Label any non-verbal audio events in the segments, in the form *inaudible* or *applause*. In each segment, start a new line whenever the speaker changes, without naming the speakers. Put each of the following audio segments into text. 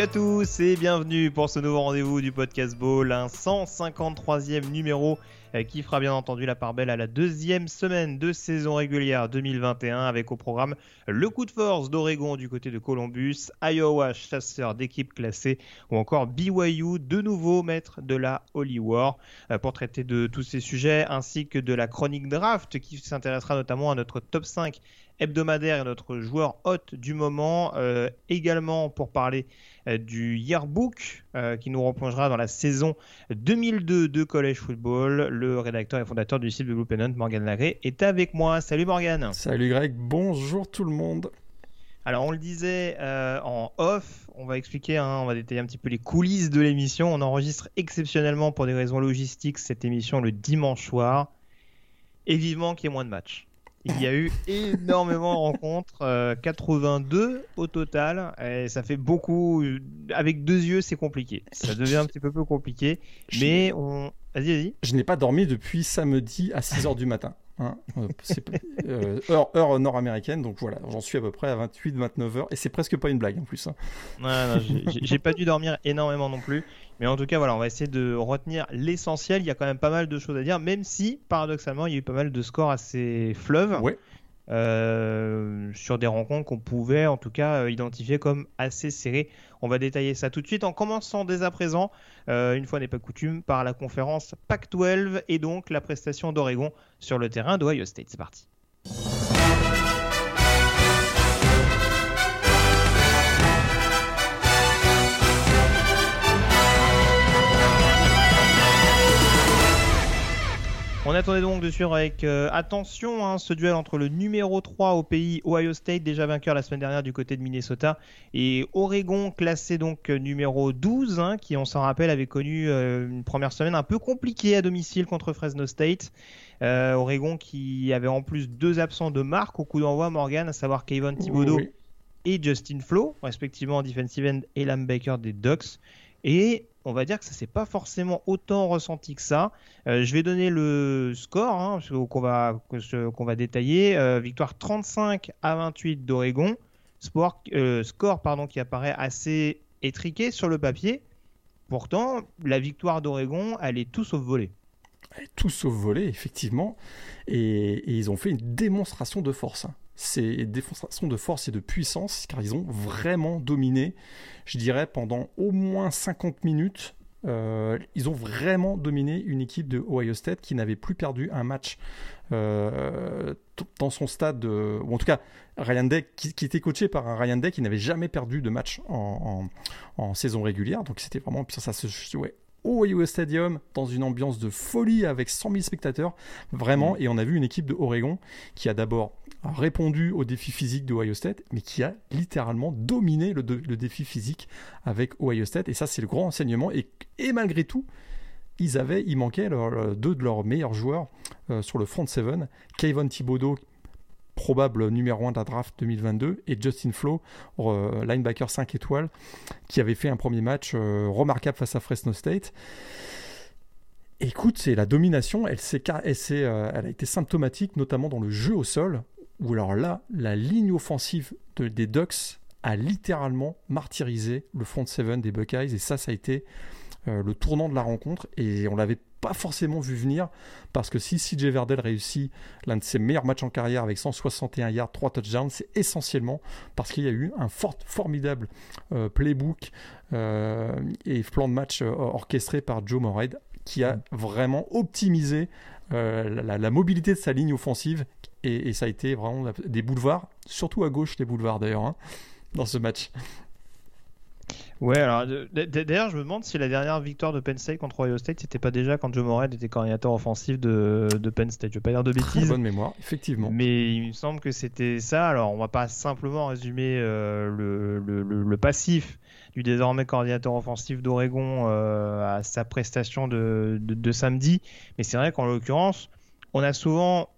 Salut à tous et bienvenue pour ce nouveau rendez-vous du podcast Ball, un 153e numéro euh, qui fera bien entendu la part belle à la deuxième semaine de saison régulière 2021 avec au programme le coup de force d'Oregon du côté de Columbus, Iowa chasseur d'équipes classées ou encore BYU de nouveau maître de la Holy War. Euh, pour traiter de tous ces sujets ainsi que de la chronique draft qui s'intéressera notamment à notre top 5 hebdomadaire et notre joueur hôte du moment. Euh, également pour parler euh, du yearbook euh, qui nous replongera dans la saison 2002 de College Football. Le rédacteur et fondateur du site de Blue Pennant, Morgan Lagré, est avec moi. Salut Morgan.
Salut Greg, bonjour tout le monde.
Alors on le disait en off, on va expliquer, hein, on va détailler un petit peu les coulisses de l'émission. On enregistre exceptionnellement pour des raisons logistiques cette émission le dimanche soir. Et vivement qu'il y ait moins de matchs. Il y a eu énormément de rencontres, 82 euh, au total, et ça fait beaucoup. Avec deux yeux, c'est compliqué. Ça devient un petit peu plus compliqué, mais on. Vas-y, vas-y.
Je n'ai pas dormi depuis samedi à 6h du matin. Hein. Euh, euh, heure, heure nord-américaine, donc voilà, j'en suis à peu près à 28-29 heures, et c'est presque pas une blague en plus. Hein.
j'ai pas dû dormir énormément non plus. Mais en tout cas, voilà, on va essayer de retenir l'essentiel. Il y a quand même pas mal de choses à dire, même si, paradoxalement, il y a eu pas mal de scores assez fleuves. Euh, sur des rencontres qu'on pouvait en tout cas identifier comme assez serrées. On va détailler ça tout de suite en commençant dès à présent, euh, une fois n'est pas coutume, par la conférence Pac-12 et donc la prestation d'Oregon sur le terrain d'Ohio State. C'est parti. On attendait donc de suivre avec euh, attention hein, ce duel entre le numéro 3 au pays Ohio State, déjà vainqueur la semaine dernière du côté de Minnesota, et Oregon, classé donc euh, numéro 12, hein, qui on s'en rappelle avait connu euh, une première semaine un peu compliquée à domicile contre Fresno State. Oregon qui avait en plus deux absents de marque au coup d'envoi, Morgan, à savoir Kevin Thibodeau et Justin Flo, respectivement defensive end et Lam Baker des Ducks. Et on va dire que ça s'est pas forcément autant ressenti que ça. Euh, je vais donner le score hein, qu'on va, détailler. Euh, victoire 35 à 28 d'Oregon. Euh, score qui apparaît assez étriqué sur le papier. Pourtant, la victoire d'Oregon, elle est tout sauf volée.
Elle est tout sauf volée, effectivement. Et, ils ont fait une démonstration de force. Hein c'est démonstration de force et de puissance, car ils ont vraiment dominé, je dirais, pendant au moins 50 minutes. Euh, ils ont vraiment dominé une équipe de Ohio State qui n'avait plus perdu un match euh, dans son stade, ou en tout cas Ryan Deck, qui, était coaché par un Ryan Deck qui n'avait jamais perdu de match en, saison régulière. Donc c'était vraiment ça se au Ohio Stadium dans une ambiance de folie avec 100 000 spectateurs, vraiment. Mmh. Et on a vu une équipe de Oregon qui a d'abord répondu au défi physique de Ohio State, mais qui a littéralement dominé le, défi physique avec Ohio State. Et ça, c'est le grand enseignement. Et, malgré tout, ils avaient, il manquait deux de leurs meilleurs joueurs euh, sur le front seven, Kayvon Thibodeau, probable numéro 1 de draft 2022, et Justin Flo, euh, linebacker 5 étoiles, qui avait fait un premier match euh, remarquable face à Fresno State. Écoute, c'est la domination, elle, elle, a été symptomatique, notamment dans le jeu au sol, où alors là, la ligne offensive des Ducks a littéralement martyrisé le front seven des Buckeyes, et ça, ça a été euh, le tournant de la rencontre, et on l'avait pas forcément vu venir, parce que si CJ Verdell réussit l'un de ses meilleurs matchs en carrière avec 161 yards, 3 touchdowns, c'est essentiellement parce qu'il y a eu un fort, formidable euh, playbook euh, et plan de match orchestré par Joe Morehead, qui a vraiment optimisé la, mobilité de sa ligne offensive et, ça a été vraiment des boulevards, surtout à gauche les boulevards d'ailleurs, hein, dans ce match.
Ouais, alors d'ailleurs, je me demande si la dernière victoire de Penn State contre Ohio State, c'était pas déjà quand Joe Morehead était coordinateur offensif de, de Penn State. Je vais pas dire de bêtises. Très
bonne mémoire, effectivement.
Mais il me semble que c'était ça. Alors, on va pas simplement résumer euh, le, le, le, passif du désormais coordinateur offensif d'Oregon euh, à sa prestation de, de, de samedi. Mais c'est vrai qu'en l'occurrence, on a souvent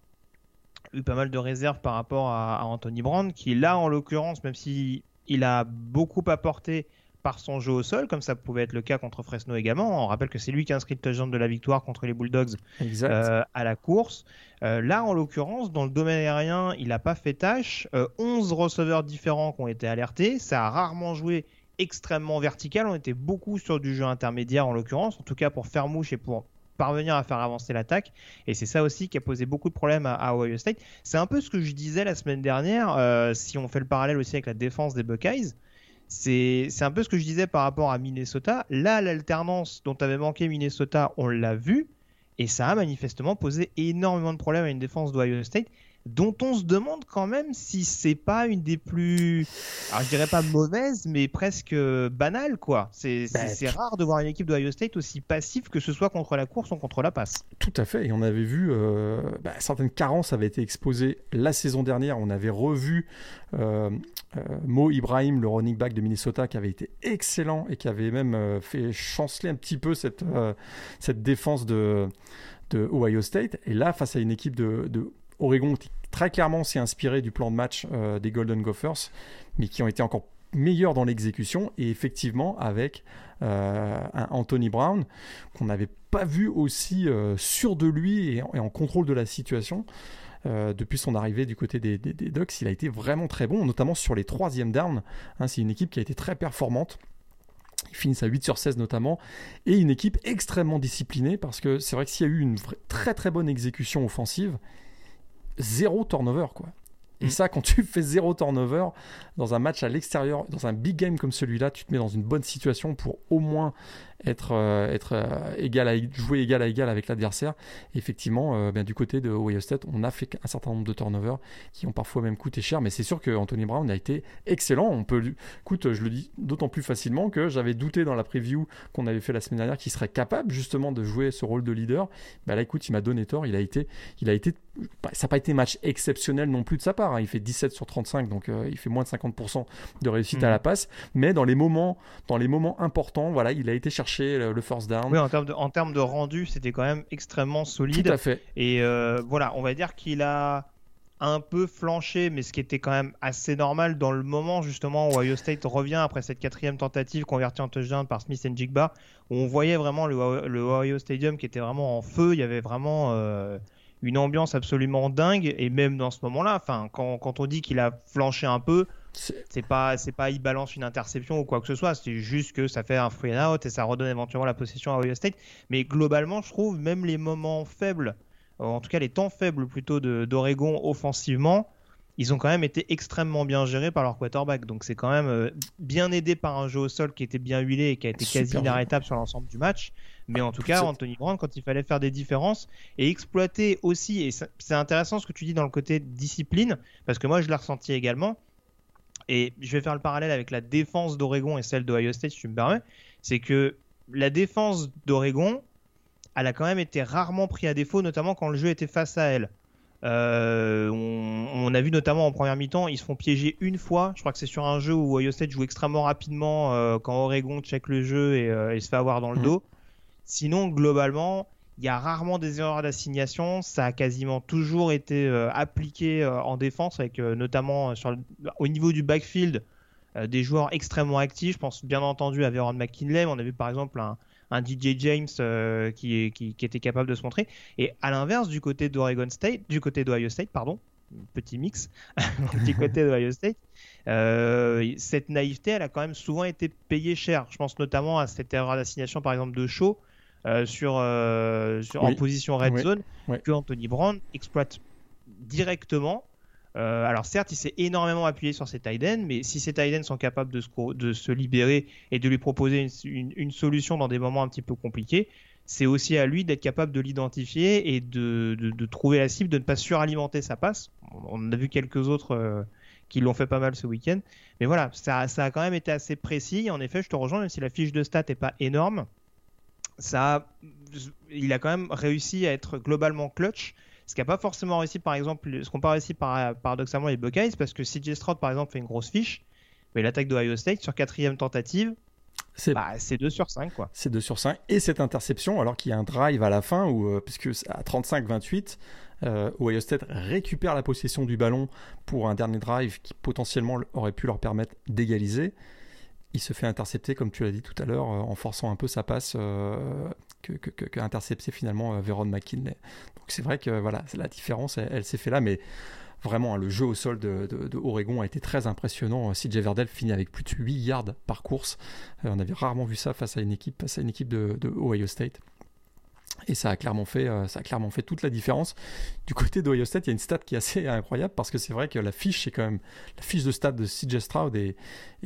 eu pas mal de réserves par rapport à, à Anthony Brand, qui là, en l'occurrence, même si il a beaucoup apporté par son jeu au sol, comme ça pouvait être le cas contre Fresno également. On rappelle que c'est lui qui a inscrit le touchdown de la victoire contre les Bulldogs euh, à la course. Euh, là, en l'occurrence, dans le domaine aérien, il n'a pas fait tâche. 11 euh, receveurs différents qui ont été alertés. Ça a rarement joué extrêmement vertical. On était beaucoup sur du jeu intermédiaire, en l'occurrence, en tout cas pour faire mouche et pour parvenir à faire avancer l'attaque. Et c'est ça aussi qui a posé beaucoup de problèmes à, Ohio State. C'est un peu ce que je disais la semaine dernière, si on fait le parallèle aussi avec la défense des Buckeyes. C'est un peu ce que je disais par rapport à Minnesota. Là, l'alternance dont avait manqué Minnesota, on l'a vu. Et ça a manifestement posé énormément de problèmes à une défense d'Ohio State dont on se demande quand même si c'est pas une des plus, alors je dirais pas mauvaise, mais presque banale quoi. C'est bah, rare de voir une équipe d'Ohio State aussi passive que ce soit contre la course ou contre la passe.
Tout à fait, et on avait vu euh, bah, certaines carences avaient été exposées la saison dernière. On avait revu euh, euh, Mo Ibrahim, le running back de Minnesota, qui avait été excellent et qui avait même fait chanceler un petit peu cette, cette défense de, de Ohio State. Et là, face à une équipe de, de Oregon très clairement s'est inspiré du plan de match euh, des Golden Gophers, mais qui ont été encore meilleurs dans l'exécution et effectivement avec euh, Anthony Brown qu'on n'avait pas vu aussi euh, sûr de lui et en, contrôle de la situation. depuis son arrivée du côté des, Ducks, il a été vraiment très bon, notamment sur les troisièmes downs. Hein, c'est une équipe qui a été très performante. Ils finissent à 8 sur 16 notamment. Et une équipe extrêmement disciplinée parce que c'est vrai que s'il y a eu une très très bonne exécution offensive, zéro turnover, quoi. Et mm. ça, quand tu fais zéro turnover dans un match à l'extérieur, dans un big game comme celui-là, tu te mets dans une bonne situation pour au moins être, euh, être euh, égal à, jouer égal à égal avec l'adversaire. Effectivement, euh, ben, du côté de Ohio State, on a fait un certain nombre de turnovers qui ont parfois même coûté cher, mais c'est sûr que Anthony Brown a été excellent. On peut, écoute, je le dis d'autant plus facilement que j'avais douté dans la preview qu'on avait fait la semaine dernière qu'il serait capable justement de jouer ce rôle de leader. Ben là, écoute, il m'a donné tort. Il a été, il a été, bah, ça n'a pas été match exceptionnel non plus de sa part. Hein. Il fait 17 sur 35, donc il fait moins de 50% de réussite à mmh. la passe. Mais dans les moments, dans les moments importants, voilà, il a été chercher le, force down.
Oui, en termes de, en termes de rendu, c'était quand même extrêmement solide.
Tout à fait.
Et euh, voilà, on va dire qu'il a un peu flanché, mais ce qui était quand même assez normal dans le moment justement où Ohio State revient après cette quatrième tentative convertie en touchdown par Smith and Jigba, où on voyait vraiment le, Ohio Stadium qui était vraiment en feu. Il y avait vraiment euh, une ambiance absolument dingue. Et même dans ce moment-là, enfin, quand, quand on dit qu'il a flanché un peu, c'est pas, c'est pas il balance une interception ou quoi que ce soit. C'est juste que ça fait un free and out et ça redonne éventuellement la possession à Ohio State. Mais globalement, je trouve même les moments faibles, en tout cas les temps faibles plutôt d'Oregon offensivement, ils ont quand même été extrêmement bien gérés par leur quarterback. Donc c'est quand même euh, bien aidé par un jeu au sol qui était bien huilé et qui a été quasi inarrêtable sur l'ensemble du match. Mais en tout cas, Anthony Brown, quand il fallait faire des différences et exploiter aussi, et c'est intéressant ce que tu dis dans le côté discipline, parce que moi je l'ai ressenti également et je vais faire le parallèle avec la défense d'Oregon et celle d'Ohio State, si tu me permets, c'est que la défense d'Oregon, elle a quand même été rarement pris à défaut, notamment quand le jeu était face à elle. Euh, on, a vu notamment en première mi-temps, ils se font piéger une fois. Je crois que c'est sur un jeu où Ohio State joue extrêmement rapidement euh, quand Oregon check le jeu et, euh, se fait avoir dans le mmh. dos. Sinon, globalement, il y a rarement des erreurs d'assignation. Ça a quasiment toujours été euh, appliqué euh, en défense, avec euh, notamment au niveau du backfield des joueurs extrêmement actifs. Je pense bien entendu à Veron McKinley. On a vu par exemple un, DJ James qui, était capable de se montrer. Et à l'inverse, du côté d'Oregon State, du côté d'Ohio State, pardon, petit mix, *laughs* du côté d'Ohio State, cette naïveté, elle a quand même souvent été payée cher. Je pense notamment à cette erreur d'assignation, par exemple, de Shaw euh, sur, euh, en position red zone que Anthony Brown exploite directement. Euh, alors certes, il s'est énormément appuyé sur ses tight ends, mais si ses tight ends sont capables de se, de se libérer et de lui proposer une, une, solution dans des moments un petit peu compliqués, c'est aussi à lui d'être capable de l'identifier et de, de, de, trouver la cible, de ne pas suralimenter sa passe. On a vu quelques autres qui l'ont fait pas mal ce week-end. Mais voilà, ça, ça, a quand même été assez précis. En effet, je te rejoins, même si la fiche de stats n'est pas énorme, ça, il a quand même réussi à être globalement clutch. Ce qui n'a pas forcément réussi, par exemple, ce qu'on pas réussi par, paradoxalement les Buckeyes, parce que CJ Stroud, par exemple, fait une grosse fiche, mais l'attaque d'Ohio State, sur quatrième tentative, c'est bah, 2 sur 5 quoi.
C'est 2 sur 5 et cette interception alors qu'il y a un drive à la fin où euh, puisque à 35-28 euh, Ohio State récupère la possession du ballon pour un dernier drive qui potentiellement aurait pu leur permettre d'égaliser. Il se fait intercepter comme tu l'as dit tout à l'heure euh, en forçant un peu sa passe euh, que, que, finalement Veron McKinley. Donc c'est vrai que voilà la différence elle s'est fait là mais Vraiment, hein, le jeu au sol de, Oregon a été très impressionnant. CJ Verdell finit avec plus de 8 yards par course. Euh, on avait rarement vu ça face à une équipe, face à une équipe de Ohio State. Et ça a clairement fait, euh, ça a clairement fait toute la différence. Du côté d'Ohio State, il y a une stat qui est assez incroyable parce que c'est vrai que la fiche, c'est quand même la fiche de stat de CJ Stroud et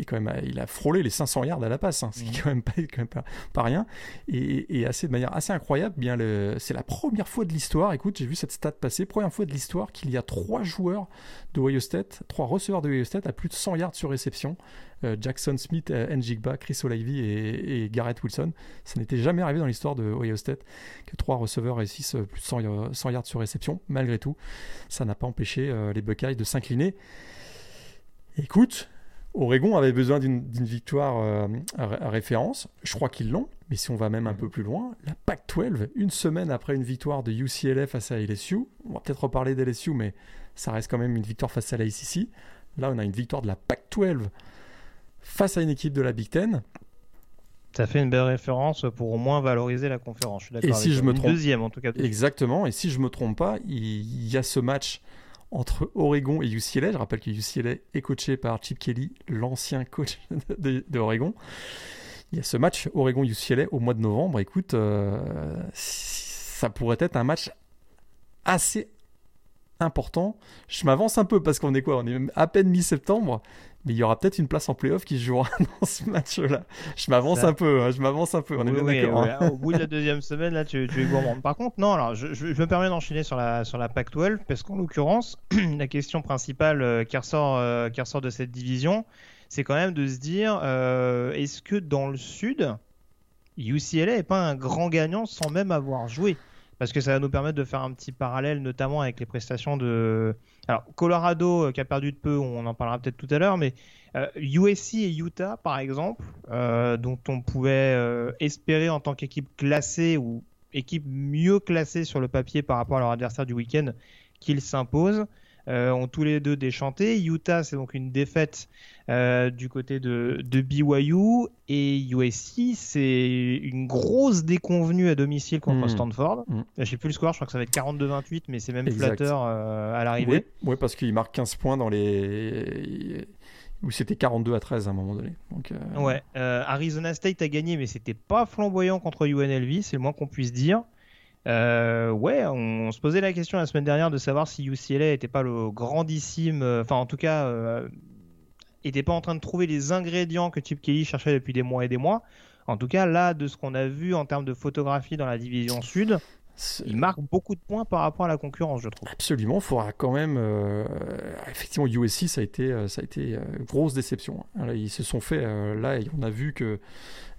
quand même, il a frôlé les 500 yards à la passe, hein, ce qui est quand même pas, quand même pas, rien. Et, assez de manière assez incroyable, bien c'est la première fois de l'histoire. Écoute, j'ai vu cette stat passer, première fois de l'histoire qu'il y a trois joueurs de Ohio State, trois receveurs de Ohio State à plus de 100 yards sur réception. Euh, Jackson Smith, euh, Njigba, Chris O'Leary et, Garrett Wilson. Ça n'était jamais arrivé dans l'histoire de Ohio State que trois receveurs réussissent euh, plus de 100, yards sur réception. Malgré tout, ça n'a pas empêché les Buckeyes de s'incliner. Écoute, Oregon avait besoin d'une victoire à, référence. Je crois qu'ils l'ont. Mais si on va même un peu plus loin, la Pac-12, une semaine après une victoire de UCLA face à LSU, on va peut-être reparler d'LSU, mais ça reste quand même une victoire face à la SEC. Là, on a une victoire de la Pac-12 face à une équipe de la Big Ten.
Ça fait une belle référence pour au moins valoriser la conférence.
et si je me trompe,
deuxième en tout cas.
Exactement. Et si je me trompe pas, il y a ce match entre Oregon et UCLA. Je rappelle que UCLA est coaché par Chip Kelly, l'ancien coach de, Oregon. Il y a ce match Oregon-UCLA au mois de novembre. Écoute, euh, ça pourrait être un match assez important. Je m'avance un peu parce qu'on est quoi? On est à peine mi-septembre mais il y aura peut-être une place en playoff qui se jouera *laughs* dans ce match-là. Je m'avance un peu, hein, je m'avance un peu, on est bien d'accord.
Hein. Au bout de la deuxième semaine, là, tu, es gourmand. Par contre, non, alors je, je, me permets d'enchaîner sur la, sur la Pac-12, parce qu'en l'occurrence, *clears throat* la question principale euh, qui, ressort, euh, qui ressort de cette division, c'est quand même de se dire, euh, est-ce que dans le sud, UCLA n'est pas un grand gagnant sans même avoir joué? Parce que ça va nous permettre de faire un petit parallèle, notamment avec les prestations de. Alors, Colorado, euh, qui a perdu de peu, on en parlera peut-être tout à l'heure, mais USC euh, et Utah, par exemple, euh, dont on pouvait espérer en tant qu'équipe classée ou équipe mieux classée sur le papier par rapport à leur adversaire du week-end qu'ils s'imposent. Euh, ont tous les deux déchanté. Utah, c'est donc une défaite euh, du côté de, de, BYU. Et USC, c'est une grosse déconvenue à domicile contre hmm. Stanford. Mm. Je sais plus le score, je crois que ça va être 42-28, mais c'est même flatteur euh, à l'arrivée.
Oui, parce qu'il marque 15 points dans les où c'était 42 à 13 à un moment donné. Donc,
Ouais, Arizona State a gagné, mais c'était pas flamboyant contre UNLV, c'est le moins qu'on puisse dire. Euh, ouais, on, se posait la question la semaine dernière de savoir si UCLA n'était pas le grandissime, euh, enfin en tout cas, n'était euh, pas en train de trouver les ingrédients que Chip Kelly cherchait depuis des mois et des mois. En tout cas, là, de ce qu'on a vu en termes de photographie dans la division sud, il marque beaucoup de points par rapport à la concurrence, je trouve.
Absolument, il faudra quand même. effectivement, USC, ça a été, ça a été grosse déception. Hein. ils se sont fait. là, on a vu que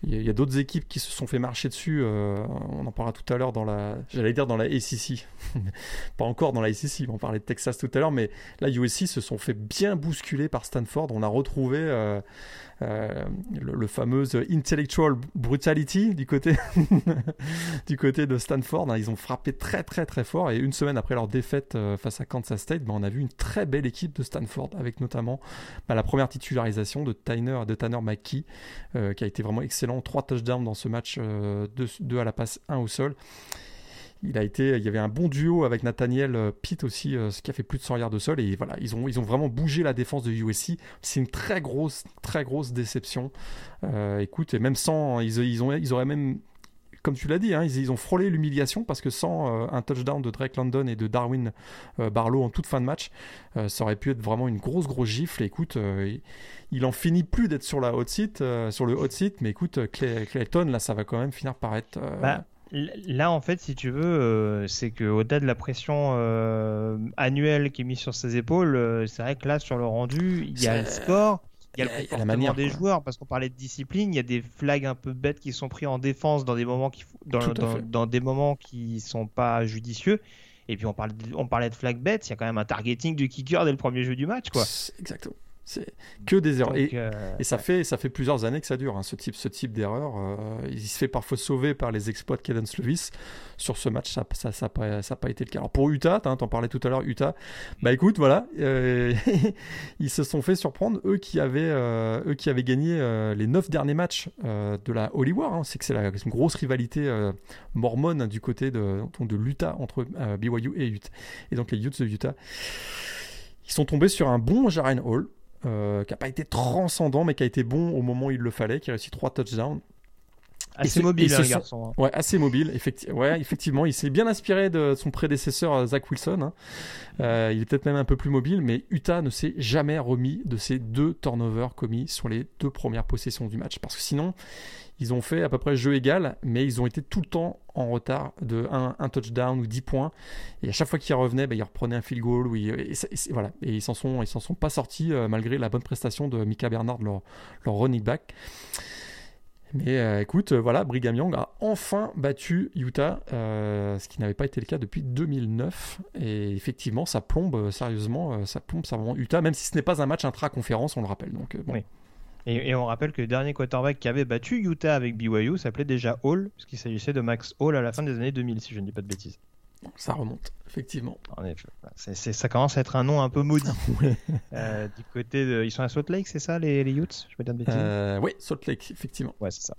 il y a, d'autres équipes qui se sont fait marcher dessus. Euh, on en parlera tout à l'heure dans la, j'allais dire dans la SEC, *laughs* pas encore dans la SEC. On parlait de Texas tout à l'heure, mais là USC se sont fait bien bousculer par Stanford. On a retrouvé euh, euh, le, fameux intellectual brutality du côté *laughs* du côté de Stanford. Ils ont frappé très très très fort et une semaine après leur défaite face à Kansas State, ben, on a vu une très belle équipe de Stanford avec notamment ben, la première titularisation de Tanner de Tanner McKee qui a été vraiment excellent trois touchdowns dans ce match, euh, deux, à la passe, un au sol. Il, a été, il y avait un bon duo avec Nathaniel euh, Pitt aussi, euh, ce qui a fait plus de 100 yards de sol. Et voilà, ils ont, ils ont vraiment bougé la défense de USC. C'est une très grosse, très grosse déception. écoute, et même sans, ils, ils, ont, ils auraient même comme tu l'as dit, hein, ils, ont frôlé l'humiliation parce que sans un touchdown de Drake London et de Darwin Barlow en toute fin de match, ça aurait pu être vraiment une grosse, grosse gifle. écoute, il en finit plus d'être sur la hot seat, euh, sur le hot seat, mais écoute, Clayton, là, ça va quand même finir par être. Euh,
bah, Là, en fait, si tu veux, euh, c'est qu'au-delà de la pression euh, annuelle qui est mise sur ses épaules, euh, c'est vrai que là, sur le rendu, il y a le score, il y a le comportement la manière, des joueurs, parce qu'on parlait de discipline, il y a des flags un peu bêtes qui sont pris en défense dans des moments qui, dans, dans, des moments qui sont pas judicieux. Et puis on, parle on parlait de flag bêtes, il y a quand même un targeting du kicker dès le premier jeu du match, quoi.
Exactement. C'est que des erreurs. et, euh, ça, fait, ça fait plusieurs années que ça dure, hein, ce type, ce type d'erreur. Euh, il se fait parfois sauver par les exploits de Kevin Slovis. Sur ce match, ça n'a ça, pas, pas, été le cas. Alors pour Utah, tu en parlais tout à l'heure, Utah, bah écoute, voilà, euh, *laughs* ils se sont fait surprendre, eux qui avaient, eux qui avaient gagné les neuf derniers matchs de la Holy War. Hein. c'est que c'est une grosse rivalité mormone du côté de, de l'Utah entre BYU et Utah. Et donc les Utes de Utah. Ils sont tombés sur un bon Jaren Hall, euh, qui n'a pas été transcendant, mais qui a été bon au moment où il le fallait, qui a réussi trois touchdowns.
Assez mobile, le garçon.
Hein. Ouais, assez mobile. ouais, effectivement, il s'est bien inspiré de son prédécesseur euh, Zach Wilson. Hein. Euh, il est peut-être même un peu plus mobile, mais Utah ne s'est jamais remis de ces deux turnovers commis sur les deux premières possessions du match. Parce que sinon, ils ont fait à peu près jeu égal, mais ils ont été tout le temps en retard de un, touchdown ou 10 points. Et à chaque fois qu'ils revenaient, bah, ils reprenaient un field goal. et, ils s'en sont, s'en sont pas sortis euh, malgré la bonne prestation de Mika Bernard, leur, leur running back. Mais euh, écoute, euh, voilà, Brigham Young a enfin battu Utah, ce qui n'avait pas été le cas depuis 2009. Et effectivement, ça plombe sérieusement, ça plombe sérieusement Utah, même si ce n'est pas un match intra-conférence, on le rappelle. Donc,
bon. Et, on rappelle que le dernier quarterback qui avait battu Utah avec BYU s'appelait déjà Hall, puisqu'il s'agissait de Max Hall à la fin des années 2000, si je ne dis pas de bêtises.
Ça remonte, effectivement.
ça commence à être un nom un peu maudit. *laughs* Euh, du côté de, ils sont à Salt Lake, c'est ça, les, les Utes Je me de bêtises?
Euh, oui, Salt Lake, effectivement.
Ouais, c'est ça.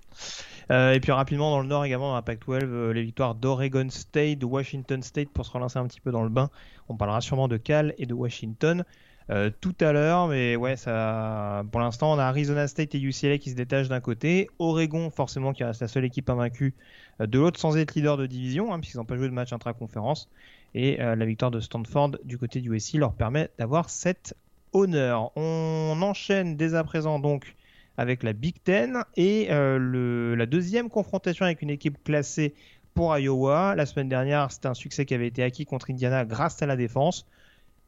Euh, et puis rapidement dans le Nord également, dans la Pac-12, les victoires d'Oregon State, de Washington State pour se relancer un petit peu dans le bain. On parlera sûrement de Cal et de Washington. Euh, tout à l'heure, mais ouais, ça, pour l'instant, on a Arizona State et UCLA qui se détachent d'un côté, Oregon forcément qui reste la seule équipe invaincue euh, de l'autre sans être leader de division, hein, puisqu'ils n'ont pas joué de match intra-conférence, et euh, la victoire de Stanford du côté du USC leur permet d'avoir cet honneur. On enchaîne dès à présent donc avec la Big Ten et la deuxième confrontation avec une équipe classée pour Iowa. La semaine dernière, c'était un succès qui avait été acquis contre Indiana grâce à la défense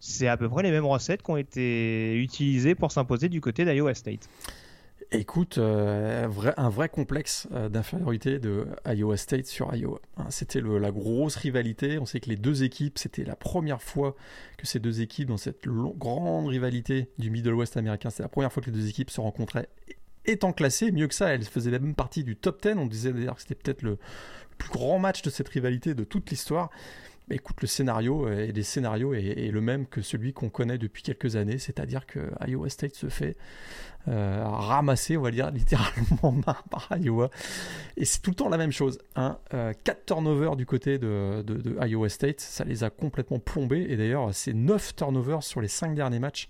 c'est à peu près les mêmes recettes qui ont été utilisées pour s'imposer du côté d'Iowa State.
Écoute, euh, un vrai complexe euh, d'infériorité de State sur Iowa. Hein, c'était la grosse rivalité. On sait que les deux équipes, c'était la première fois que ces deux équipes, dans cette grande rivalité du Middle West américain, c'est la première fois que les deux équipes se rencontraient étant classées. Mieux que ça, elles faisaient la même partie du top 10. On disait d'ailleurs que c'était peut-être le plus grand match de cette rivalité de toute l'histoire. Bah, écoute, le scénario et euh, des scénarios est, le même que celui qu'on connaît depuis quelques années, c'est-à-dire que Iowa State se fait euh, ramasser, on va dire *laughs* littéralement par Iowa. Et c'est tout le temps la même chose. Hein. 4 euh, turnovers du côté de, de, Iowa State, ça les a complètement plombés. Et d'ailleurs, c'est 9 turnovers sur les 5 derniers matchs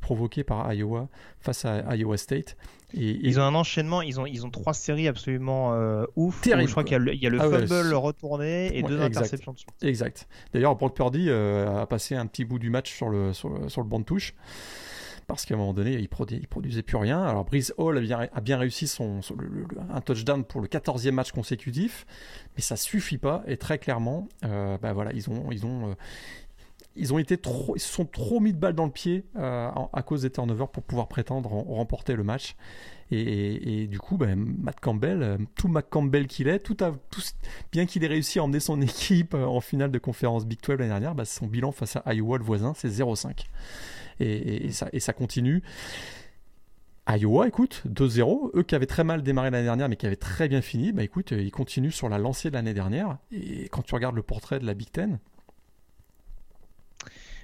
provoqués par Iowa face à Iowa State.
Et, ils ont un enchaînement, ils ont, ils ont trois séries absolument euh, ouf. Terrible, je crois qu'il y a le, ah fumble retourné et deux interceptions dessus.
Exact. D'ailleurs, Brock Purdy euh, a passé un petit bout du match sur le, sur le, banc de touche parce qu'à un moment donné, il, produit, il produisait plus rien. Alors, Brice Hall a bien, réussi son, un touchdown pour le 14e match consécutif, mais ça suffit pas. Et très clairement, euh, bah voilà, ils ont, ils ont, ils ont été trop, ils se sont trop mis de balles dans le pied euh, à cause des turnovers pour pouvoir prétendre remporter le match. Et, du coup, ben, Matt Campbell, euh, tout Matt Campbell qu'il est, tout, bien qu'il ait réussi à emmener son *laughs* équipe euh, en finale de conférence Big 12 l'année dernière, ben, son bilan face à Iowa, le voisin, c'est 0-5. Et, ça, continue. Iowa, écoute, 2-0. Eux qui avaient très mal démarré l'année dernière, mais qui avaient très bien fini, bah écoute, ils continuent sur la lancée de l'année dernière. Et quand tu regardes le portrait de la Big Ten,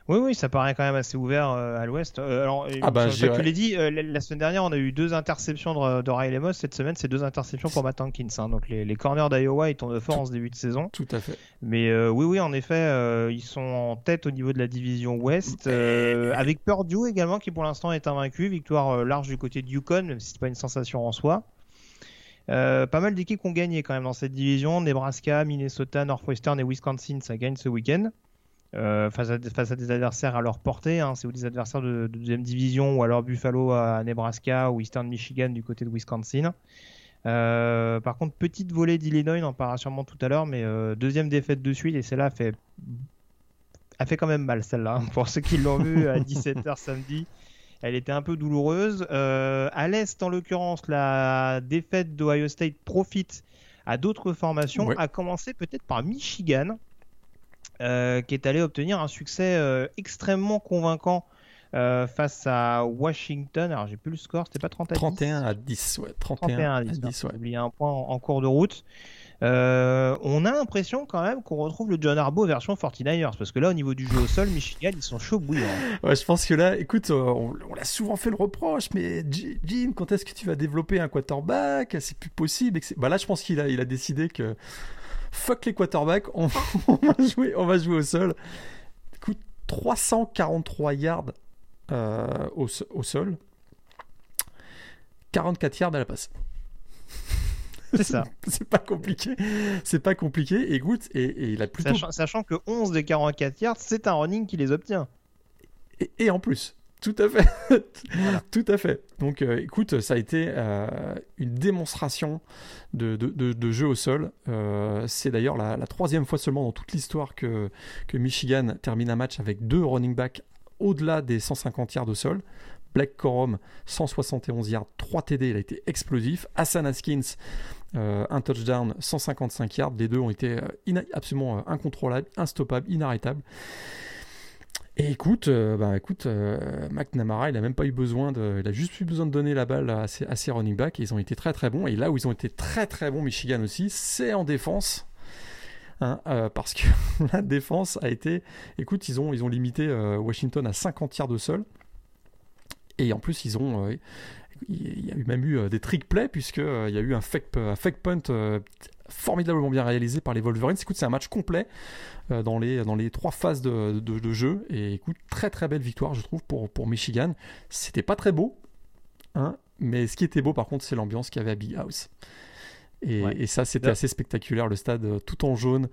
oui, oui, ça paraît quand même assez ouvert euh, à l'ouest. Euh, alors, ah bah, tu l'as dit, euh, la, semaine dernière, on a eu deux interceptions de, de Riley Moss. Cette semaine, c'est deux interceptions pour Matt Hankins. Hein. Donc, les, les corners d'Iowa, ils tombent fort en ce début de saison.
Tout à fait.
Mais oui, oui, en effet, ils sont en tête au niveau de la division ouest. avec Purdue également, qui pour l'instant est invaincu. Victoire large du côté de Yukon, même si c'est pas une sensation en soi. pas mal d'équipes ont gagné quand même dans cette division. Nebraska, Minnesota, Northwestern et Wisconsin, ça gagne ce week-end. Euh, face, à, face, à, des adversaires à leur portée. Hein, c'est ou des adversaires de, deuxième division ou alors Buffalo à Nebraska ou Eastern Michigan du côté de Wisconsin. par contre, petite volée d'Illinois, on en parlera sûrement tout à l'heure, mais deuxième défaite de suite et celle-là fait a fait quand même mal celle-là hein, pour ceux qui l'ont vu à 17h *laughs* samedi. Elle était un peu douloureuse. à l'Est, en l'occurrence, la défaite d'Ohio State profite à d'autres formations, à commencer peut-être par Michigan, euh, qui est allé obtenir un succès euh, extrêmement convaincant euh, face à Washington. Alors j'ai plus le score, c'était pas 30 à
10 31 à 10, ouais.
31, à 10, ouais. oublié un point en, cours de route. on a l'impression quand même qu'on retrouve le John Harbaugh version 49ers parce que là au niveau du jeu au sol Michigan ils sont chauds bouillants. *laughs*
Ouais, je pense que là écoute on, on l'a souvent fait le reproche mais Jim quand est-ce que tu vas développer un quarterback? C'est plus possible bah là je pense qu'il a, il a décidé que fuck les quarterbacks, *laughs* on, va, jouer, on va jouer au sol. Écoute, 343 yards euh, au, sol, 44 yards à la passe.
C'est ça. *laughs*
c'est pas compliqué. C'est pas compliqué. Écoute, et, il a plutôt.
Sachant, que 11 des 44 yards, c'est un running qui les obtient.
et en plus, tout à fait. *laughs* Tout à fait. Donc, euh, écoute, ça a été euh, une démonstration de, de, jeu au sol. Euh, c'est d'ailleurs la, troisième fois seulement dans toute l'histoire que, que Michigan termine un match avec deux running backs au-delà des 150 yards au sol. Black Corum, 171 yards, 3 TD, il a été explosif. Hassan Haskins, un touchdown, 155 yards. Les deux ont été absolument incontrôlables, instoppables, inarrêtables. Et écoute, euh, bah écoute, euh, McNamara, il a même pas eu besoin de, il a juste eu besoin de donner la balle à ses, running backs. Ils ont été très très bons. Et là où ils ont été très très bons, Michigan aussi, c'est en défense. Hein, euh, parce que *laughs* la défense a été, écoute, ils ont, limité Washington à 50 yards de sol. Et en plus, ils ont, il y a eu même eu des trick plays puisque il y a eu un fake, un fake punt formidablement bien réalisé par les Wolverines. Écoute, c'est un match complet euh, dans, les, dans les trois phases de, de, jeu. Et écoute, très très belle victoire, je trouve, pour, pour Michigan. C'était pas très beau, hein, mais ce qui était beau, par contre, c'est l'ambiance qu'il y avait à Big House. Et, et ça, c'était assez spectaculaire, le stade euh, tout en jaune.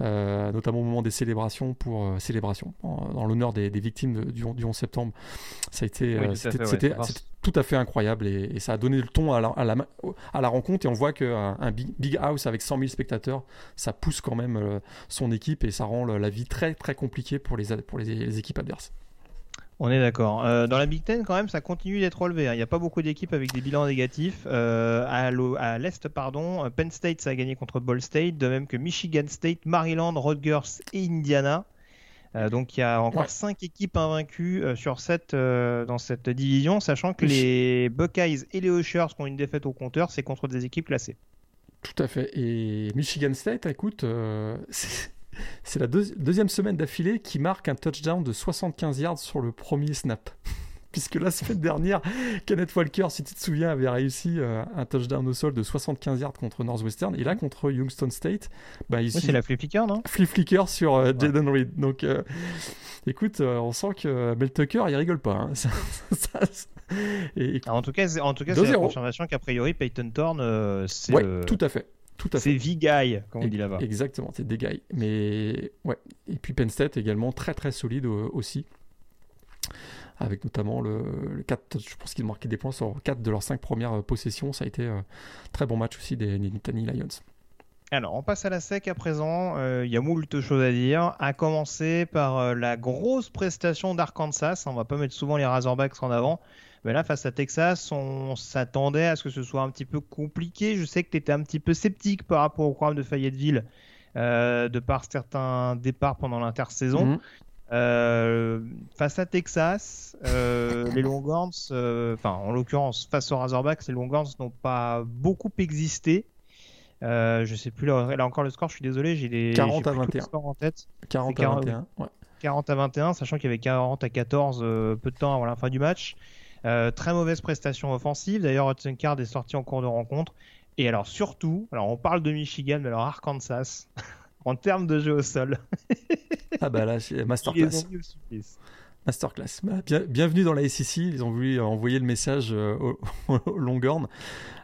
Euh, notamment au moment des célébrations pour euh, célébration dans l'honneur des, victimes du, 11 septembre. Ça a été, euh, c'était tout à fait incroyable et, ça a donné le ton à la, à la, rencontre et on voit qu'un un big, big, house avec 100 000 spectateurs, ça pousse quand même son équipe et ça rend la vie très très compliquée pour les, pour les équipes adverses.
On est d'accord. Euh, dans la Big Ten, quand même, ça continue d'être relevé. Hein. Il n'y a pas beaucoup d'équipes avec des bilans négatifs. Euh, à l'Est, pardon, euh, Penn State, ça a gagné contre Ball State, de même que Michigan State, Maryland, Rutgers et Indiana. donc il y a encore 5 équipes invaincues sur 7 dans cette division, sachant que les Buckeyes et les Oshers qui ont une défaite au compteur, c'est contre des équipes classées.
Tout à fait. Et Michigan State, écoute, *laughs* c'est la deuxième semaine d'affilée qui marque un touchdown de 75 yards sur le premier snap. *laughs* Puisque la semaine dernière, *laughs* Kenneth Walker, si tu te souviens, avait réussi euh, un touchdown au sol de 75 yards contre Northwestern. Et là, contre Youngstown State,
bah, ici, c'est la flip flicker, non?
Flip flicker sur euh, Jaden Reed. Donc, euh, écoute, on sent que Mel Tucker, il rigole pas. Hein. *laughs*
et, en tout cas, en tout cas, c'est la confirmation qu'a priori Peyton Thorne, c'est
ouais, tout à fait.
C'est V-Guy, comme on dit là-bas.
Exactement, c'est des guys. Mais ouais. Et puis Penn State également très très solide aussi. Avec notamment le, 4, je pense qu'ils marquaient des points sur 4 de leurs 5 premières euh, possessions. Ça a été un euh, très bon match aussi des Nittany Lions.
Alors, on passe à la sec à présent. Euh, il y a moult choses à dire. À commencer par la grosse prestation d'Arkansas. On va pas mettre souvent les Razorbacks en avant. Mais là, face à Texas, on s'attendait à ce que ce soit un petit peu compliqué. Je sais que tu étais un petit peu sceptique par rapport au programme de Fayetteville, euh, de par certains départs pendant l'intersaison. Mhm. Euh, face à Texas, euh, les Longhorns, enfin en l'occurrence face aux Razorbacks, les Longhorns n'ont pas beaucoup existé. je sais plus là, là, encore le score, je suis désolé, j'ai des
40 à 21
en tête.
40 à 21, ouais.
40 à 21, sachant qu'il y avait 40 à 14 peu de temps avant la fin du match. Euh, très mauvaise prestation offensive. D'ailleurs, Hudson Card est sorti en cours de rencontre. Et alors, surtout, alors on parle de Michigan, mais alors Arkansas, *laughs* en termes de jeu au sol.
ah bah là, *laughs* masterclass. Masterclass. Bah, bienvenue dans la SEC. Ils ont voulu envoyer le message euh, *laughs* au, Longhorn.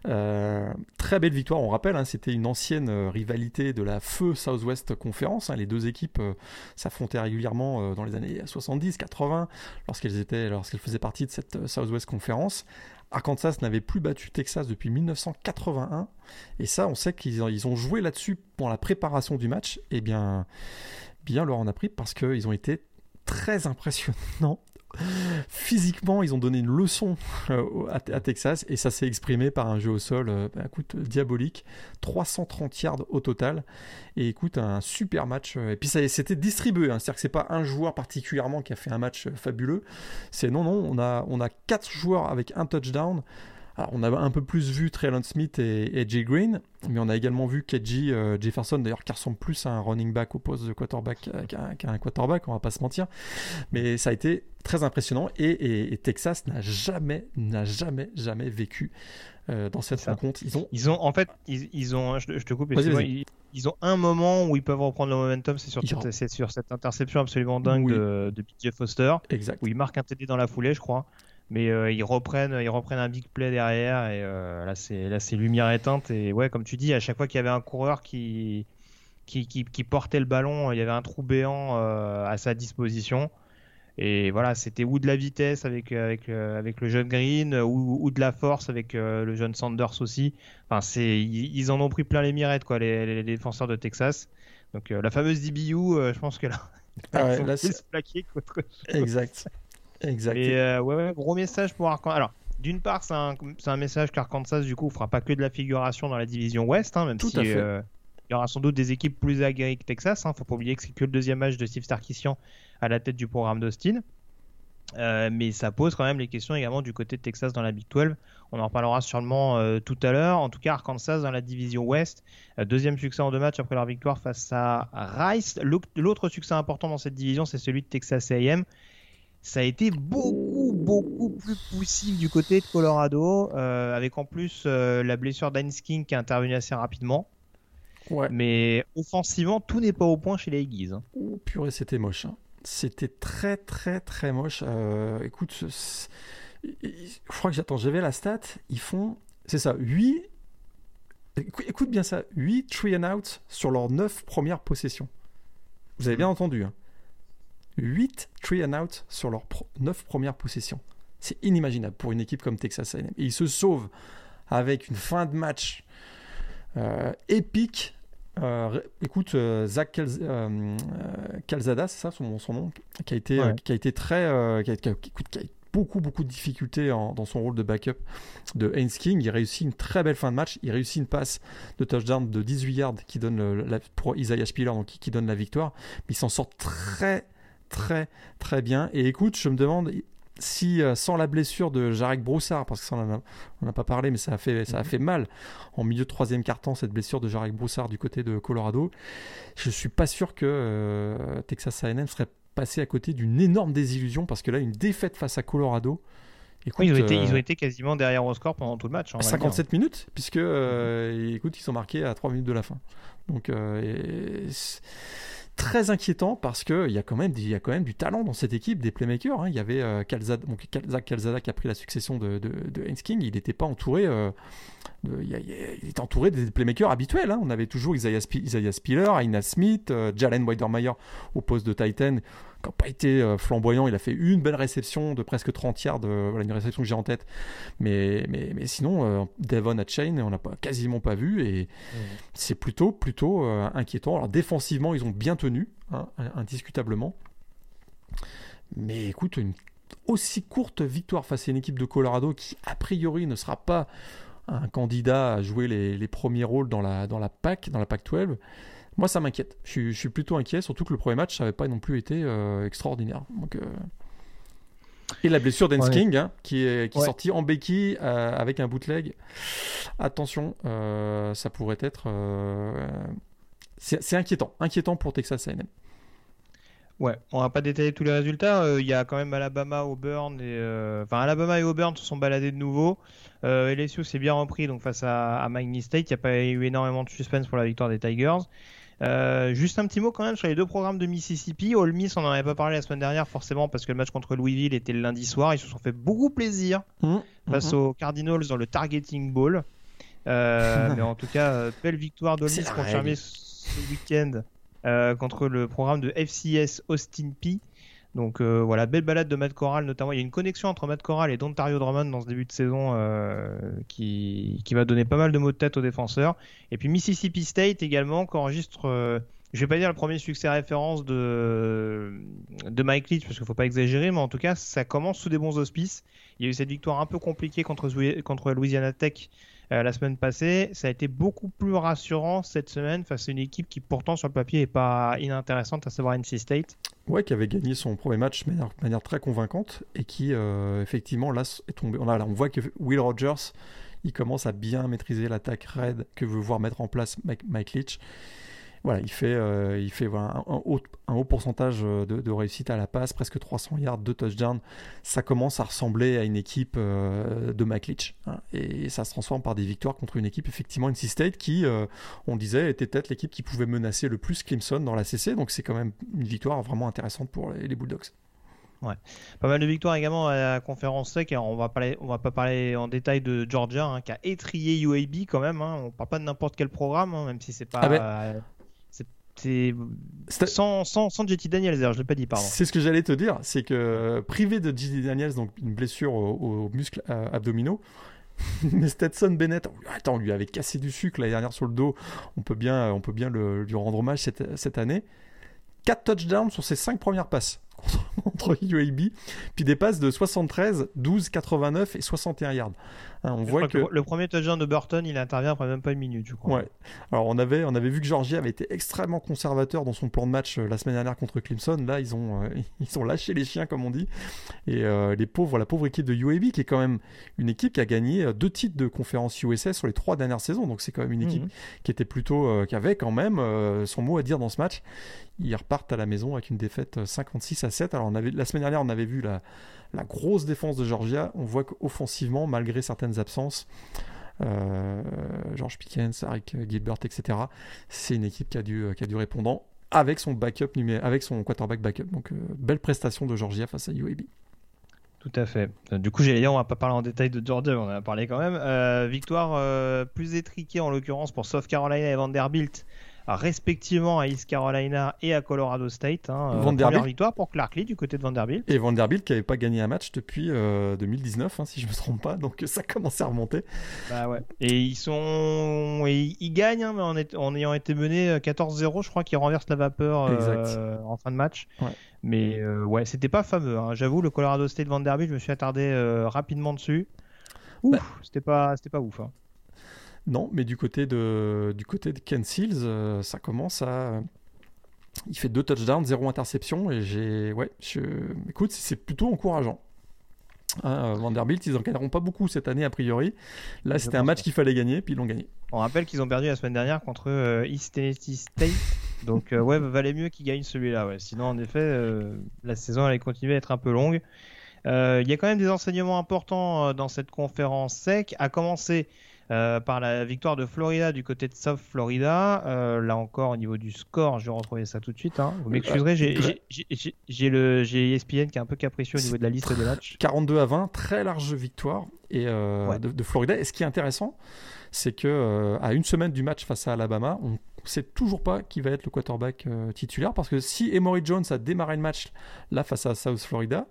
Euh, très belle victoire. On rappelle, hein, c'était une ancienne euh, rivalité de la feu Southwest Conference. Hein. Les deux équipes s'affrontaient régulièrement dans les années 70, 80, lorsqu'elles étaient, faisaient partie de cette Southwest Conference. Arkansas n'avait plus battu Texas depuis 1981. Et ça, on sait qu'ils ils ont joué là-dessus pour la préparation du match. Et bien, bien leur en a pris parce qu'ils ont été très impressionnants Physiquement, ils ont donné une leçon euh, à, Texas et ça s'est exprimé par un jeu au sol euh, bah, écoute, diabolique. 330 yards au total. Et écoute, un super match. Euh, et puis ça c'était distribué. Hein. C'est-à-dire que c'est pas un joueur particulièrement qui a fait un match fabuleux. C'est non, non, on a, on a quatre joueurs avec un touchdown on a un peu plus vu Traylon Smith et, Jay Green, mais on a également vu Keji euh, Jefferson, d'ailleurs, qui ressemble plus à un running back au poste de quarterback euh, qu'à un quarterback, on va pas se mentir. Mais ça a été très impressionnant et, Texas n'a jamais, n'a jamais, jamais vécu euh, dans cette rencontre.
Ils ont, ils ont, en fait, ils, ont, je, te coupe, Ils, ont un moment où ils peuvent reprendre le momentum, c'est sur, cette, sur cette interception absolument dingue de, de BJ Foster,
exact.
où il marque un TD dans la foulée, je crois mais euh, ils reprennent ils reprennent un big play derrière et euh, là c'est là c'est lumière éteinte et ouais comme tu dis à chaque fois qu'il y avait un coureur qui qui, qui, portait le ballon il y avait un trou béant euh, à sa disposition. Et voilà c'était ou de la vitesse avec avec avec le jeune Green ou, ou de la force avec le jeune Sanders aussi. Enfin c'est ils, en ont pris plein les mirettes quoi les, les, défenseurs de Texas. Donc la fameuse DBU je pense que là
ah ouais, là, exact Exact.
Et euh, ouais, gros message pour Arkansas. Alors, d'une part, c'est un, un, message qu'Arkansas, du coup, fera pas que de la figuration dans la division Ouest, hein, même si euh, il y aura sans doute des équipes plus aguerries que Texas. Hein. Faut pas oublier que c'est que le deuxième match de Steve Starkissian à la tête du programme d'Austin. Euh, mais ça pose quand même les questions également du côté de Texas dans la Big 12. On en reparlera sûrement tout à l'heure. En tout cas, Arkansas dans la division Ouest, deuxième succès en deux matchs après leur victoire face à Rice. L'autre succès important dans cette division, c'est celui de Texas A&M ça a été beaucoup, beaucoup plus poussif du côté de Colorado, euh, avec en plus euh, la blessure d'Heinz King qui est intervenue assez rapidement.
Ouais.
Mais offensivement, tout n'est pas au point chez les Aggies. Hein.
Oh, purée, c'était moche. Hein. C'était très, très, très moche. Euh, écoute, je crois que j'attends, j'avais la stat. Ils font, c'est ça, 8. Écoute bien ça, 8 three and out sur leurs 9 premières possessions. Vous avez bien entendu. Hein. 8 three and out sur leurs 9 premières possessions. C'est inimaginable pour une équipe comme Texas A&M. Et ils se sauvent avec une fin de match euh, épique. Euh, écoute, euh, Zach Calzada, c'est ça son, son, nom, qui a été, qui a été très, qui a, beaucoup beaucoup de difficultés dans son rôle de backup de Haynes King. Il réussit une très belle fin de match. Il réussit une passe de touchdown de 18 yards qui donne la, pour Isaiah Spiller, donc qui, qui donne la victoire. Mais il s'en sort très très très bien. Et écoute, je me demande si euh, sans la blessure de Jarek Broussard, parce que ça on n'a pas parlé, mais ça a fait ça a mhm. fait mal en milieu de troisième carton cette blessure de Jarek Broussard du côté de Colorado. Je suis pas sûr que euh, Texas A&M serait passé à côté d'une énorme désillusion parce que là une défaite face à Colorado.
Écoute, ils, ont été, ils, ont euh, été, quasiment derrière au score pendant tout le match.
57 minutes, puisque écoute, ils sont marqués à 3 minutes de la fin. Donc, très inquiétant parce qu'il y, a quand même, du talent dans cette équipe, des playmakers. Hein. Il y avait euh, Calzada, qui a pris la succession de, de, King. Il n'était pas entouré. Euh, il, était entouré des playmakers habituels. Hein. On avait toujours Isaiah, Spiller, Aina Smith, euh, Jalen Weidermeyer au poste de Titan n'a pas été euh, flamboyant. Il a fait une belle réception de presque 30 yards, voilà, une réception que j'ai en tête. Mais, mais, mais sinon, euh, Devon Chain, on n'a pas, quasiment pas vu. Et c'est plutôt, plutôt euh, inquiétant. Alors défensivement, ils ont bien tenu, hein, indiscutablement. Mais écoute, une aussi courte victoire face à une équipe de Colorado qui, a priori, ne sera pas un candidat à jouer les, les premiers rôles dans la, dans la PAC, dans la PAC 12 moi, ça m'inquiète. Je, suis plutôt inquiet, surtout que le premier match, ça n'avait pas non plus été euh, extraordinaire. Donc, euh, Et la blessure d'Ens King, hein, qui est, qui sorti en béquille euh, avec un bootleg. Attention, ça pourrait être. C'est inquiétant. Inquiétant pour Texas AM.
Ouais, on va pas détailler tous les résultats. Il y a quand même Alabama, Auburn et enfin Alabama et Auburn se sont baladés de nouveau. LSU s'est bien repris donc face à, à State. Il n'y a pas eu énormément de suspense pour la victoire des Tigers. Euh, juste un petit mot quand même sur les deux programmes de Mississippi. Ole Miss, on n'en avait pas parlé la semaine dernière forcément parce que le match contre Louisville était le lundi soir. Ils se sont fait beaucoup plaisir mmh, face mmh. aux Cardinals dans le Targeting Bowl. Euh, *laughs* mais en tout cas, euh, belle victoire d'Ole Miss confirmée ce week-end contre le programme de FCS Austin P Donc euh, voilà, belle balade de Matt Corral notamment. Il y a une connexion entre Matt Corral et Dontario Drummond dans ce début de saison euh, qui, qui va donner pas mal de mots de tête aux défenseurs. Et puis Mississippi State également qui enregistre, euh, je vais pas dire le premier succès référence de, de Mike Leach parce qu'il faut pas exagérer, mais en tout cas ça commence sous des bons auspices. Il y a eu cette victoire un peu compliquée contre, contre Louisiana Tech euh, la semaine passée. Ça a été beaucoup plus rassurant cette semaine face à une équipe qui pourtant sur le papier est pas inintéressante, à savoir NC State.
Ouais, qui avait gagné son premier match de manière, très convaincante et qui euh, effectivement là est tombé. On, on voit que Will Rogers il commence à bien maîtriser l'attaque raid que veut voir mettre en place Mike Leach voilà, il fait, euh, il fait un, haut, un, haut, pourcentage euh, de, réussite à la passe, presque 300 yards, de touchdowns. Ça commence à ressembler à une équipe euh, de Mike Leach. Hein. et ça se transforme par des victoires contre une équipe, effectivement, NC State, qui, on disait, était peut-être l'équipe qui pouvait menacer le plus Clemson dans la CC. Donc c'est quand même une victoire vraiment intéressante pour les, Bulldogs.
Ouais. Pas mal de victoires également à la conférence SEC. on va parler, on va pas parler en détail de Georgia hein, qui a étrié UAB quand même. Hein. On parle pas de n'importe quel programme, hein, même si c'est pas. Ah ben, c'est sans, sans, sans, JT Daniels, je l'ai pas dit, pardon.
C'est ce que j'allais te dire, c'est que euh, privé de JT Daniels, donc une blessure aux, muscles euh, abdominaux, *laughs* mais Stetson Bennett, attends, on lui avait cassé du sucre l'année dernière sur le dos, on peut bien, on peut bien le, lui rendre hommage cette, cette année. 4 touchdowns sur ses 5 premières passes *laughs* contre UAB, puis des passes de 73, 12, 89 et 61 yards.
Hein, on voit que... le premier touchdown de Burton, il intervient après même pas une minute, je crois.
Ouais. Alors on avait, on avait vu que Georgia avait été extrêmement conservateur dans son plan de match euh, la semaine dernière contre Clemson. Là, ils ont, euh, *laughs* ils ont lâché les chiens, comme on dit. Et euh, les pauvres, la pauvre équipe de UAB, qui est quand même une équipe qui a gagné deux titres de conférence USS sur les trois dernières saisons. Donc c'est quand même une équipe mhm. qui était plutôt, qui avait quand même son mot à dire dans ce match. Ils repartent à la maison avec une défaite 56 à 7. Alors on avait, la semaine dernière, on avait vu la la grosse défense de Georgia, on voit qu'offensivement, malgré certaines absences, euh, George Pickens, Eric Gilbert, etc., c'est une équipe qui a du, qui a du répondant avec son backup avec quarterback backup. Donc euh, belle prestation de Georgia face à UAB.
Tout à fait. Du coup, j'allais dire, on va pas parler en détail de Georgia, on en a parlé quand même. Euh, victoire plus étriquée en l'occurrence pour South Carolina et Vanderbilt respectivement à East Carolina et à Colorado State. Hein, euh, première victoire pour Clark Lee du côté de Vanderbilt.
Et Vanderbilt qui n'avait pas gagné un match depuis 2019, euh, hein, si je me trompe pas, donc ça commence à remonter.
Bah ouais. Et ils sont, ils gagnent, hein, mais en, ayant été menés 14-0, je crois qu'ils renversent la vapeur euh, en fin de match. Mais ouais, c'était pas fameux. J'avoue, le Colorado State Vanderbilt, je me suis attardé rapidement dessus. Ouf, bah. c'était pas, c'était pas ouf.
Non, mais du côté de, du côté de Ken Seals, euh, ça commence à. Il fait deux touchdowns, zéro interception, et j'ai. Ouais, je... écoute, c'est plutôt encourageant. Hein, euh, Vanderbilt, ils n'en gagneront pas beaucoup cette année, a priori. Là, c'était un match qu'il fallait gagner, puis ils l'ont gagné.
On rappelle qu'ils ont perdu la semaine dernière contre euh, East Tennessee State. Donc, ouais, valait mieux qu'ils gagnent celui-là. Ouais. Sinon, en effet, la saison allait continuer à être un peu longue. Il y a quand même des enseignements importants dans cette conférence sec, à commencer euh, par la victoire de Florida du côté de South Florida. Euh, là encore, au niveau du score, je vais retrouver ça tout de suite. Hein. Vous m'excuserez, j'ai le ESPN qui est un peu capricieux au niveau de la liste des matchs.
42 à 20, très large victoire et, euh, de, Florida. Et ce qui est intéressant, c'est que à une semaine du match face à Alabama, on ne sait toujours pas qui va être le quarterback titulaire parce que si Emory Jones a démarré le match là face à South Florida,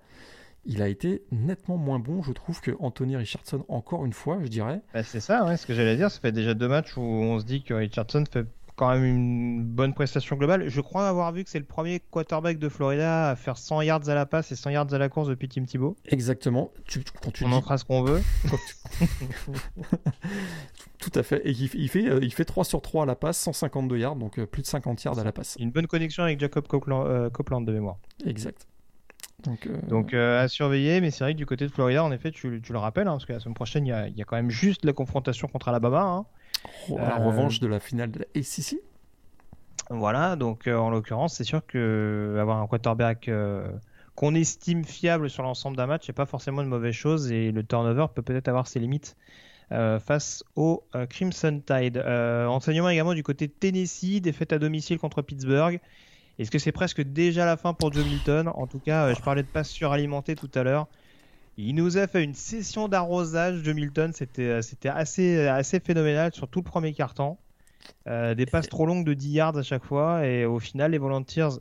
il a été nettement moins bon, je trouve, que Anthony Richardson, encore une fois, je dirais.
Bah, c'est ça, ce que j'allais dire. Ça fait déjà deux matchs où on se dit que Richardson fait quand même une bonne prestation globale. Je crois avoir vu que c'est le premier quarterback de Florida à faire 100 yards à la passe et 100 yards à la course depuis Tim Thibault.
Exactement.
on en fera ce qu'on veut. *laughs* *laughs*
Tout à fait. Et il, fait, euh, il fait 3 sur 3 à la passe, 152 yards, donc euh, plus de 50 yards à la passe.
Une bonne connexion avec Jacob Copeland, euh, Copeland de mémoire.
Exact.
Donc, euh, euh, à surveiller, mais c'est vrai que du côté de Florida, en effet, tu, le rappelles, hein, parce que la semaine prochaine, il y a, quand même juste la confrontation contre Alabama. Hein.
Oh, la revanche de la finale de la ACC.
Voilà, donc euh, en l'occurrence, c'est sûr que avoir un quarterback qu'on estime fiable sur l'ensemble d'un match, c'est pas forcément une mauvaise chose, et le turnover peut peut-être avoir ses limites. face au Crimson Tide. enseignement également du côté de Tennessee, défaite à domicile contre Pittsburgh. Est-ce que c'est presque déjà la fin pour Joe Milton? En tout cas, euh, je parlais de passe suralimenté tout à l'heure. Il nous a fait une session d'arrosage, Joe Milton. C'était, euh, assez, euh, assez phénoménal sur tout le premier quart-temps. des passes trop longues de 10 yards à chaque fois. Et au final, les Volunteers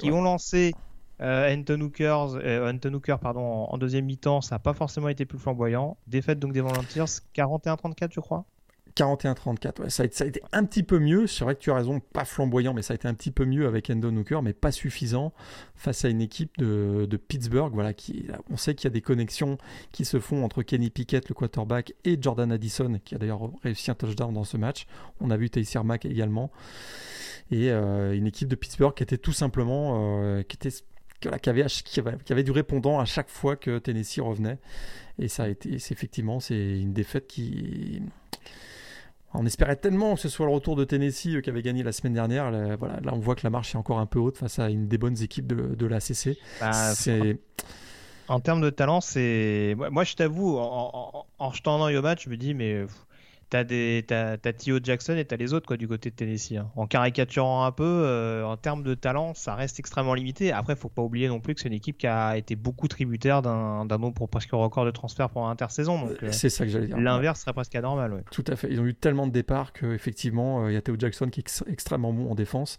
qui ont lancé Euh, Anton, Hooker, pardon, en, deuxième mi-temps, ça n'a pas forcément été plus flamboyant. Défaite donc des Volunteers, 41-34, je crois.
41-34, ouais. ça, a été, un petit peu mieux. C'est vrai que tu as raison, pas flamboyant, mais ça a été un petit peu mieux avec Endon Hooker, mais pas suffisant face à une équipe de, Pittsburgh. Voilà, on sait qu'il y a des connexions qui se font entre Kenny Pickett, le quarterback, et Jordan Addison, qui a d'ailleurs réussi un touchdown dans ce match. On a vu Taysir Mack également. Et euh, une équipe de Pittsburgh qui était tout simplement. Euh, qui était qui, avait, du répondant à chaque fois que Tennessee revenait. Et ça a été, effectivement, c'est une défaite qui, on espérait tellement que ce soit le retour de Tennessee euh, qui avait gagné la semaine dernière. Là, voilà, là, on voit que la marche est encore un peu haute face à une des bonnes équipes de, de l'ACC. Bah,
en termes de talent, c'est. Moi, je t'avoue, en, en, en, jetant un œil au match, je me dis, mais t'as des t'as, Tio Jackson et t'as les autres quoi du côté de Tennessee. Hein. En caricaturant un peu, euh, en termes de talent, ça reste extrêmement limité. Après, faut pas oublier non plus que c'est une équipe qui a été beaucoup tributaire d'un, d'un nombre presque record de transferts pour l'intersaison. Donc,
euh, c'est ça que j'allais dire.
L'inverse serait presque anormal. Ouais.
Tout à fait. Ils ont eu tellement de départs qu'effectivement, euh, il y a Theo Jackson qui est extrêmement bon en défense.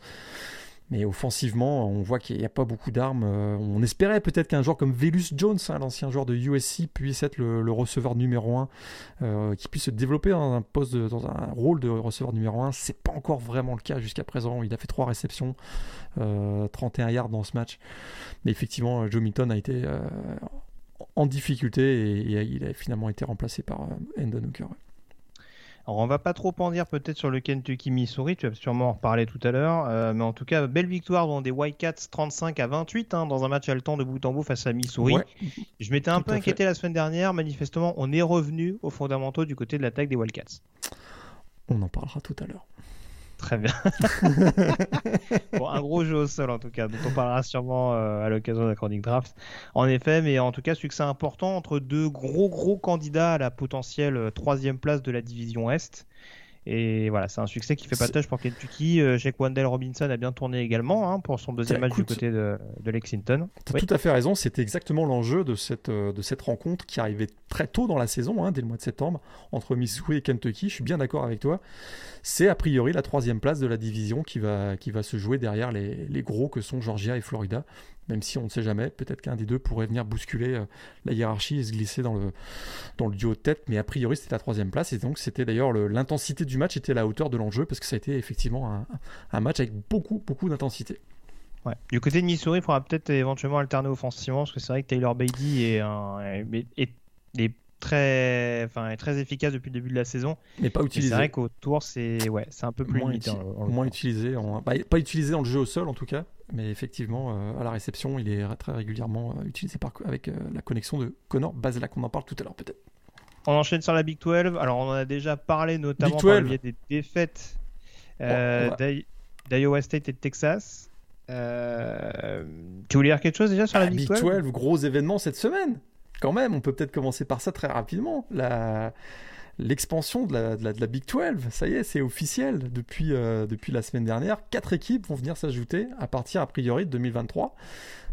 Mais offensivement, on voit qu'il n'y a pas beaucoup d'armes. Euh, on espérait peut-être qu'un joueur comme Velus Jones, hein, l'ancien joueur de USC, puisse être le, receveur numéro 1, euh, qui puisse se développer dans un poste, rôle de receveur numéro 1. C'est pas encore vraiment le cas jusqu'à présent. Il a fait trois réceptions, 31 euh, yards dans ce match. Mais effectivement, Joe Milton a été en difficulté et, il a finalement été remplacé par Endon Hooker.
Alors on va pas trop en dire peut-être sur le Kentucky Missouri, tu vas sûrement en reparler tout à l'heure, euh, mais en tout cas belle victoire dans des Wildcats 35 à 28 hein, dans un match temps de bout en bout face à Missouri. Je m'étais un peu inquiété la semaine dernière, manifestement on est revenu aux fondamentaux du côté de l'attaque des Wildcats.
On en parlera tout à l'heure.
Très bien. *laughs* bon, un gros jeu au sol en tout cas, dont on parlera sûrement euh, à l'occasion de la chronique draft. En effet, mais en tout cas, succès important entre deux gros gros candidats à la potentielle euh, troisième place de la division Est. Et voilà, c'est un succès qui fait pas tâche pour Kentucky. Euh, Jake Wendell Robinson a bien tourné également hein, pour son deuxième match du côté de, de Lexington.
Tu as tout à fait raison, c'était exactement l'enjeu de cette, euh, de cette rencontre qui arrivait très tôt dans la saison, hein, dès le mois de septembre, entre Missouri et Kentucky. Je suis bien d'accord avec toi. C'est a priori la troisième place de la division qui va, qui va se jouer derrière les, les gros que sont Georgia et Florida même si on ne sait jamais, peut-être qu'un des deux pourrait venir bousculer euh, la hiérarchie et se glisser dans le, dans le duo de tête, mais a priori c'était la troisième place, et donc c'était d'ailleurs l'intensité du match était à la hauteur de l'enjeu, parce que ça a été effectivement un, match avec beaucoup, beaucoup d'intensité.
Ouais. Du côté de Missouri, il faudra peut-être éventuellement alterner offensivement, parce que c'est vrai que Taylor Beatty est, est, très, enfin, très efficace depuis le début de la saison.
Mais pas utilisé.
C'est vrai qu'autour, c'est ouais, un peu plus
moins,
limité.
moins utilisé, bah, pas utilisé dans le jeu au sol en tout cas mais effectivement, euh, à la réception, il est très régulièrement euh, utilisé par, avec euh, la connexion de Connor Bazelak. On en parle tout à l'heure peut-être.
On enchaîne sur la Big 12. Alors, on en a déjà parlé notamment par le biais des défaites d'Iowa State et de Texas. tu voulais dire quelque chose déjà sur la Big, 12
Big 12, gros événement cette semaine. Quand même, on peut peut-être commencer par ça très rapidement. La l'expansion de la, Big 12. Ça y est, c'est officiel depuis, euh, depuis la semaine dernière. Quatre équipes vont venir s'ajouter à partir a priori de 2023.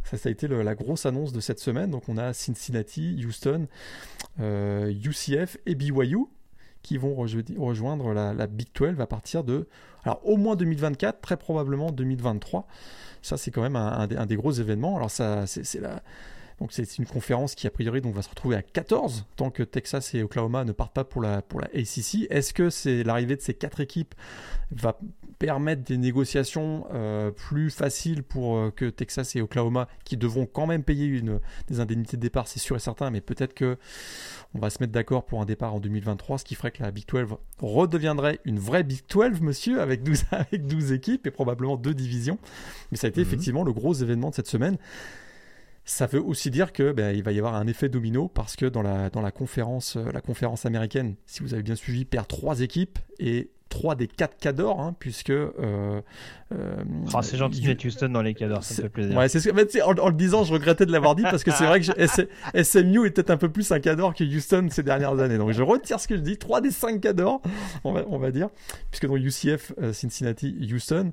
Ça, ça a été la grosse annonce de cette semaine. Donc on a Cincinnati, Houston, UCF euh, et BYU qui vont rejoindre la, Big 12 à partir de, alors au moins 2024, très probablement 2023. Ça c'est quand même un, un, des gros événements. Alors ça, c'est la donc c'est une conférence qui a priori donc va se retrouver à 14 tant que Texas et Oklahoma ne partent pas pour la pour la ACC. Est-ce que c'est l'arrivée de ces quatre équipes va permettre des négociations euh, plus faciles pour euh, que Texas et Oklahoma qui devront quand même payer une, des indemnités de départ, c'est sûr et certain, mais peut-être que on va se mettre d'accord pour un départ en 2023, ce qui ferait que la Big 12 redeviendrait une vraie Big 12, monsieur, avec 12, *laughs* avec 12 équipes et probablement deux divisions. Mais ça a été mhm. effectivement le gros événement de cette semaine. Ça veut aussi dire que ben, il va y avoir un effet domino parce que dans la, dans la conférence, euh, la conférence américaine, si vous avez bien suivi, perd trois équipes et trois des quatre cadors, hein, puisque. Euh,
euh, ah, c'est gentil de mettre Houston dans les cadors, ça me fait plaisir.
Ouais, c'est ce en, en, le disant, je regrettais de l'avoir dit parce que c'est vrai que SMU est peut-être un peu plus un cador que Houston ces dernières années. Donc je retire ce que je dis. Trois des cinq cadors, on va, on va dire, puisque dans UCF, euh, Cincinnati, Houston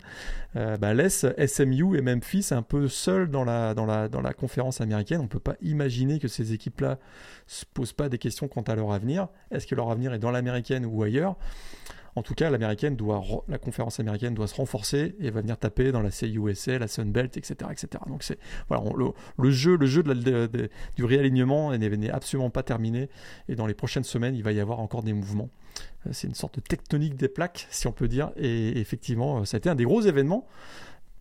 euh, bah, laisse SMU et Memphis un peu seuls dans la, dans, la, dans la conférence américaine. On peut pas imaginer que ces équipes-là se posent pas des questions quant à leur avenir. Est-ce que leur avenir est dans l'américaine ou ailleurs? En tout cas, l'américaine doit, la conférence américaine doit se renforcer et va venir taper dans la CUSA, la Sunbelt, etc., etc. Donc c'est voilà, le, jeu, le jeu de du réalignement n'est absolument pas terminé et dans les prochaines semaines, il va y avoir encore des mouvements. Euh, c'est une sorte de tectonique des plaques, si on peut dire, et effectivement, euh, ça a été un des gros événements.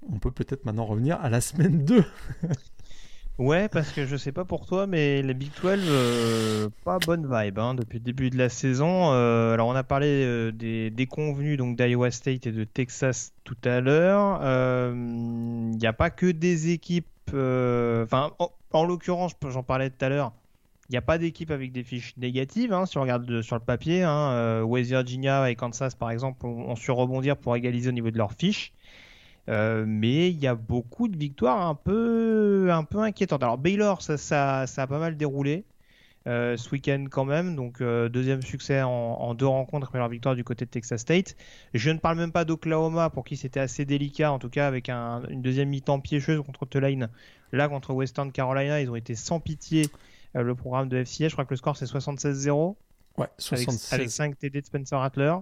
On peut peut-être maintenant revenir à la semaine 2. *laughs*
Ouais, parce que je sais pas pour toi, mais les Big 12, euh, pas bonne vibe hein, depuis le début de la saison. Euh, alors on a parlé euh, des, des, convenus donc d'Iowa State et de Texas tout à l'heure. Il n'y a pas que des équipes. Enfin, en, l'occurrence, j'en parlais tout à l'heure. Il n'y a pas d'équipe avec des fiches négatives. Hein, si on regarde sur le papier, hein, West Virginia et Kansas par exemple ont, ont su rebondir pour égaliser au niveau de leurs fiches. Euh, mais il y a beaucoup de victoires un peu, un peu inquiétantes. Alors Baylor, ça, ça, ça a pas mal déroulé euh, ce week-end quand même. Donc euh, deuxième succès en, deux rencontres après leur victoire du côté de Texas State. Je ne parle même pas d'Oklahoma pour qui c'était assez délicat, en tout cas avec une deuxième mi-temps piégeuse contre Tulane. Là contre Western Carolina, ils ont été sans pitié. le programme de FCA, je crois que le score c'est 76-0.
Ouais, 76.
Avec, avec 5 TD de Spencer Rattler.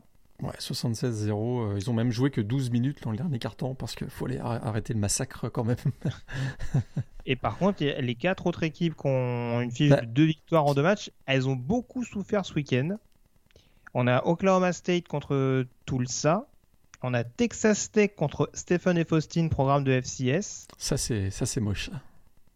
Ouais, 76-0. Euh, ils ont même joué que 12 minutes dans le dernier carton parce qu'il faut aller arrêter le massacre quand même. *laughs*
Et par contre, les quatre autres équipes qui ont une fiche bah, de deux victoires en deux matchs, elles ont beaucoup souffert ce week-end. On a Oklahoma State contre Tulsa. On a Texas Tech contre Stephen F. Austin, programme de FCS.
Ça, c'est, ça, c'est moche.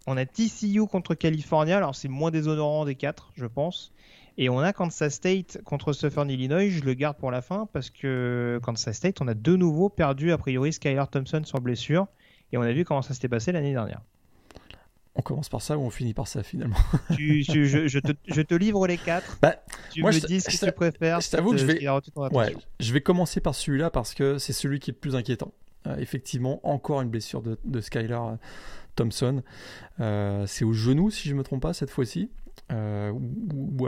On a TCU contre California. Alors, c'est moins déshonorant des quatre, je pense. Et on a Kansas State contre Southern Illinois, je le garde pour la fin parce que Kansas State, on a de nouveau perdu a priori Skylar Thompson sur blessure et on a vu comment ça s'était passé l'année dernière.
On commence par ça ou on finit par ça finalement *laughs*
je, te, livre les quatre. Bah, tu me dis ce que tu préfères.
Je t'avoue que je vais, je vais commencer par celui-là parce que c'est celui qui est le plus inquiétant. Euh, effectivement, encore une blessure de, de Skylar euh, Thompson. Euh, c'est au genou, si je ne me trompe pas, cette fois-ci. ou,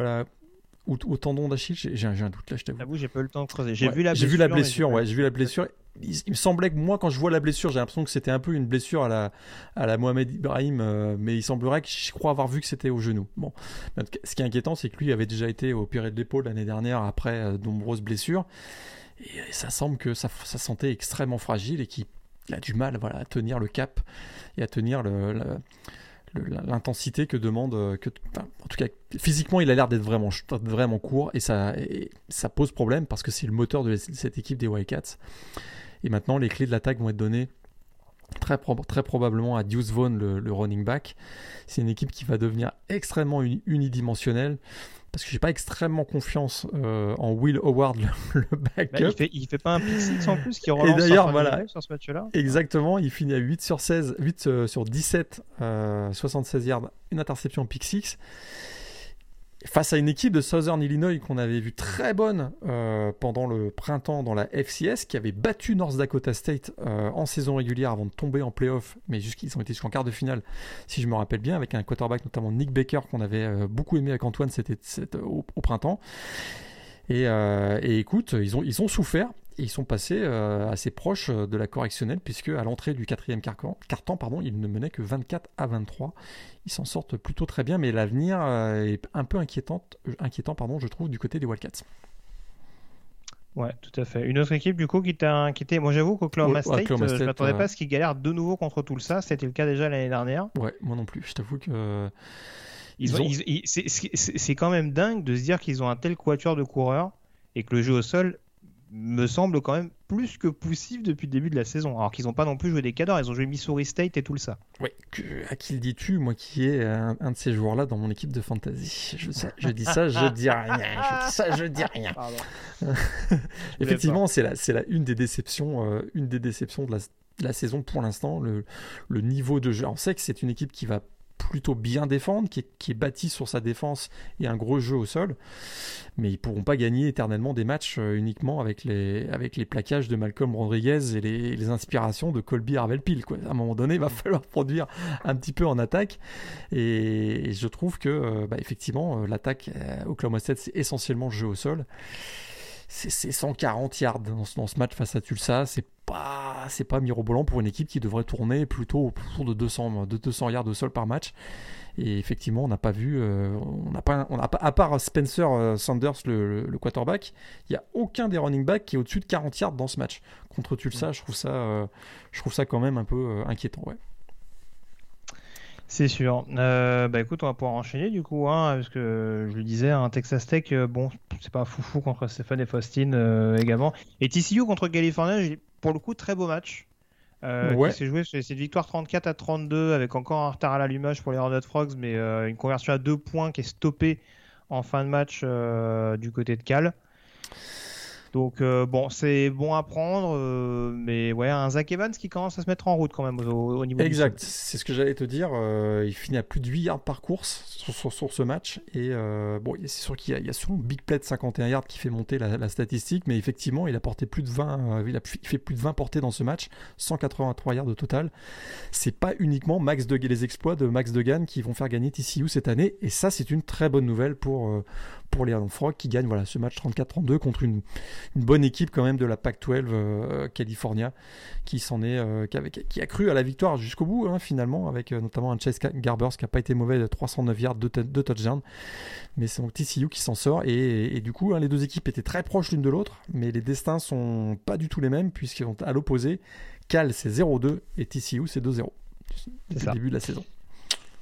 au tendon d'Achille, j'ai un doute là, je t'avoue.
j'ai pas eu le temps de creuser. J'ai vu la
blessure. J'ai vu la blessure, ouais, j'ai vu la blessure. Il, me semblait que moi, quand je vois la blessure, j'ai l'impression que c'était un peu une blessure à la, à la Mohamed Ibrahim, euh, mais il semblerait que je crois avoir vu que c'était au genou. Bon, ce qui est inquiétant, c'est que lui avait déjà été opéré de l'épaule l'année dernière après euh, de nombreuses blessures, et, ça semble que sa, sa santé est extrêmement fragile et qu'il a du mal, voilà, à tenir le cap et à tenir le l'intensité que demande euh, que en tout cas physiquement il a l'air d'être vraiment vraiment court et ça ça pose problème parce que c'est le moteur de cette équipe des Wildcats. Et maintenant les clés de l'attaque vont être données très, très probablement à Deuce Vaughn le, running back. C'est une équipe qui va devenir extrêmement unidimensionnelle parce que j'ai pas extrêmement confiance euh, en Will Howard *laughs* le, backup.
Bah, il, fait, il fait pas un pick six en plus qui relance
Et d'ailleurs voilà sur ce match-là. Exactement, il finit à 8 sur 16, 8 euh, sur 17, 76 euh, yards, une interception pick six face à une équipe de Southern Illinois qu'on avait vu très bonne euh, pendant le printemps dans la FCS, qui avait battu North Dakota State euh, en saison régulière avant de tomber en playoff, mais jusqu'ils ont été jusqu'en quart de finale, si je me rappelle bien, avec un quarterback notamment Nick Baker qu'on avait euh, beaucoup aimé avec Antoine c'était, au, printemps. Et, écoute, ils ont souffert ils sont passés euh, assez proches euh, de la correctionnelle, puisque à l'entrée du quatrième carton, pardon, ils ne menaient que 24 à 23. Ils s'en sortent plutôt très bien, mais l'avenir euh, est un peu inquiétant, inquiétant pardon, je trouve, du côté des Wildcats.
Ouais, tout à fait. Une autre équipe, du coup, qui t'a inquiété. Moi, j'avoue qu'Oklahoma State, je ne m'attendais pas à ce qu'ils galèrent de nouveau contre tout ça. C'était le cas déjà l'année dernière.
Ouais, moi non plus. Je t'avoue que.
c'est quand même dingue de se dire qu'ils ont un tel quatuor de coureurs et que le jeu au sol me semble quand même plus que poussif depuis le début de la saison. Alors qu'ils n'ont pas non plus joué des cadors, ils ont joué Missouri State et tout ça.
Oui, à qui le dis-tu Moi qui ai un, de ces joueurs-là dans mon équipe de fantasy. Je, je dis ça, je dis rien. Je dis *laughs* ça, je dis rien. *laughs* Effectivement, c'est la, c'est la une des déceptions, euh, une des déceptions de la, de la saison pour l'instant. Le, le niveau de jeu. On sait que c'est une équipe qui va plutôt bien défendre, qui est, qui bâti sur sa défense et un gros jeu au sol. Mais ils pourront pas gagner éternellement des matchs euh, uniquement avec les, les plaquages de Malcolm Rodriguez et les, inspirations de Colby Harvell-Peel. À un moment donné, il va *laughs* falloir produire un petit peu en attaque. Et, je trouve que, euh, bah, effectivement, euh, l'attaque au Oklahoma State, c'est essentiellement jeu au sol. C'est 140 yards dans, ce match face à Tulsa. C'est pas, c'est pas mirobolant pour une équipe qui devrait tourner plutôt autour de 200, de 200 yards de sol par match. Et effectivement, on n'a pas vu, euh, on n'a pas, on a pas, à part Spencer euh, Sanders, le, quarterback, il n'y a aucun des running backs qui est au-dessus de 40 yards dans ce match. Contre Tulsa, je trouve ça, euh, je trouve ça quand même un peu inquiétant. Ouais.
C'est sûr. bah écoute, on va pouvoir enchaîner du coup, hein, parce que je le disais, un Texas Tech, bon, c'est pas foufou contre Stéphane et Faustine également. Et TCU contre California, pour le coup, très beau match. Euh, ouais. s'est joué c'est une victoire 34 à 32 avec encore un retard à l'allumage pour les Hornet Frogs, mais euh, une conversion à deux points qui est stoppée en fin de match euh, du côté de Cal. Donc euh, bon, c'est bon à prendre, euh, mais ouais, un Zach Evans qui commence à se mettre en route quand même au, niveau.
Exact, c'est ce que j'allais te dire. Euh, il finit à plus de 8 yards par course sur, sur, ce match. Et bon, c'est sûr qu'il y, a, sur Big Play de 51 yards qui fait monter la, statistique, mais effectivement, il a porté plus de 20, il, a fait plus de 20 portées dans ce match, 183 yards au total. C'est pas uniquement Max de, les exploits de Max Degan qui vont faire gagner TCU cette année, et ça, c'est une très bonne nouvelle pour pour les Iron Frog qui gagnent voilà, ce match 34-32 contre une, une, bonne équipe quand même de la Pac-12 euh, California qui s'en est euh, qui, a cru à la victoire jusqu'au bout hein, finalement avec euh, notamment un Chase Garbers qui n'a pas été mauvais de 309 yards de, de touchdown mais c'est donc TCU qui s'en sort et, du coup hein, les deux équipes étaient très proches l'une de l'autre mais les destins sont pas du tout les mêmes puisqu'ils sont à l'opposé. Cal c'est 0-2 et TCU c'est 2-0 depuis le début de la saison.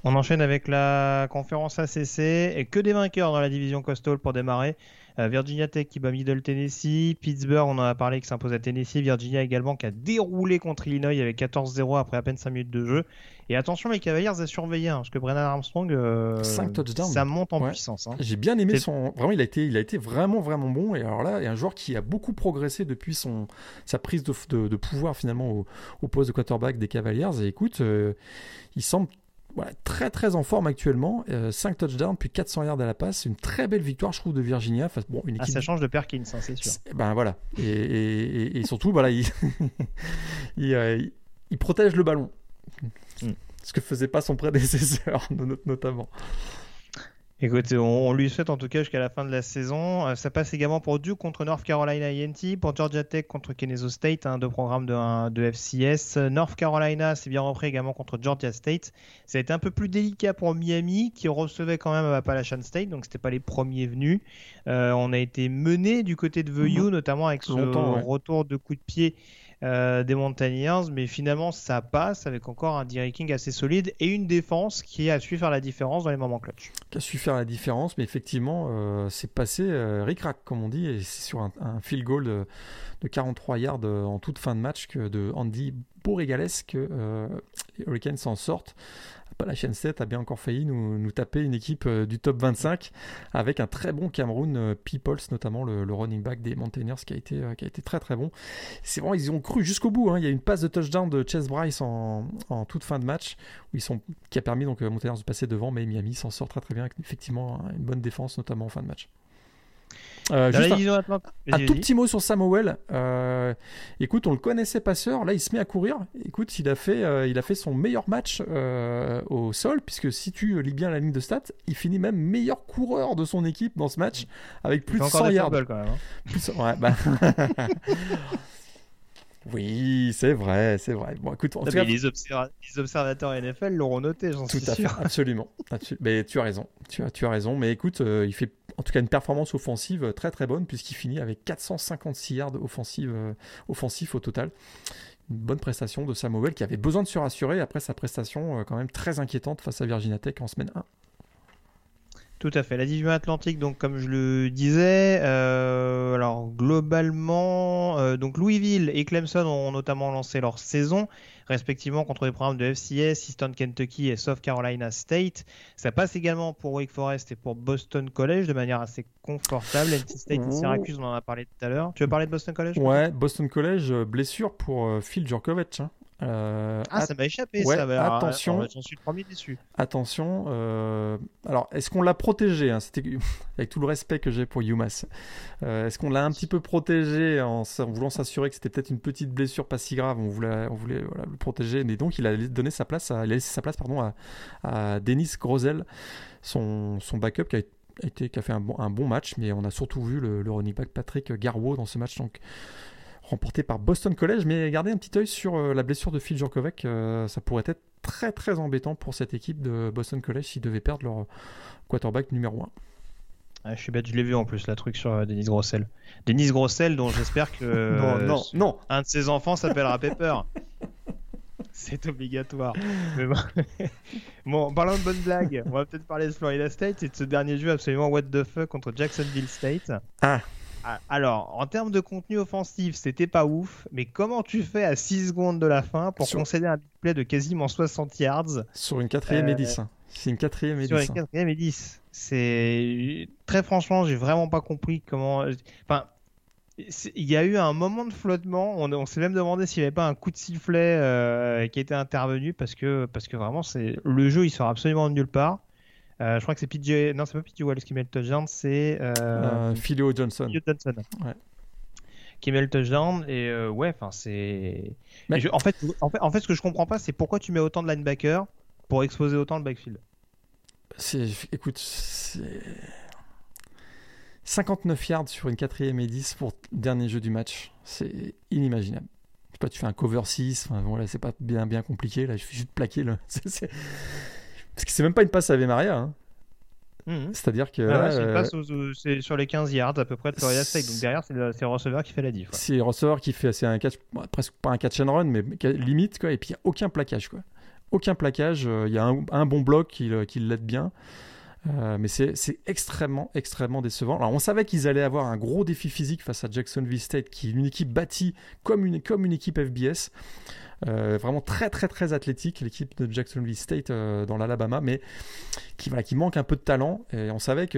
On enchaîne avec la conférence ACC et que des vainqueurs dans la division Coastal pour démarrer. Euh, Virginia Tech qui bat Middle Tennessee, Pittsburgh, on en a parlé, qui s'impose à Tennessee, Virginia également qui a déroulé contre Illinois avec 14-0 après à peine 5 minutes de jeu. Et attention les Cavaliers à surveiller, hein, parce que Brennan Armstrong, euh, ça monte en puissance. Hein.
J'ai bien aimé son, vraiment il a été, il a été vraiment vraiment bon. Et alors là, il y a un joueur qui a beaucoup progressé depuis son sa prise de, pouvoir finalement au, poste de quarterback des Cavaliers. Et écoute, euh, il semble voilà, très très en forme actuellement. 5 euh, touchdowns, puis 400 yards à la passe. C'est une très belle victoire, je trouve, de Virginia. bon, une
ah, ça change de Perkins, hein, c'est sûr.
Ben voilà. Et, surtout, voilà, il... *laughs* Euh, il, protège le ballon. Hmm. Ce que faisait pas son prédécesseur, *laughs* notamment.
Écoute, on, lui souhaite en tout cas jusqu'à la fin de la saison. Euh, ça passe également pour Duke contre North Carolina INT, pour Georgia Tech contre Kennesaw State, hein, deux programmes de, de FCS. North Carolina s'est bien repris également contre Georgia State. Ça a été un peu plus délicat pour Miami qui recevait quand même Appalachian State, donc c'était pas les premiers venus. Euh, on a été mené du côté de VU, mhm. notamment avec ce retour de coup de pied euh, des Montagnards, mais finalement ça passe avec encore un Derrick King assez solide et une défense qui a su faire la différence dans les moments clutch.
Qui a su faire la différence, mais effectivement euh, c'est passé euh, ric-rac comme on dit, et c'est sur un, field goal de, 43 yards en toute fin de match que de Andy Bourrigales que les Hurricanes s'en sortent la chaîne 7 a bien encore failli nous, taper une équipe euh, du top 25 avec un très bon Cameroun, euh, Peoples notamment le, running back des Mountaineers qui a été, euh, qui a été très très bon. C'est vraiment, ils ont cru jusqu'au bout. Hein. Il y a une passe de touchdown de Chase Bryce en, toute fin de match où qui a permis donc Mountaineers de passer devant, mais Miami s'en sort très très bien avec effectivement une bonne défense notamment en fin de match. Euh, un, tout petit mot sur Samuel. Euh, écoute, on le connaissait passeur. Là, il se met à courir. Écoute, il a fait, euh, il a fait son meilleur match au sol, puisque si tu lis bien la ligne de stats, il finit même meilleur coureur de son équipe dans ce match avec plus de 100 yards. Quand même, hein. ouais, bah... *laughs* Oui, c'est vrai, c'est vrai. Bon, écoute,
les, observateurs NFL l'auront noté, j'en suis sûr.
Fait, absolument. *laughs* mais tu as raison. Tu as, tu as raison. Mais écoute, il fait en tout cas une performance offensive très très bonne puisqu'il finit avec 456 yards offensives, euh, offensifs au total. Une bonne prestation de Samuel qui avait besoin de se rassurer après sa prestation euh, quand même très inquiétante face à Virginia Tech en semaine 1.
Tout à fait. La division Atlantique, donc comme je le disais, euh, alors globalement, euh, donc Louisville et Clemson ont notamment lancé leur saison, respectivement contre les programmes de FCS, Eastern Kentucky et South Carolina State. Ça passe également pour Wake Forest et pour Boston College de manière assez confortable. NC State et Syracuse, on en a parlé tout à l'heure. Tu veux parler de Boston College
Ouais, Boston College, euh, blessure pour Phil Djurkovic. Hein.
Euh, ah, ça m'a échappé, ça.
attention.
J'en suis le premier déçu.
Attention. Euh, alors, est-ce qu'on l'a protégé hein, *laughs* Avec tout le respect que j'ai pour. Euh, est-ce qu'on l'a un petit peu protégé en, voulant s'assurer que c'était peut-être une petite blessure pas si grave On voulait, on voulait le protéger. Mais donc, il a donné sa place à, il a laissé sa place pardon, à, à Denis Grosel, son, son backup qui a été, qui a fait un bon, un bon match, mais on a surtout vu le, le running back Patrick Garwo dans ce match, donc remporté par Boston College. Mais gardez un petit œil sur la blessure de Phil Jurkovec, ça pourrait être très très embêtant pour cette équipe de Boston College s'ils devaient perdre leur quarterback numéro 1.
Ah, je suis bête, je l'ai vu en plus, la truc sur euh, Denis Grossel. Denis Grossel, dont j'espère que *laughs*
non, non, non.
un de ses enfants s'appellera Pepper. *laughs* C'est obligatoire. Mais bon... *laughs* bon, parlant de bonnes blagues, on va peut-être parler de Florida State et de ce dernier jeu absolument what the fuck contre Jacksonville State.
Ah.
Ah alors, en termes de contenu offensif, c'était pas ouf, mais comment tu fais à 6 secondes de la fin pour sur... concéder un play de quasiment 60 yards
Sur une quatrième euh... et 10. C'est une quatrième et 10. Sur
une quatrième et 10. C'est très franchement, j'ai vraiment pas compris comment. Enfin, il y a eu un moment de flottement. On, on s'est même demandé s'il n'y avait pas un coup de sifflet euh, qui était intervenu parce que parce que vraiment c'est le jeu il sort absolument de nulle part. Euh, je crois que c'est PJ. Non, c'est pas PJ qui met le touchdown, c'est euh,
Philo Johnson.
Philo Johnson.
Ouais.
Qui met le touchdown et euh, ouais, enfin c'est. Mais... En, fait, en fait, en fait, ce que je comprends pas, c'est pourquoi tu mets autant de linebackers pour exposer autant le backfield.
C'est, écoute, 59 yards sur une quatrième et 10 pour le dernier jeu du match. C'est inimaginable. Je sais pas, tu fais un cover 6, enfin, bon, là, c'est pas bien, bien compliqué. Là, je fais juste plaquer le. *laughs* Parce que c'est même pas une passe à Maria. Hein. Mmh. C'est-à-dire que.
Ah ouais, c'est, une passe aux, c'est sur les 15 yards à peu près de Florida State. Donc derrière, c'est le, c'est le receveur qui fait la diff.
C'est le receveur qui fait. C'est un catch, presque pas un catch and run, mais limite, quoi. Et puis il n'y a aucun plaquage, quoi aucun plaquage. Il euh, y a un, bon bloc qui, qui l'aide bien. Euh, mais c'est extrêmement, extrêmement décevant. Alors, on savait qu'ils allaient avoir un gros défi physique face à Jacksonville State, qui est une équipe bâtie comme une, comme une équipe FBS. Euh, vraiment très, très, très athlétique, l'équipe de Jacksonville State dans l'Alabama, mais qui, manque un peu de talent. Et on savait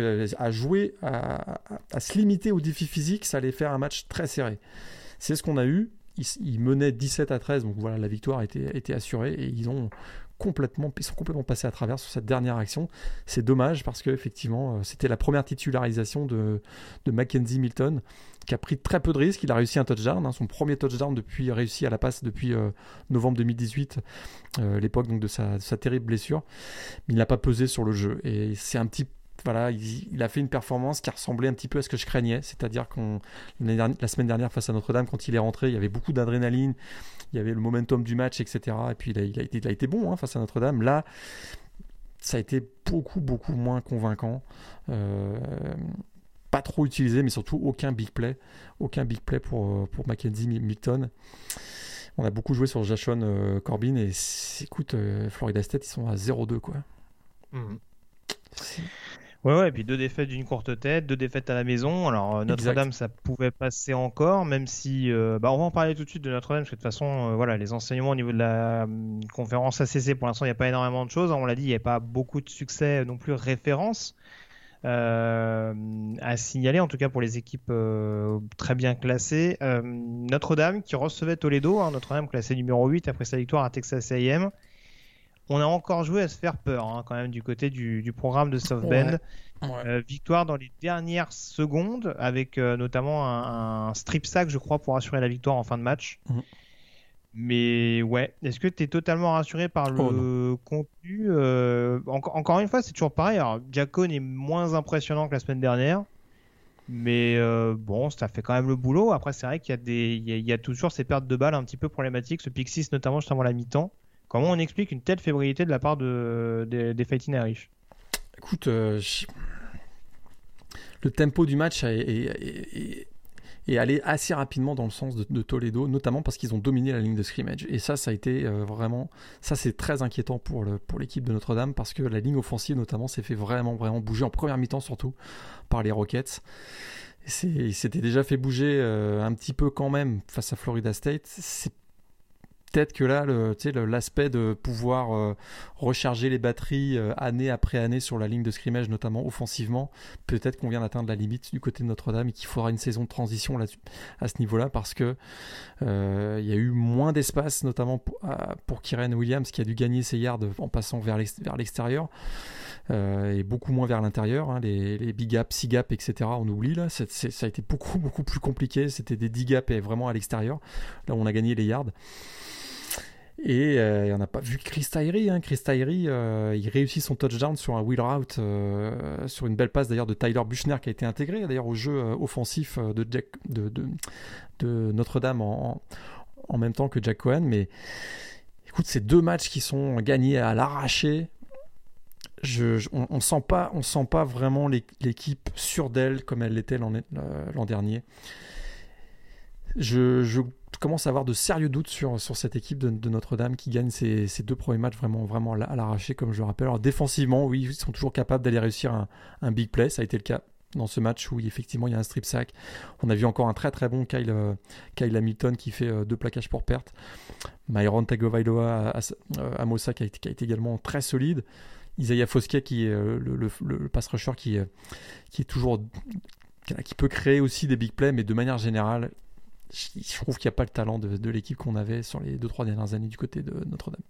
jouer, à, à, se limiter au défi physique, ça allait faire un match très serré. C'est ce qu'on a eu ils, menaient 17 à 13, donc voilà, la victoire était, était assurée et ils ont complètement, ils sont complètement passés à travers sur cette dernière action. C'est dommage parce que effectivement, euh, c'était la première titularisation de, de Mackenzie Milton qui a pris très peu de risques. Il a réussi un touchdown, hein, son premier touchdown depuis réussi à la passe depuis euh, novembre 2018, euh, l'époque donc de sa, sa, terrible blessure. Mais il n'a pas pesé sur le jeu et c'est un petit voilà, il, a fait une performance qui ressemblait un petit peu à ce que je craignais. C'est-à-dire qu'on la semaine dernière face à Notre-Dame, quand il est rentré, il y avait beaucoup d'adrénaline, il y avait le momentum du match, etc. Et puis il a, il a, été, il a été, bon hein, face à Notre-Dame. Là, ça a été beaucoup, beaucoup moins convaincant. Euh, pas trop utilisé, mais surtout aucun big play. Aucun big play pour, pour Mackenzie Milton. On a beaucoup joué sur Jashon euh, Corbin et écoute, euh, Florida State, ils sont à 0-2 quoi. Mmh.
Ouais, ouais, et puis deux défaites d'une courte tête, deux défaites à la maison. Alors euh, Notre-Dame, ça pouvait passer encore, même si, euh, bah, on va en parler tout de suite de Notre-Dame, parce que de toute façon, euh, voilà, les enseignements au niveau de la conférence ACC, pour l'instant, il n'y a pas énormément de choses. On l'a dit, il n'y a pas beaucoup de succès non plus référence à signaler, en tout cas pour les équipes très bien classées. Notre-Dame qui recevait Toledo, hein, Notre-Dame classé numéro 8 après sa victoire à Texas A&M on a encore joué à se faire peur hein, quand même du côté du, programme de South Bend. Euh, victoire dans les dernières secondes avec euh, notamment un, strip sack, je crois, pour assurer la victoire en fin de match. Mhm. Mais ouais, est-ce que tu es totalement rassuré par le oh, contenu euh, Encore une fois, c'est toujours pareil. Alors, Jacone est moins impressionnant que la semaine dernière. Mais bon, ça fait quand même le boulot. Après, c'est vrai qu'il y, a des, il y a toujours ces pertes de balles un petit peu problématiques. Ce pick 6, notamment juste avant la mi-temps. Comment on explique une telle fébrilité de la part de, des Fighting Irish?
Écoute, euh, le tempo du match est, allé assez rapidement dans le sens de, Toledo, notamment parce qu'ils ont dominé la ligne de scrimmage. Et ça, ça a été euh, vraiment, ça c'est très inquiétant pour l'équipe de Notre-Dame parce que la ligne offensive notamment s'est fait vraiment vraiment bouger en première mi-temps surtout par les Rockets. Il s'était déjà fait bouger euh, un petit peu quand même face à Florida State. C'est peut-être que là, l'aspect de pouvoir euh, recharger les batteries euh, année après année sur la ligne de scrimmage, notamment offensivement, peut-être qu'on vient d'atteindre la limite du côté de Notre-Dame et qu'il faudra une saison de transition là à ce niveau-là parce que euh, il y a eu moins d'espace, notamment pour, pour Kyren Williams qui a dû gagner ses yards en passant vers l'extérieur. et beaucoup moins vers l'intérieur. Hein, les, big gaps, six gaps, etc. On oublie là. ça a été beaucoup beaucoup plus compliqué. C'était des 10 gaps et vraiment à l'extérieur. Là, on a gagné les yards. Et euh, on n'a pas vu Chris Tyree. Hein. Chris Tyree, euh, il réussit son touchdown sur un wheel route, euh, sur une belle passe d'ailleurs de Tyler Buchner qui a été intégré d'ailleurs au jeu offensif de, Notre-Dame en, même temps que Jack Cohen. Mais écoute, ces deux matchs qui sont gagnés à l'arraché. On, ne sent pas, on sent pas vraiment l'équipe sûre d'elle comme elle l'était l'an dernier. Je, commence à avoir de sérieux doutes sur, sur cette équipe de, Notre-Dame qui gagne ses, deux premiers matchs vraiment, vraiment à l'arraché, comme je le rappelle. Alors défensivement, oui, ils sont toujours capables d'aller réussir un, big play. Ça a été le cas dans ce match où effectivement il y a un strip sack. On a vu encore un très très bon Kyle, euh, Kyle Hamilton qui fait euh, deux plaquages pour perte. Myron Tagovailoa à, à, Mossa qui a, été, a, été, également très solide. Isaiah Foskey qui est euh, le, le, pass rusher qui, qui est toujours qui peut créer aussi des big plays, mais de manière générale, je trouve qu'il n'y a pas le talent de, l'équipe qu'on avait sur les 2-3 dernières années du côté de Notre-Dame.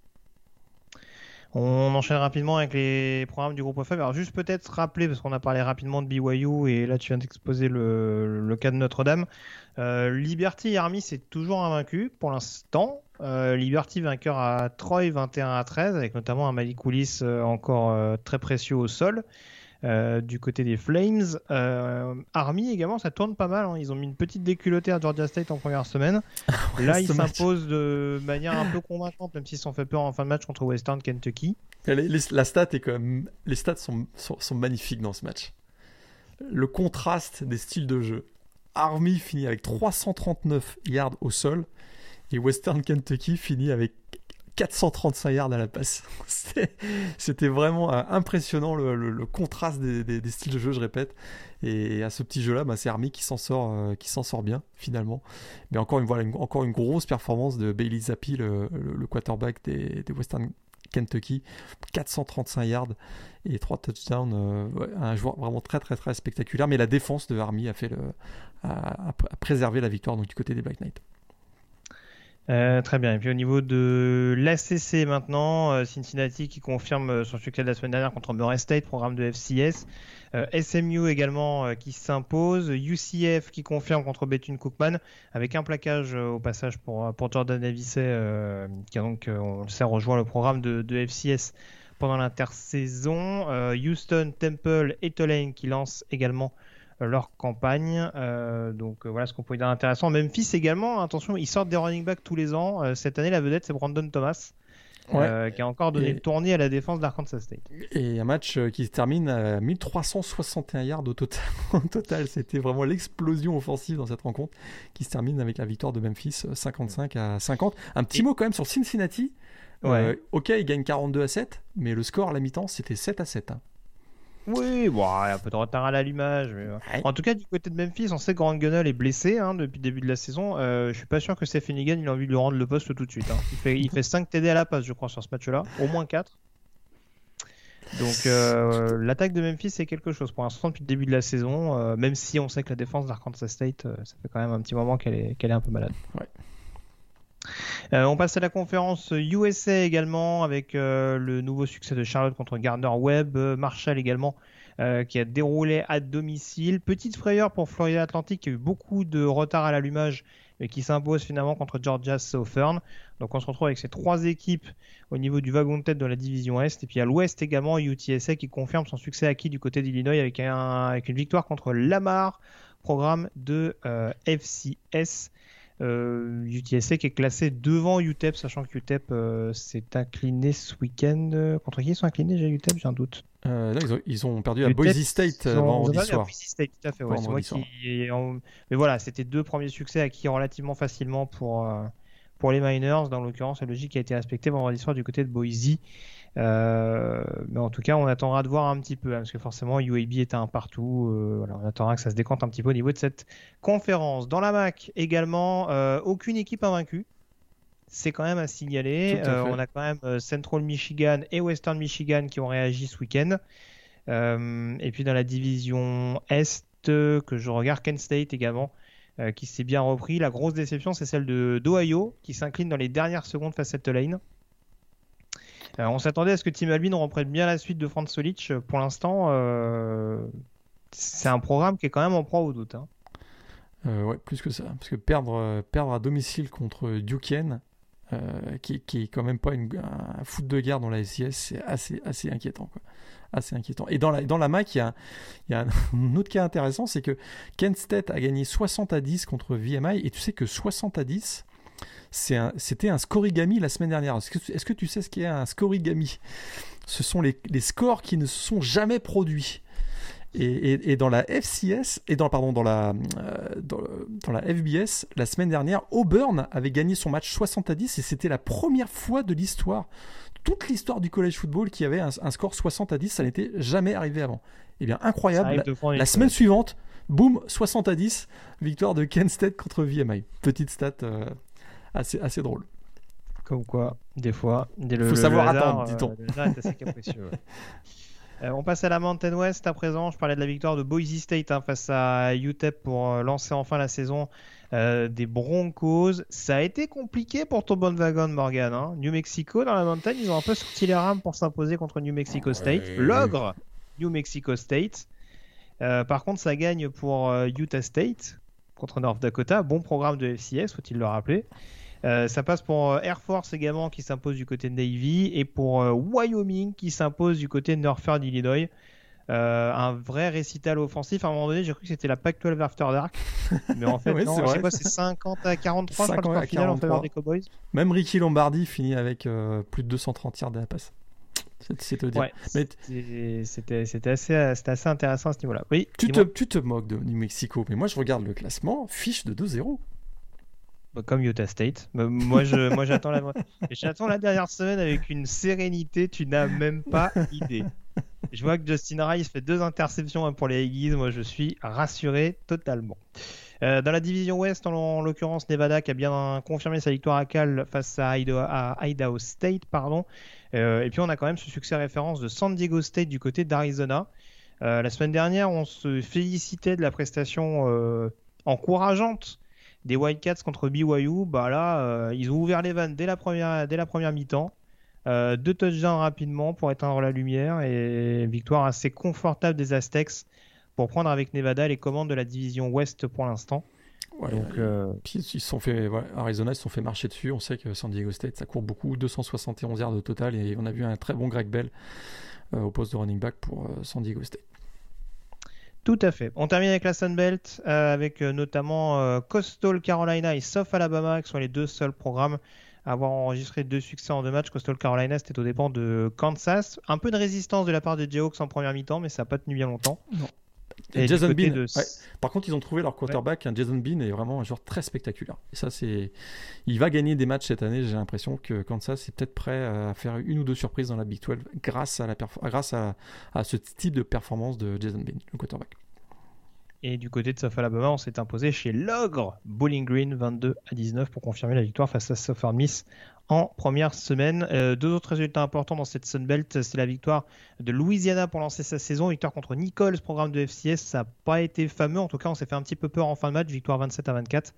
On enchaîne rapidement avec les programmes du groupe FF. Alors juste peut-être rappeler, parce qu'on a parlé rapidement de BYU et là tu viens d'exposer le, cas de Notre-Dame. Euh, Liberty Army c'est toujours invaincu pour l'instant. Euh, Liberty vainqueur à Troy 21 à 13 avec notamment un Malik Willis euh, encore très précieux au sol. Euh, du côté des Flames. Euh, Army également, ça tourne pas mal. Hein. Ils ont mis une petite déculottée à Georgia State en première semaine. *laughs* Là, ils s'imposent de manière un peu convaincante, même s'ils sont fait peur en fin de match contre Western Kentucky.
la stat est quand même, les stats sont, sont, magnifiques dans ce match. Le contraste des styles de jeu. Army finit avec 339 yards au sol et Western Kentucky finit avec 435 yards à la passe. *laughs* C'était vraiment euh, impressionnant le, contraste des, styles de jeu, je répète. Et à ce petit jeu-là, bah, c'est Army qui s'en sort, euh, qui s'en sort bien finalement. Mais encore une, grosse performance de Bailey Zappi, le, quarterback des, Western Kentucky, 435 yards et 3 touchdowns. Euh, un joueur vraiment très très très spectaculaire. Mais la défense de Army a fait préservé la victoire du côté des Black Knights.
Euh, très bien. Et puis au niveau de l'ACC maintenant, euh, Cincinnati qui confirme euh, son succès de la semaine dernière contre Murray State, programme de FCS. SMU également qui s'impose. UCF qui confirme contre Bethune Cookman avec un plaquage au passage pour, Jordan Davisay qui a donc, on le sait, rejoint le programme de, de FCS pendant l'intersaison. Houston, Temple et Tulane qui lancent également leur campagne. Euh, donc euh, voilà ce qu'on peut dire d'intéressant. Memphis également, attention, ils sortent des running backs tous les ans. Euh, cette année, la vedette, c'est Brandon Thomas. qui a encore donné le tournis à la défense d'Arkansas State.
Et un match qui se termine à 1361 yards au total. *laughs* au total, c'était vraiment l'explosion offensive dans cette rencontre qui se termine avec la victoire de Memphis 55 à 50. Un petit mot quand même sur Cincinnati. ok, ils gagnent 42 à 7, mais le score à la mi-temps, c'était 7 à 7.
Oui, bon, il y a un peu de retard à l'allumage. Euh, en tout cas, du côté de Memphis, on sait que Grant Gunnell est blessé hein, depuis le début de la saison. Euh, je suis pas sûr que Stephen Egan il a envie de lui rendre le poste tout de suite. Hein. Il, fait, il fait 5 TD à la passe, je crois, sur ce match-là. Au moins 4. Donc euh, l'attaque de Memphis c'est quelque chose pour l'instant depuis le début de la saison, même si on sait que la défense d'Arkansas State, ça fait quand même un petit moment qu'elle est, qu'elle est un peu malade. Ouais. Euh, on passe à la conférence USA également avec euh, le nouveau succès de Charlotte contre Gardner Webb, euh, Marshall également qui a déroulé à domicile. Petite frayeur pour Florida Atlantic qui a eu beaucoup de retard à l'allumage mais qui s'impose finalement contre Georgia Southern. Donc on se retrouve avec ces trois équipes au niveau du wagon de tête de la division Est. Et puis à l'Ouest également, UTSA qui confirme son succès acquis du côté d'Illinois avec, avec une victoire contre Lamar, programme de FCS. UTSA euh, qui est classé devant UTEP, sachant que UTEP euh, s'est incliné ce week-end. Contre qui ils sont inclinés J'ai UTEP, j'ai un doute.
Euh, là, ils ont, perdu à Boise State vendredi soir.
Boise State, tout à fait. moi qui... Mais voilà, c'était deux premiers succès acquis relativement facilement pour, pour les Miners. Dans l'occurrence, la logique a été respectée vendredi soir du côté de Boise. Euh, mais en tout cas, on attendra de voir un petit peu, hein, parce que forcément, UAB est un partout. Euh, on attendra que ça se décante un petit peu au niveau de cette conférence. Dans la MAC également, euh, aucune équipe invaincue. C'est quand même à signaler. on a quand même Central Michigan et Western Michigan qui ont réagi ce week-end. et puis dans la division Est, que je regarde, Kent State également, qui s'est bien repris. La grosse déception, c'est celle de d'Ohio, qui s'incline dans les dernières secondes face à Tulane. Euh, on s'attendait à ce que Tim Albin reprenne bien la suite de Franz Solic. Pour l'instant, euh, c'est un programme qui est quand même en proie au doute. Hein.
Euh, ouais, plus que ça. Parce que perdre, à domicile contre Duquesne, qui, qui est quand même pas un foot de guerre dans la SIS, c'est assez, inquiétant. Assez inquiétant. Et dans la, dans la MAC, il y a, il y a un, *laughs* autre cas intéressant, c'est que Kent State a gagné 60 à 10 contre VMI, et tu sais que 60 à 10, c'était un, un, scorigami la semaine dernière. Est-ce que, est que, tu sais ce qu'est un scorigami? Ce sont les, les, scores qui ne se sont jamais produits. Et, et, et, dans la FCS et dans pardon dans la euh, dans, dans, la FBS la semaine dernière Auburn avait gagné son match 60 à 10 et c'était la première fois de l'histoire toute l'histoire du college football qui avait un, score 60 à 10, ça n'était jamais arrivé avant. Eh bien, incroyable. La, semaine suivante, boum, 60 à 10, victoire de Kent State contre VMI. Petite stat euh, assez, assez drôle.
Comme quoi, des fois,
il faut savoir attendre,
dit-on. *laughs* Euh, on passe à la Mountain West à présent. Je parlais de la victoire de Boise State hein, face à UTEP pour euh, lancer enfin la saison euh, des Broncos. Ça a été compliqué pour ton bon wagon, Morgan. Hein. New Mexico, dans la montagne, ils ont un peu sorti les rames pour s'imposer contre New Mexico State. L'ogre New Mexico State. Euh, par contre, ça gagne pour euh, Utah State contre North Dakota. Bon programme de FCS, faut-il le rappeler. Ça passe pour Air Force également qui s'impose du côté de Navy et pour Wyoming qui s'impose du côté de Northern Illinois. Euh, un vrai récital offensif. À un moment donné, j'ai cru que c'était la Pac-12 After Dark. *laughs* Mais en fait, non, je sais pas, c'est 50 à 43, je crois, le final en faveur des Cowboys.
Même Ricky Lombardi finit avec euh, plus de 230 yards de la passe. C'est.
Ouais, C'était assez, assez intéressant à ce niveau-là. Oui,
tu, te, tu te moques de New Mexico, mais moi je regarde le classement, fiche de 2-0
bah, comme Utah State. Bah, moi, moi, j'attends la, j'attends la dernière semaine avec une sérénité, tu n'as même pas idée. Je vois que Justin Rice fait deux interceptions hein, pour les Aggies. Moi, je suis rassuré totalement. Euh, dans la division Ouest, en, l'occurrence, Nevada qui a bien confirmé sa victoire à Cal face à Idaho, State. Pardon. Euh, et puis, on a quand même ce succès référence de San Diego State du côté d'Arizona. Euh, la semaine dernière, on se félicitait de la prestation encourageante des Wildcats contre BYU. Bah là, ils ont ouvert les vannes dès la première, dès la première mi-temps. Euh, deux touchdowns rapidement pour éteindre la lumière et victoire assez confortable des Aztecs pour prendre avec Nevada les commandes de la division Ouest pour l'instant.
Donc, euh, ils sont fait, Arizona ils se sont fait marcher dessus. On sait que San Diego State ça court beaucoup, 271 yards de total et on a vu un très bon Greg Bell euh, au poste de running back pour San Diego State.
Tout à fait. On termine avec la Sunbelt, avec notamment Coastal Carolina et South Alabama, qui sont les deux seuls programmes avoir enregistré deux succès en deux matchs. Coastal Carolina, c'était au dépend de Kansas. Un peu de résistance de la part des Jayhawks en première mi-temps, mais ça n'a pas tenu bien longtemps.
Non. Et Jason Bean. Par contre, ils ont trouvé leur quarterback. un Jason Bean est vraiment un joueur très spectaculaire. Et ça, c'est. Il va gagner des matchs cette année. J'ai l'impression que Kansas est peut-être prêt à faire une ou deux surprises dans la Big 12 grâce à, la grâce à, à ce type de performance de Jason Bean, le quarterback.
Et du côté de South Alabama, on s'est imposé chez l'ogre Bowling Green 22 à 19 pour confirmer la victoire face à Southern Miss en première semaine. Euh, deux autres résultats importants dans cette Sun Belt, c'est la victoire de Louisiana pour lancer sa saison, victoire contre Nichols, programme de FCS. Ça n'a pas été fameux, en tout cas on s'est fait un petit peu peur en fin de match, victoire 27 à 24.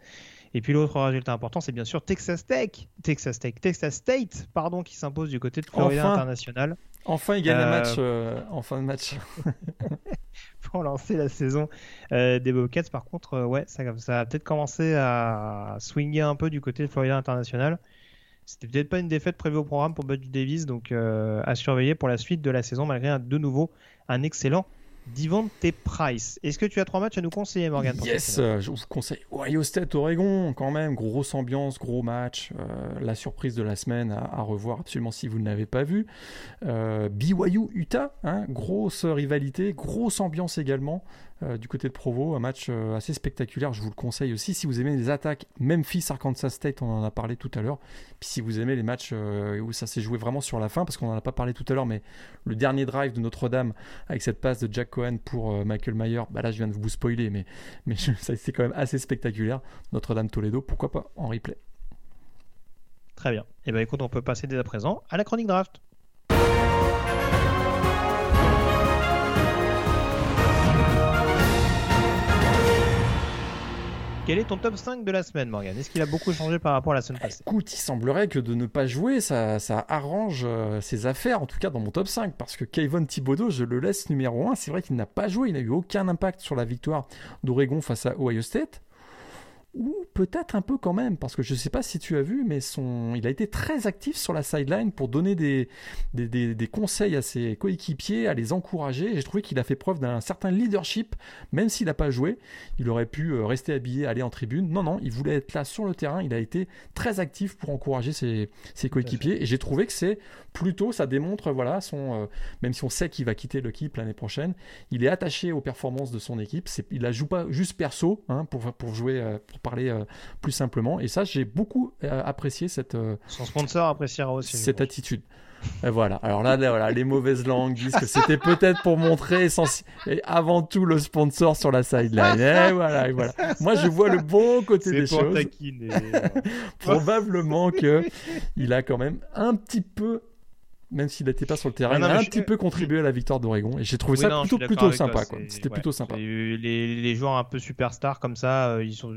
Et puis l'autre résultat important, c'est bien sûr Texas Tech, Texas Tech, Texas State, pardon, qui s'impose du côté de Florida International.
Enfin, il gagne un match euh, en fin de match. *laughs* *laughs*
pour lancer la saison euh, des Bobcats. Par contre, euh, ouais, ça, ça a peut-être commencé à swinger un peu du côté de Florida International. C'était peut-être pas une défaite prévue au programme pour Buddy Davis, donc à surveiller pour la suite de la saison, malgré un, de nouveau un excellent tes Price. Est-ce que tu as trois matchs à nous conseiller, Morgan
Yes, euh, je vous conseille Ohio State, Oregon, quand même. Grosse ambiance, gros match. Euh, la surprise de la semaine à, revoir absolument si vous ne l'avez pas vu. Euh, BYU, Utah, hein, grosse rivalité, grosse ambiance également. Euh, du côté de Provo. Un match euh, assez spectaculaire, je vous le conseille aussi. Si vous aimez les attaques, Memphis, Arkansas State, on en a parlé tout à l'heure. Puis si vous aimez les matchs euh, où ça s'est joué vraiment sur la fin, parce qu'on n'en a pas parlé tout à l'heure, mais le dernier drive de Notre-Dame avec cette passe de Jack Cohen pour Michael Mayer, bah là je viens de vous spoiler, mais, *laughs* c'est quand même assez spectaculaire. Notre-Dame Toledo, pourquoi pas en replay?
Très bien. Et eh bien écoute, on peut passer dès à présent à la chronique draft. Quel est ton top 5 de la semaine, Morgan Est-ce qu'il a beaucoup changé par rapport à la semaine passée?
Écoute, il semblerait que de ne pas jouer, ça, arrange euh, ses affaires, en tout cas dans mon top 5, parce que Kayvon Thibodeau, je le laisse numéro 1. C'est vrai qu'il n'a pas joué, il n'a eu aucun impact sur la victoire d'Oregon face à Ohio State. Ou peut-être un peu quand même, parce que je ne sais pas si tu as vu, mais son, il a été très actif sur la sideline pour donner des, des, des, conseils à ses coéquipiers, à les encourager. J'ai trouvé qu'il a fait preuve d'un certain leadership, même s'il n'a pas joué. Il aurait pu euh, rester habillé, aller en tribune. Non, non, il voulait être là sur le terrain. Il a été très actif pour encourager ses, ses coéquipiers. Et j'ai trouvé que c'est plutôt, ça démontre, voilà, son, euh, même si on sait qu'il va quitter l'équipe l'année prochaine, il est attaché aux performances de son équipe. Il ne joue pas juste perso hein, pour, pour jouer. Euh, parler euh, plus simplement. Et ça, j'ai beaucoup euh, apprécié cette. Euh,
Son sponsor appréciera aussi.
Cette attitude. Et voilà. Alors là, voilà, les mauvaises langues disent que c'était peut-être pour montrer et avant tout le sponsor sur la sideline. Et voilà, voilà. Moi, je vois le bon côté des choses. *laughs* Probablement que il a quand même un petit peu même s'il n'était pas sur le terrain, il a un petit peu contribué à la victoire d'Oregon. Et j'ai trouvé ça plutôt, plutôt sympa. C'était plutôt sympa.
Les, les, joueurs un peu superstars comme ça, euh, ils sont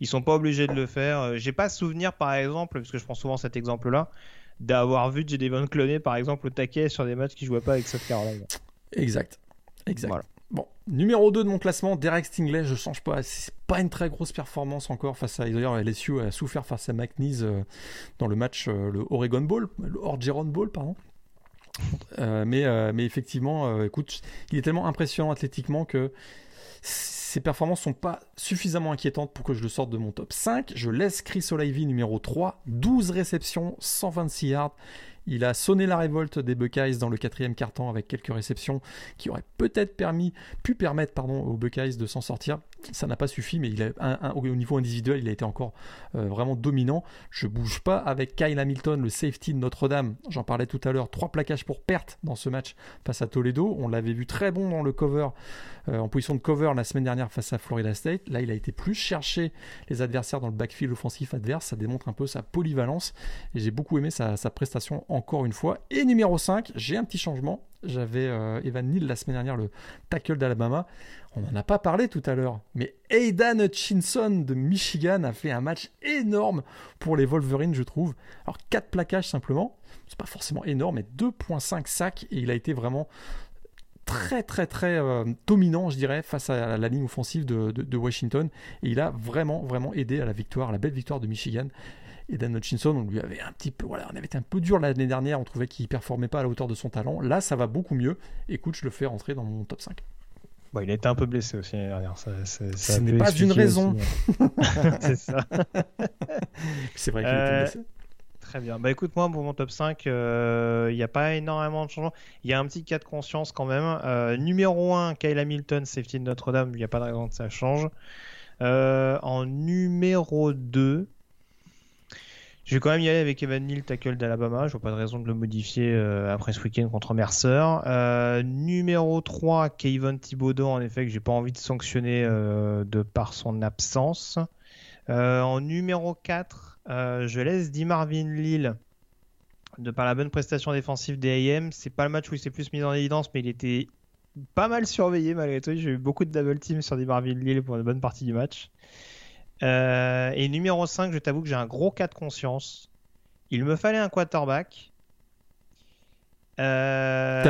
ils sont pas obligés de le faire. Euh, j'ai pas souvenir, par exemple, parce que je prends souvent cet exemple-là, d'avoir vu Devon Cloné, par exemple, au taquet sur des matchs qui jouaient pas avec South Carolina.
Exact. Exact. Bon, numéro 2 de mon classement, Derek Stingley, je change pas, c'est pas une très grosse performance encore face à d'ailleurs LSU a souffert face à McNeese euh, dans le match le Oregon Bowl, le Orgeron Bowl pardon. Euh, mais, euh, mais effectivement, euh, écoute, il est tellement impressionnant athlétiquement que ses performances sont pas suffisamment inquiétantes pour que je le sorte de mon top 5. Je laisse Chris Olivey numéro 3, 12 réceptions, 126 yards. Il a sonné la révolte des Buckeyes dans le quatrième quart-temps avec quelques réceptions qui auraient peut-être permis, pu permettre pardon, aux Buckeyes de s'en sortir. Ça n'a pas suffi, mais au niveau individuel, il a été encore euh, vraiment dominant. Je bouge pas avec Kyle Hamilton, le safety de Notre-Dame. J'en parlais tout à l'heure. Trois plaquages pour perte dans ce match face à Toledo. On l'avait vu très bon dans le cover, euh, en position de cover la semaine dernière face à Florida State. Là, il a été plus chercher les adversaires dans le backfield offensif adverse. Ça démontre un peu sa polyvalence. Et j'ai beaucoup aimé sa, sa prestation encore une fois. Et numéro 5, j'ai un petit changement. J'avais euh, Evan Neal la semaine dernière, le tackle d'Alabama. On n'en a pas parlé tout à l'heure, mais Aidan Hutchinson de Michigan a fait un match énorme pour les Wolverines, je trouve. Alors 4 plaquages simplement, c'est pas forcément énorme, mais 2.5 sacs et il a été vraiment très très très euh, dominant, je dirais, face à la ligne offensive de, Washington. Et il a vraiment vraiment aidé à la victoire, la belle victoire de Michigan. Et Dan Hutchinson, on lui avait un petit peu, voilà, on avait été un peu dur l'année dernière, on trouvait qu'il performait pas à la hauteur de son talent. Là, ça va beaucoup mieux. Écoute, je le fais rentrer dans mon top 5.
Bon, il a été un peu blessé aussi l'année dernière. Ça,
Ce n'est pas une raison. *laughs*
c'est ça. *laughs*
c'est vrai qu'il était euh, blessé.
Très bien. Bah écoute, moi, pour mon top 5, euh, il n'y a pas énormément de changements. Il y a un petit cas de conscience quand même. Euh, numéro 1, Kyle Hamilton, safety de Notre-Dame. Il n'y a pas de raison que ça change. en numéro 2, je vais quand même y aller avec Evan Neal, tackle d'Alabama. Je vois pas de raison de le modifier euh, après ce week-end contre Mercer. Euh, numéro 3, Kevin Thibodeau, en effet, que j'ai pas envie de sanctionner euh, de par son absence. en numéro 4, je laisse Di Marvin Lille de par la bonne prestation défensive des AM. C'est pas le match où il s'est plus mis en évidence, mais il était pas mal surveillé malgré tout. J'ai eu beaucoup de double team sur Di Marvin Lille pour une bonne partie du match. Euh, et numéro 5, je t'avoue que j'ai un gros cas de conscience. Il me fallait un quarterback.
Euh,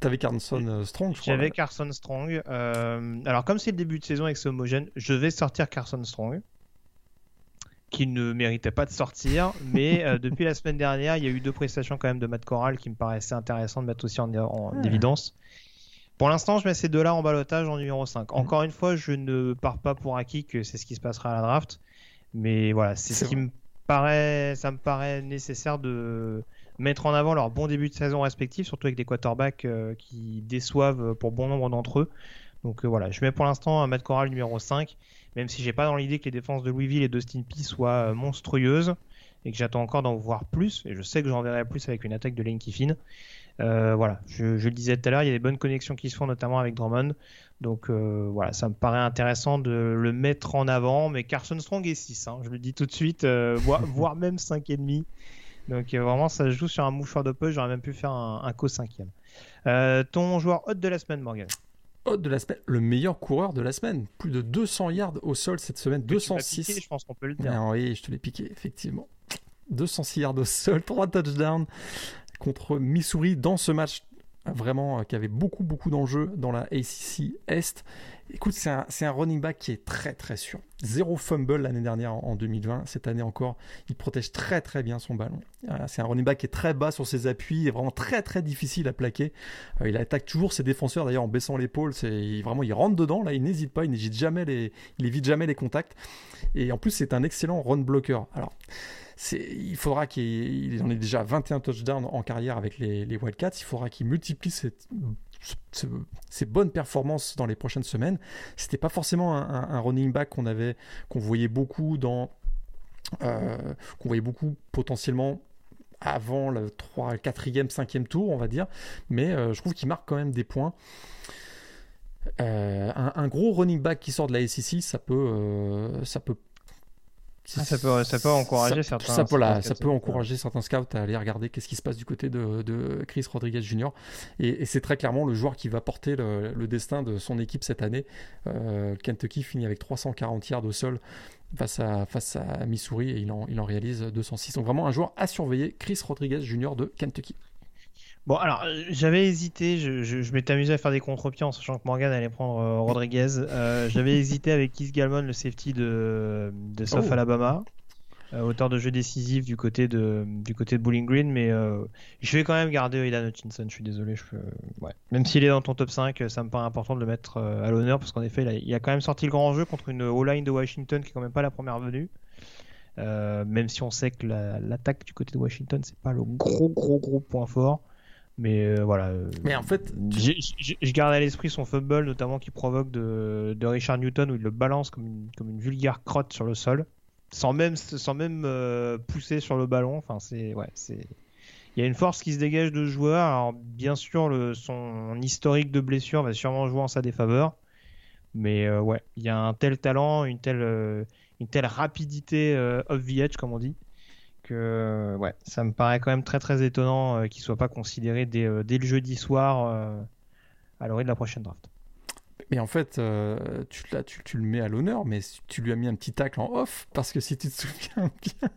T'avais Carson euh, Strong, je
crois. J'avais Carson Strong. Euh, alors, comme c'est le début de saison que c'est homogène, je vais sortir Carson Strong, qui ne méritait pas de sortir. mais *laughs* depuis la semaine dernière, il y a eu deux prestations quand même de Matt Corral qui me paraissaient intéressantes de mettre aussi en, évidence. Pour l'instant, je mets ces deux-là en balotage en numéro 5. Mhm. Encore une fois, je ne pars pas pour acquis que c'est ce qui se passera à la draft. Mais voilà, c'est ce qui me paraît, ça me paraît nécessaire de mettre en avant leur bon début de saison respectif, surtout avec des quarterbacks euh, qui déçoivent pour bon nombre d'entre eux. Donc euh, voilà, je mets pour l'instant un Matt Corral numéro 5, même si j'ai pas dans l'idée que les défenses de Louisville et d'Austin P soient euh, monstrueuses et que j'attends encore d'en voir plus. Et je sais que j'en verrai plus avec une attaque de Lane Kiffin. Euh, voilà, je, le disais tout à l'heure, il y a des bonnes connexions qui se font notamment avec Drummond. Donc euh, voilà, ça me paraît intéressant de le mettre en avant. Mais Carson Strong est 6, hein, je le dis tout de suite, euh, voire, *laughs* même 5,5. Donc vraiment, ça se joue sur un mouchoir de poche. J'aurais même pu faire un, un co 5 ton joueur hôte de la semaine, Morgan
Hôte de la semaine, le meilleur coureur de la semaine. Plus de 200 yards au sol cette semaine, 206.
je pense qu'on peut le dire.
Ah oui, je te l'ai piqué, effectivement. 206 yards au sol, 3 touchdowns contre Missouri dans ce match vraiment qui avait beaucoup beaucoup d'enjeux dans la ACC Est. Écoute, c'est un, un, running back qui est très très sûr. Zéro fumble l'année dernière en, 2020. Cette année encore, il protège très très bien son ballon. c'est un running back qui est très bas sur ses appuis, est vraiment très très difficile à plaquer. il attaque toujours ses défenseurs d'ailleurs en baissant l'épaule. C'est vraiment il rentre dedans là, il n'hésite pas, il n'hésite jamais il évite jamais les contacts. Et en plus, c'est un excellent run blocker. Alors il faudra qu'il en ait déjà 21 touchdowns en carrière avec les, les Wildcats. Il faudra qu'il multiplie cette, bonnes performances dans les prochaines semaines. C'était pas forcément un, running back euh, qu'on voyait beaucoup potentiellement avant le 3, 4e, 5e tour, on va dire. Mais euh, je trouve qu'il marque quand même des points. Euh, un, gros running back qui sort de la SEC, ça peut ça, peut,
ça peut encourager certains.
Ça peut, ça peut encourager certains scouts à aller regarder qu'est-ce qui se passe du côté de, de Chris Rodriguez Jr. Et, c'est très clairement le joueur qui va porter le, destin de son équipe cette année. Euh, Kentucky finit avec 340 yards au sol face à, face à Missouri et il en, il en réalise 206. Donc vraiment un joueur à surveiller, Chris Rodriguez Jr. de Kentucky.
Bon, alors, euh, j'avais hésité, je, je, m'étais amusé à faire des contre-pieds en sachant que Morgan allait prendre euh, Rodriguez. Euh, j'avais hésité avec Keith Galmon, le safety de, de South oh. Alabama, auteur de jeu décisif du côté de, du côté de Bowling Green, mais je vais quand même garder Aidan Hutchinson, je suis désolé. Je, ouais. Même s'il est dans ton top 5, ça me paraît important de le mettre à l'honneur parce qu'en effet, il a quand même sorti le grand jeu contre une O-line de Washington qui est quand même pas la première venue. même si on sait que l'attaque du côté de Washington, c'est pas le gros, gros, gros point fort. Mais euh, voilà. Euh,
mais en fait,
je garde à l'esprit son fumble, notamment qui provoque de, de, Richard Newton, où il le balance comme une, comme une vulgaire crotte sur le sol, sans même, sans même euh, pousser sur le ballon. Enfin, c'est. Ouais, c'est. Il y a une force qui se dégage de ce joueur. Alors, bien sûr, le, son historique de blessure va sûrement jouer en sa défaveur. Mais ouais, il y a un tel talent, une telle, une telle rapidité off the edge, comme on dit, que ouais, ça me paraît quand même très très étonnant euh, qu'il soit pas considéré dès, euh, dès le jeudi soir euh, à l'orée de la prochaine draft.
Mais en fait, tu, là, tu, tu, le mets à l'honneur, mais tu lui as mis un petit tacle en off, parce que si tu te souviens *laughs* bien,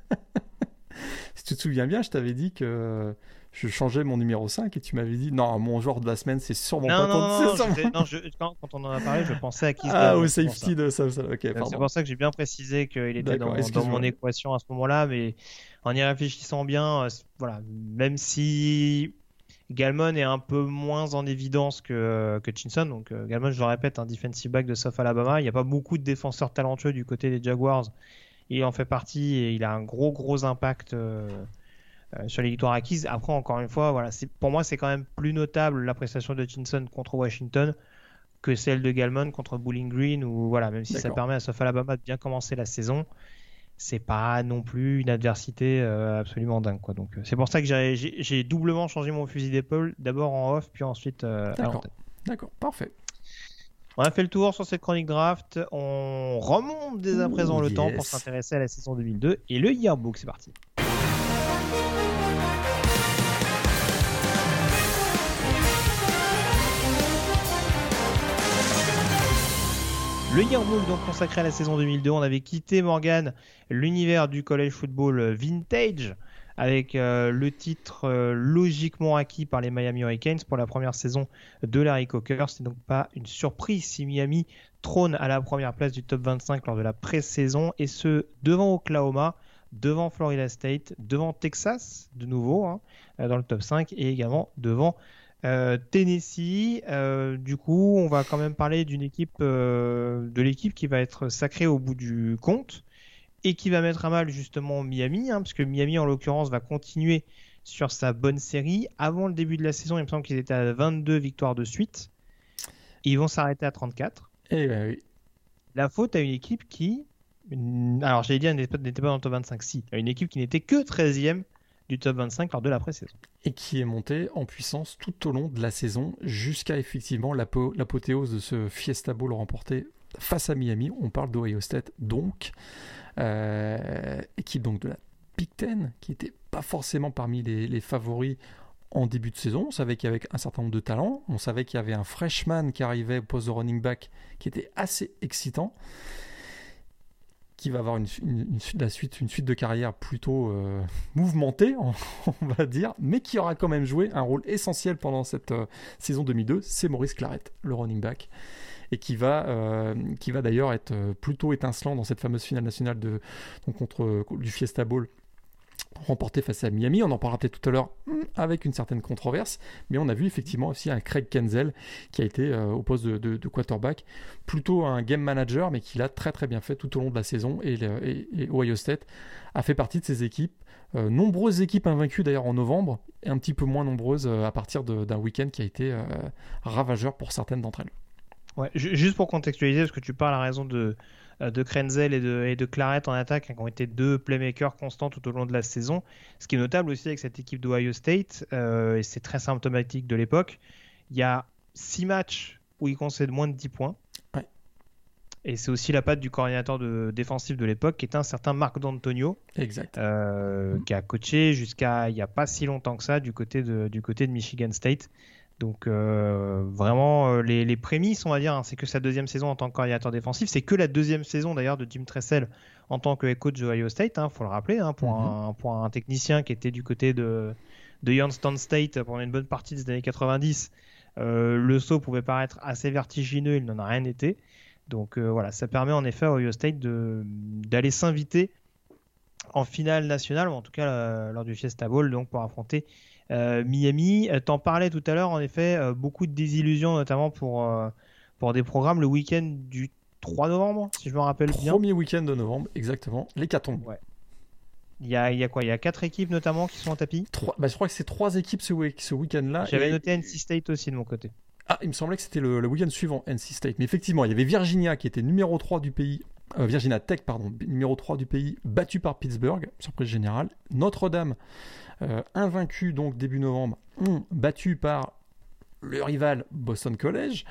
si tu te souviens bien, je t'avais dit que je changeais mon numéro 5 et tu m'avais dit non, mon joueur de la semaine, c'est sûrement
non,
pas
non, non, non, non je, quand, on en a parlé, je pensais à qui *laughs*
Ah, au safety de ça.
c'est pour ça que j'ai bien précisé qu'il était dans, dans, mon équation à ce moment-là, mais en y réfléchissant bien, euh, voilà, même si Galmon est un peu moins en évidence que, que Chinson, donc euh, Galmon, je le répète, un defensive back de South Alabama, il n'y a pas beaucoup de défenseurs talentueux du côté des Jaguars, il en fait partie et il a un gros gros impact euh, sur les victoires acquises. Après, encore une fois, voilà, pour moi, c'est quand même plus notable la prestation de Chinson contre Washington que celle de Galmon contre Bowling Green, ou voilà, même si ça permet à South Alabama de bien commencer la saison c'est pas non plus une adversité euh, absolument dingue quoi. Donc euh, c'est pour ça que j'ai doublement changé mon fusil d'épaule, d'abord en off puis ensuite euh, l'antenne.
D'accord, parfait.
On a fait le tour sur cette chronique draft. On remonte dès à présent le temps pour s'intéresser à la saison 2002 et le yearbook. C'est parti. Le yearbook donc consacré à la saison 2002, on avait quitté Morgan l'univers du college football vintage avec euh, le titre euh, logiquement acquis par les Miami Hurricanes pour la première saison de Larry Coker. C'est donc pas une surprise si Miami trône à la première place du top 25 lors de la pré-saison et ce devant Oklahoma, devant Florida State, devant Texas de nouveau hein, euh, dans le top 5 et également devant euh, Tennessee, euh, du coup, on va quand même parler d'une équipe, euh, de l'équipe qui va être sacrée au bout du compte et qui va mettre à mal justement Miami, hein, parce que Miami en l'occurrence va continuer sur sa bonne série. Avant le début de la saison, il me semble qu'ils étaient à 22 victoires de suite. ils vont s'arrêter à 34.
Et eh ben oui.
La faute à une équipe qui, alors j'allais dire n'était pas dans le top 25, si, une équipe qui n'était que 13e du top 25 lors de la pré-saison.
Et qui est monté en puissance tout au long de la saison jusqu'à effectivement l'apothéose de ce Fiesta Bowl remporté face à Miami. On parle d'Ohio State donc, euh, équipe donc de la Big Ten qui n'était pas forcément parmi les, favoris en début de saison. On savait qu'il y avait un certain nombre de talents. On savait qu'il y avait un freshman qui arrivait au poste de running back qui était assez excitant. Qui va avoir une, la suite, une suite de carrière plutôt euh, *laughs* mouvementée, *laughs* on, va dire, mais qui aura quand même joué un rôle essentiel pendant cette euh, saison 2002, c'est Maurice Claret, le running back, et qui va, euh, va d'ailleurs être plutôt étincelant dans cette fameuse finale nationale de, contre, du Fiesta Bowl remporté face à Miami. On en parlera peut-être tout à l'heure hmm, avec une certaine controverse, mais on a vu effectivement aussi un Craig Kenzel qui a été euh, au poste de, quarterback, plutôt un game manager, mais qui l'a très très bien fait tout au long de la saison. Et, Ohio State a fait partie de ces équipes. Euh, nombreuses équipes invaincues d'ailleurs en novembre, et un petit peu moins nombreuses euh, à partir d'un week-end qui a été ravageur pour certaines d'entre elles.
Ouais, juste pour contextualiser, parce que tu parles à raison de, de Krenzel et de, et de Claret en attaque, hein, qui ont été deux playmakers constants tout au long de la saison. Ce qui est notable aussi avec cette équipe d'Ohio State, euh, et c'est très symptomatique de l'époque, il y a six matchs où ils concèdent moins de 10 points. Et c'est aussi la patte du coordinateur de, défensif de l'époque, qui est un certain Marc D'Antonio,
exact.
Euh, qui a coaché jusqu'à il n'y a pas si longtemps que ça du côté de, du côté de Michigan State. Donc euh, vraiment euh, les, prémices, on va dire, hein, c'est que sa deuxième saison en tant que coordinateur défensif, c'est que la deuxième saison d'ailleurs de Jim Tressel en tant que coach de Ohio State, hein, faut le rappeler, hein, pour, mhm. un, pour un technicien qui était du côté de, de Youngstown State pendant une bonne partie des années 90. Euh, le saut pouvait paraître assez vertigineux, il n'en a rien été. Donc voilà, ça permet en effet à Ohio State d'aller s'inviter en finale nationale, ou en tout cas lors du Fiesta Bowl, donc pour affronter Miami, euh, t'en parlais tout à l'heure, en effet, euh, beaucoup de désillusions, notamment pour, pour des programmes le week-end du 3 novembre, si je me rappelle
bien. Premier week-end de novembre, exactement. Cartons.
Ouais. Il y, a, il y a quoi? Il y a quatre équipes notamment qui sont en tapis?
Trois, bah, Je crois que c'est trois équipes ce, week- ce week-end-là.
J'avais noté NC State aussi de mon côté.
Ah, il me semblait que c'était le, week-end suivant, NC State. Mais effectivement, il y avait Virginia qui était numéro 3 du pays. Virginia Tech, pardon, numéro 3 du pays, battu par Pittsburgh, surprise générale. Notre-Dame, euh, invaincu donc début novembre, battu par le rival Boston College.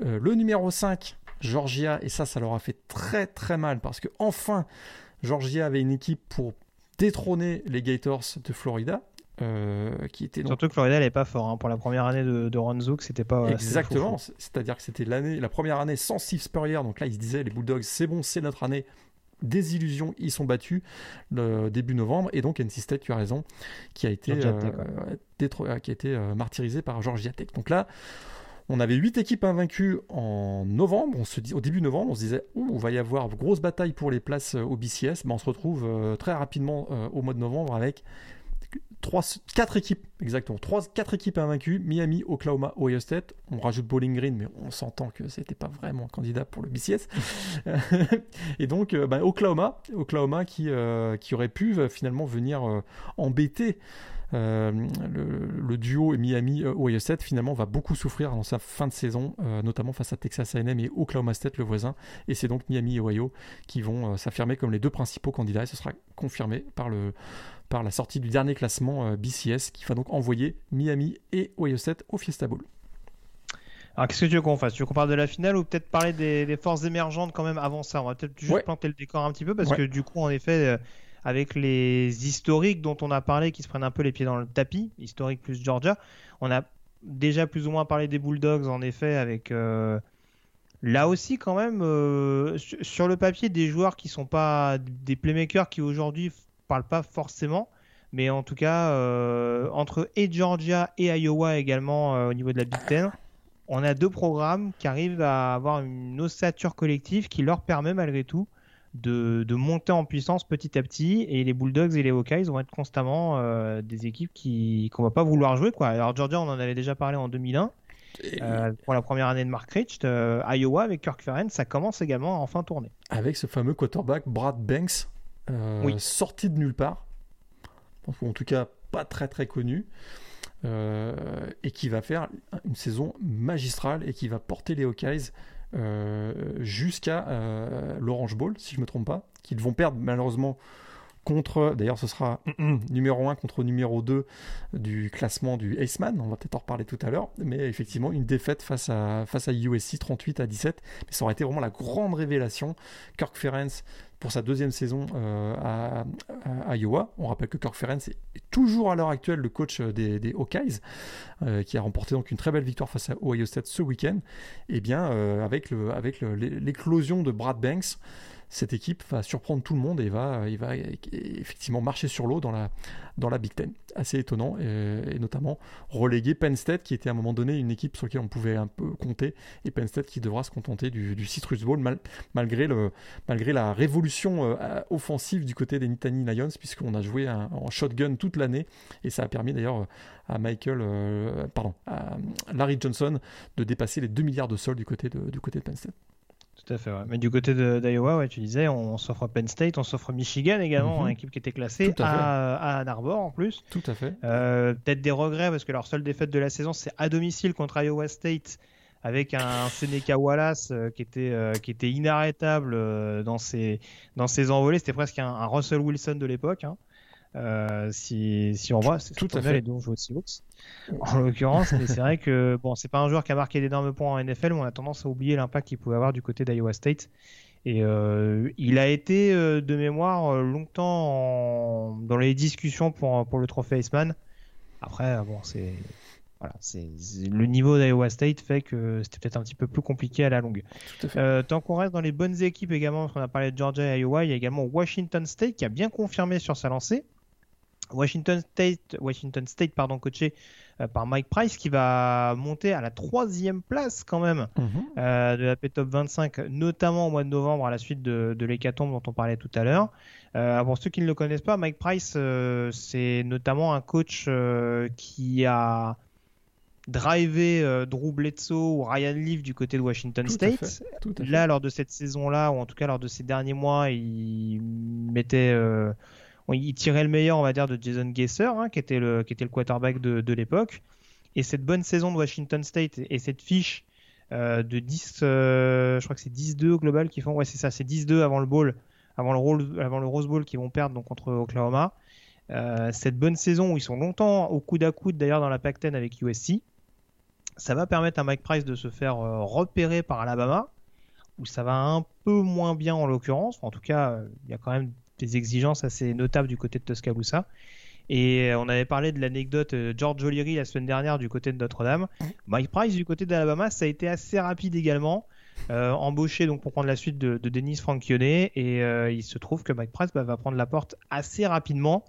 Euh, le numéro 5, Georgia, et ça, ça leur a fait très très mal parce que enfin, Georgia avait une équipe pour détrôner les Gators de Florida. Euh, qui était
Surtout que Florida n'est pas fort hein. pour la première année de, de Ron Zook, c'était pas
exactement. C'est-à-dire que c'était l'année, la première année sans Steve Spurrier, donc là ils se disaient les Bulldogs, c'est bon, c'est notre année, désillusion, ils sont battus le début novembre. Et donc NC State, tu as raison, qui a été, euh, euh, qui a été euh, martyrisé par Georgia Tech. Donc là, on avait 8 équipes invaincues en novembre. On se dit, au début novembre, on se disait, il va y avoir grosse bataille pour les places au BCS. Mais on se retrouve très rapidement au mois de novembre avec 3, 4 équipes, exactement, 3, 4 équipes invaincues, Miami, Oklahoma, Ohio State. On rajoute Bowling Green, mais on s'entend que c'était pas vraiment un candidat pour le BCS. *laughs* et donc, euh, bah, Oklahoma, Oklahoma qui, euh, qui aurait pu euh, finalement venir embêter le, duo Miami Ohio State finalement va beaucoup souffrir dans sa fin de saison, notamment face à Texas A&M et Oklahoma State le voisin. Et c'est donc Miami et Ohio qui vont s'affirmer comme les deux principaux candidats. Et ce sera confirmé par le par la sortie du dernier classement euh, BCS qui va donc envoyer Miami et Ohio State au Fiesta Bowl.
Alors qu'est-ce que tu veux qu'on fasse? Tu veux qu'on parle de la finale ou peut-être parler des, forces émergentes quand même avant ça? On va peut-être juste planter le décor un petit peu parce que du coup en effet euh, avec les historiques dont on a parlé qui se prennent un peu les pieds dans le tapis, historique plus Georgia, on a déjà plus ou moins parlé des Bulldogs en effet avec euh, là aussi quand même sur le papier des joueurs qui sont pas des playmakers qui aujourd'hui parle pas forcément. Mais en tout cas, euh, entre et Georgia et Iowa également euh, au niveau de la Big Ten, on a deux programmes qui arrivent à avoir une ossature collective qui leur permet malgré tout de, de monter en puissance petit à petit. Et les Bulldogs et les Hawkeyes vont être constamment euh, des équipes qui qu'on va pas vouloir jouer. Quoi. Alors Georgia, on en avait déjà parlé en 2001. pour la première année de Mark Rich, Iowa avec Kirk Ferentz, ça commence également à enfin tourner.
Avec ce fameux quarterback Brad Banks, euh, sorti de nulle part, ou en tout cas pas très très connu, euh, et qui va faire une saison magistrale et qui va porter les Hawkeyes euh, jusqu'à l'Orange Bowl, si je ne me trompe pas, qu'ils vont perdre malheureusement contre, d'ailleurs ce sera numéro 1 contre numéro 2 du classement du Aceman, on va peut-être en reparler tout à l'heure, mais effectivement une défaite face à, face à USC 38 à 17, mais ça aurait été vraiment la grande révélation. Kirk Ferentz pour sa deuxième saison à, Iowa. On rappelle que Kirk Ferentz est toujours à l'heure actuelle le coach des, Hawkeyes, qui a remporté donc une très belle victoire face à Ohio State ce week-end. Et eh bien, avec l'éclosion avec de Brad Banks, cette équipe va surprendre tout le monde et va, effectivement marcher sur l'eau dans la, Big Ten. Assez étonnant, et, notamment reléguer Penn State, qui était à un moment donné une équipe sur laquelle on pouvait un peu compter, et Penn State qui devra se contenter du, Citrus Bowl, malgré, la révolution euh, offensive du côté des Nittany Lions, puisqu'on a joué en shotgun toute l'année, et ça a permis d'ailleurs à Michael, euh, à Larry Johnson de dépasser les 2 milliards de sols du côté de, du côté de Penn State.
Tout à fait, Mais du côté d'Iowa, ouais, tu disais, on, s'offre Penn State, on s'offre Michigan également, mhm. une équipe qui était classée à, à, Ann Arbor en plus.
Tout à fait.
Euh, peut-être des regrets parce que leur seule défaite de la saison, c'est à domicile contre Iowa State avec un Seneca Wallace euh, qui, était, euh, qui était inarrêtable dans, ses, dans ses envolées. C'était presque un, Russell Wilson de l'époque. Hein. Euh, si, si on voit, c'est
tout à fait.
Les deux en l'occurrence, mais c'est vrai que *laughs* bon, c'est pas un joueur qui a marqué d'énormes points en NFL, mais on a tendance à oublier l'impact qu'il pouvait avoir du côté d'Iowa State. Et euh, il a été euh, de mémoire longtemps dans les discussions pour, pour le trophée Iceman. Après, bon, c'est voilà, c'est le niveau d'Iowa State fait que c'était peut-être un petit peu plus compliqué à la longue. tant qu'on reste dans les bonnes équipes également, parce qu'on a parlé de Georgia et Iowa, il y a également Washington State qui a bien confirmé sur sa lancée. Washington State, Washington State pardon, coaché euh, par Mike Price, qui va monter à la troisième place quand même mhm. euh, de la P-Top 25, notamment au mois de novembre à la suite de, de l'hécatombe dont on parlait tout à l'heure. Euh, pour ceux qui ne le connaissent pas, Mike Price, c'est notamment un coach qui a drivé Drew Bledsoe ou Ryan Leaf du côté de Washington State. Là, lors de cette saison-là, ou en tout cas lors de ces derniers mois, il mettait il tirait le meilleur, on va dire, de Jason Gesser, hein, qui, était le, qui était le quarterback de, l'époque. Et cette bonne saison de Washington State et cette fiche euh, de 10, euh, je crois que c'est 10-2 au global qui font, ouais, c'est ça, c'est 10-2 avant le bowl, avant le, avant le Rose Bowl qu'ils vont perdre donc contre Oklahoma. Euh, cette bonne saison où ils sont longtemps au coude à coude d'ailleurs dans la Pac-10 avec USC, ça va permettre à Mike Price de se faire repérer par Alabama, où ça va un peu moins bien en l'occurrence. En tout cas, il y a quand même des exigences assez notables du côté de Tuscaloosa. Et euh, on avait parlé de l'anecdote euh, George O'Leary la semaine dernière du côté de Notre-Dame. Mike Price du côté d'Alabama, ça a été assez rapide également. Euh, embauché donc pour prendre la suite de, de Dennis Franchione et il se trouve que Mike Price bah, va prendre la porte assez rapidement,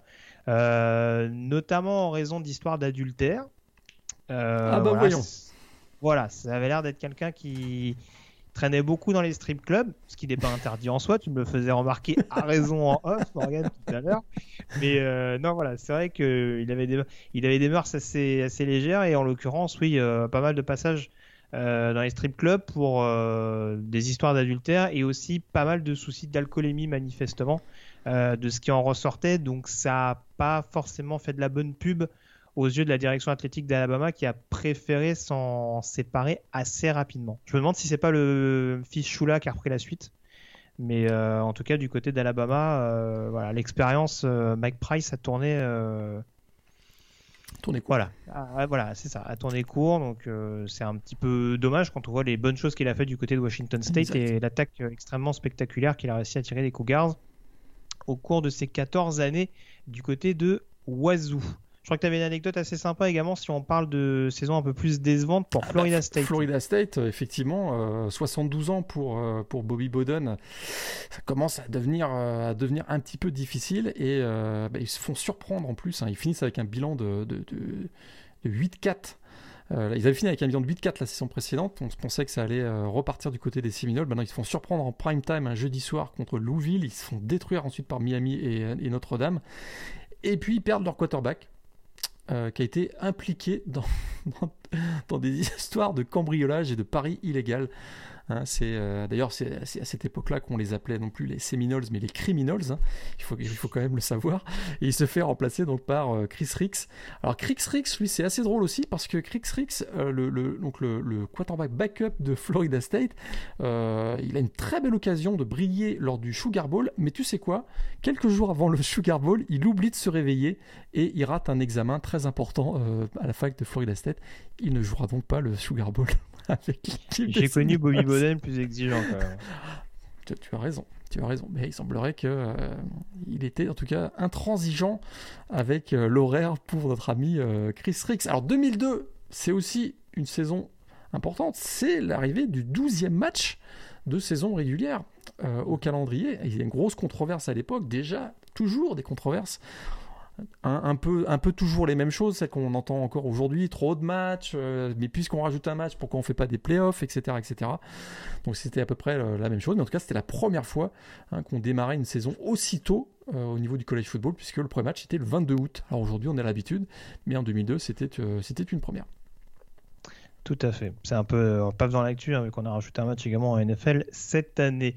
notamment en raison d'histoires d'adultère.
ah bah voyons.
Voilà, ça avait l'air d'être quelqu'un qui, traînait beaucoup dans les strip clubs, ce qui n'est pas interdit en soi. Tu me le faisais remarquer à raison en off, Morgan, tout à l'heure. Mais euh, non, voilà, c'est vrai qu'il avait des, il avait des mœurs assez, assez légères et en l'occurrence, oui, euh, pas mal de passages euh, dans les strip clubs pour des histoires d'adultère et aussi pas mal de soucis d'alcoolémie manifestement de ce qui en ressortait. Donc ça n'a pas forcément fait de la bonne pub aux yeux de la direction athlétique d'Alabama qui a préféré s'en séparer assez rapidement. Je me demande si c'est pas le fils Shula qui a repris la suite. Mais euh, en tout cas, du côté d'Alabama, euh, voilà, l'expérience euh, Mike Price a tourné.
Tourné court.
Voilà, ah, voilà c'est ça, a tourné court. Donc c'est un petit peu dommage quand on voit les bonnes choses qu'il a fait du côté de Washington State et l'attaque extrêmement spectaculaire qu'il a réussi à tirer des Cougars au cours de ses 14 années du côté de Wazoo. Je crois que tu avais une anecdote assez sympa également si on parle de saison un peu plus décevante pour ah bah, Florida State.
Florida State, effectivement, 72 euh, ans pour, euh, pour Bobby Bowden, ça commence à devenir, euh, à devenir un petit peu difficile et bah, ils se font surprendre en plus. Hein. Ils finissent avec un bilan de, de, de, 8-4. ils avaient fini avec un bilan de 8-4 la saison précédente. On se pensait que ça allait repartir du côté des Seminoles. Maintenant, ils se font surprendre en prime time un jeudi soir contre Louisville. Ils se font détruire ensuite par Miami et, et Notre-Dame. Et puis, ils perdent leur quarterback. Euh, qui a été impliqué *laughs* dans, dans, des histoires de cambriolage et de paris illégal. Hein, c'est euh, d'ailleurs c'est à cette époque-là qu'on les appelait non plus les Seminoles mais les Criminals. Hein. Il faut il faut quand même le savoir. Et il se fait remplacer donc par euh, Chris Rix. Alors Chris Rix, lui, c'est assez drôle aussi parce que Chris Rix, euh, le, donc le, le, quarterback backup de Florida State, il a une très belle occasion de briller lors du Sugar Bowl. Mais tu sais quoi? Quelques jours avant le Sugar Bowl, il oublie de se réveiller et il rate un examen très important à la fac de Florida State. Il ne jouera donc pas le Sugar Bowl. *laughs* *laughs*
J'ai connu Bobby Boden plus exigeant quand même. *laughs*
Tu, as raison. tu as raison. Mais il semblerait qu'il euh, il était en tout cas intransigeant avec euh, l'horaire pour notre ami euh, Chris Rix. Alors 2002, c'est aussi une saison importante. C'est l'arrivée du 12e match de saison régulière au calendrier. Il y a une grosse controverse à l'époque, déjà, toujours des controverses un, peu, toujours les mêmes choses, c'est qu'on entend encore aujourd'hui, trop de matchs, euh, mais puisqu'on rajoute un match, pourquoi on fait pas des playoffs, etc. etc. Donc c'était à peu près euh, la même chose, mais en tout cas c'était la première fois hein, qu'on démarrait une saison aussitôt euh, au niveau du college football, puisque le premier match était le 22 août. Alors aujourd'hui on a l'habitude, mais en 2002 c'était c'était une première.
Tout à fait. C'est un peu, pas dans l'actu, hein, vu qu'on a rajouté un match également en NFL cette année.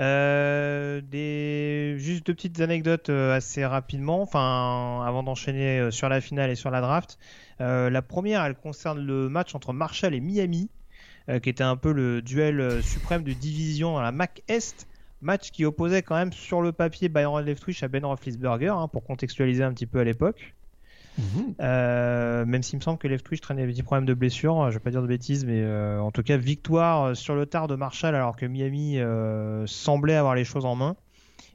Euh, des... Juste deux petites anecdotes euh, assez rapidement, avant d'enchaîner euh, sur la finale et sur la draft. la première, elle concerne le match entre Marshall et Miami, qui était un peu le duel suprême de division dans la MAC Est. Match qui opposait quand même sur le papier Byron Leftwich à Ben Roethlisberger, hein, pour contextualiser un petit peu à l'époque. Mhm. Euh, même s'il me semble que Leftwich traînait des petits problèmes de blessure, je vais pas dire de bêtises, mais euh, en tout cas victoire euh, sur le tard de Marshall alors que Miami semblait avoir les choses en main.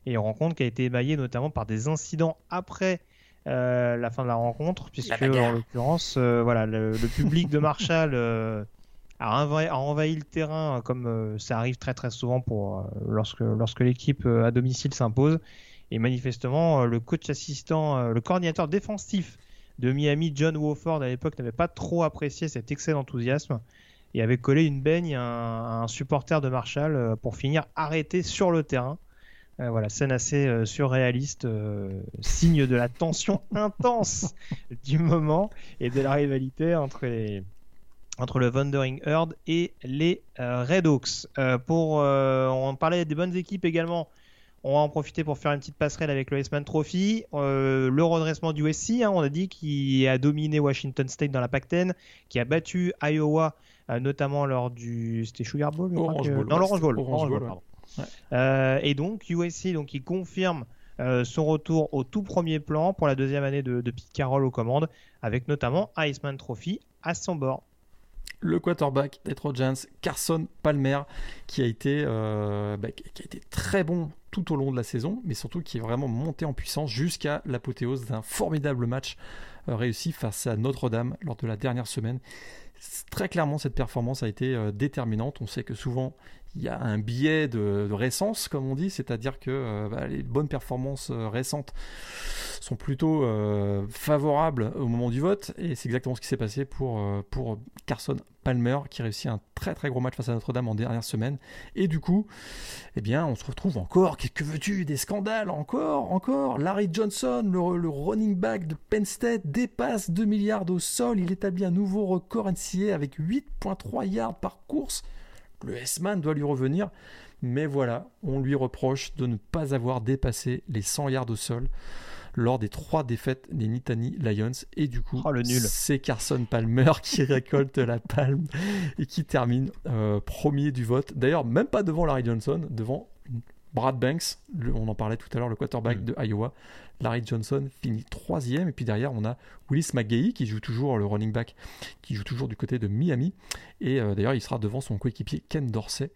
Et rencontre qui a été émaillée notamment par des incidents après la fin de la rencontre, puisque en l'occurrence, voilà, le, public de Marshall a, envahi, le terrain comme ça arrive très très souvent pour lorsque lorsque l'équipe à domicile s'impose. Et manifestement, le coach assistant, le coordinateur défensif de Miami, John Wofford à l'époque n'avait pas trop apprécié cet excès d'enthousiasme et avait collé une baigne à un, supporter de Marshall euh, pour finir arrêté sur le terrain. Euh, voilà, scène assez euh, surréaliste, signe de la tension *laughs* intense du moment et de la rivalité entre entre le Wandering Herd et les Red Hawks. pour, on parlait des bonnes équipes également on va en profiter pour faire une petite passerelle avec le S-Man Trophy. Euh, le redressement du SC, hein, on a dit, qui a dominé Washington State dans la Pac-10, qui a battu Iowa, euh, notamment lors du. C'était Sugar Bowl,
Orange Bowl
Non, l'Orange Bowl. Orange Bowl, euh, et donc, USC, donc, il confirme son retour au tout premier plan pour la deuxième année de, de Pete Carroll aux commandes, avec notamment Iceman Trophy à son bord
le quarterback des Trojans, Carson Palmer, qui a été, bah, qui a été très bon tout au long de la saison, mais surtout qui est vraiment monté en puissance jusqu'à l'apothéose d'un formidable match euh, réussi face à Notre-Dame lors de la dernière semaine. Très clairement, cette performance a été euh, déterminante. On sait que souvent, il y a un biais de, récence, comme on dit, c'est-à-dire que euh, bah, les bonnes performances récentes sont plutôt favorables au moment du vote, et c'est exactement ce qui s'est passé pour, Carson Palmer qui réussit un très très gros match face à Notre-Dame en dernière semaine. Et du coup, eh bien, on se retrouve encore. Qu'est-ce que veux-tu? Des scandales Encore Encore Larry Johnson, le, running back de Penn State, dépasse 2 milliards au sol. Il établit un nouveau record NCA avec 8,3 yards par course. Le S-Man doit lui revenir. Mais voilà, on lui reproche de ne pas avoir dépassé les 100 yards au sol lors des trois défaites des Nittany Lions. Et du coup,
oh,
c'est Carson Palmer *laughs* qui récolte la palme et qui termine euh, premier du vote. D'ailleurs, même pas devant Larry Johnson, devant Brad Banks, on en parlait tout à l'heure, le quarterback mm. de Iowa. Larry Johnson finit troisième. Et puis derrière, on a Willis McGahee qui joue toujours le running back, qui joue toujours du côté de Miami. Et euh, d'ailleurs, il sera devant son coéquipier Ken Dorsey,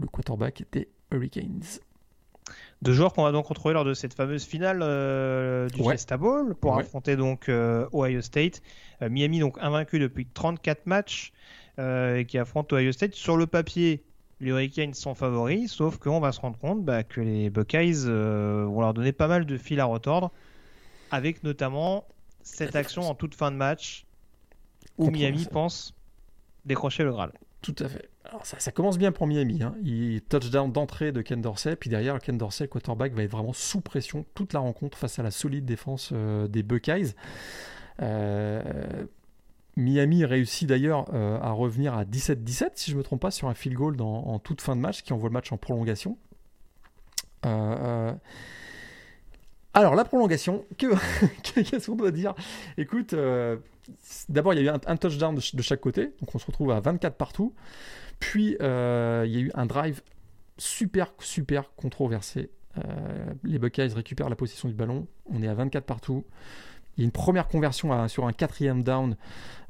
le quarterback des Hurricanes.
Deux joueurs qu'on va donc retrouver lors de cette fameuse finale euh, du Fiesta Bowl pour affronter donc euh, Ohio State. Miami donc invaincu depuis 34 matchs et qui affronte Ohio State. Sur le papier, les Hurricanes sont favoris, sauf qu'on va se rendre compte bah, que les Buckeyes vont leur donner pas mal de fil à retordre, avec notamment cette action en toute fin de match où Miami pense décrocher le Graal.
Tout à fait. Alors ça, commence bien pour Miami. Hein. Il touchdown d'entrée de Ken Dorsey, puis derrière Ken Dorsey, quarterback, va être vraiment sous pression toute la rencontre face à la solide défense euh, des Buckeyes. Euh, Miami réussit d'ailleurs euh, à revenir à 17-17, si je ne me trompe pas, sur un field goal en toute fin de match, qui envoie le match en prolongation. alors la prolongation, *laughs* qu'est-ce qu'on doit dire? Écoute, d'abord, il y a eu un, touchdown de, chaque côté, donc on se retrouve à 24 partout. Puis, euh, il y a eu un drive super, super controversé. Euh, les Buckeyes récupèrent la possession du ballon, on est à 24 partout. Il y a une première conversion sur un quatrième down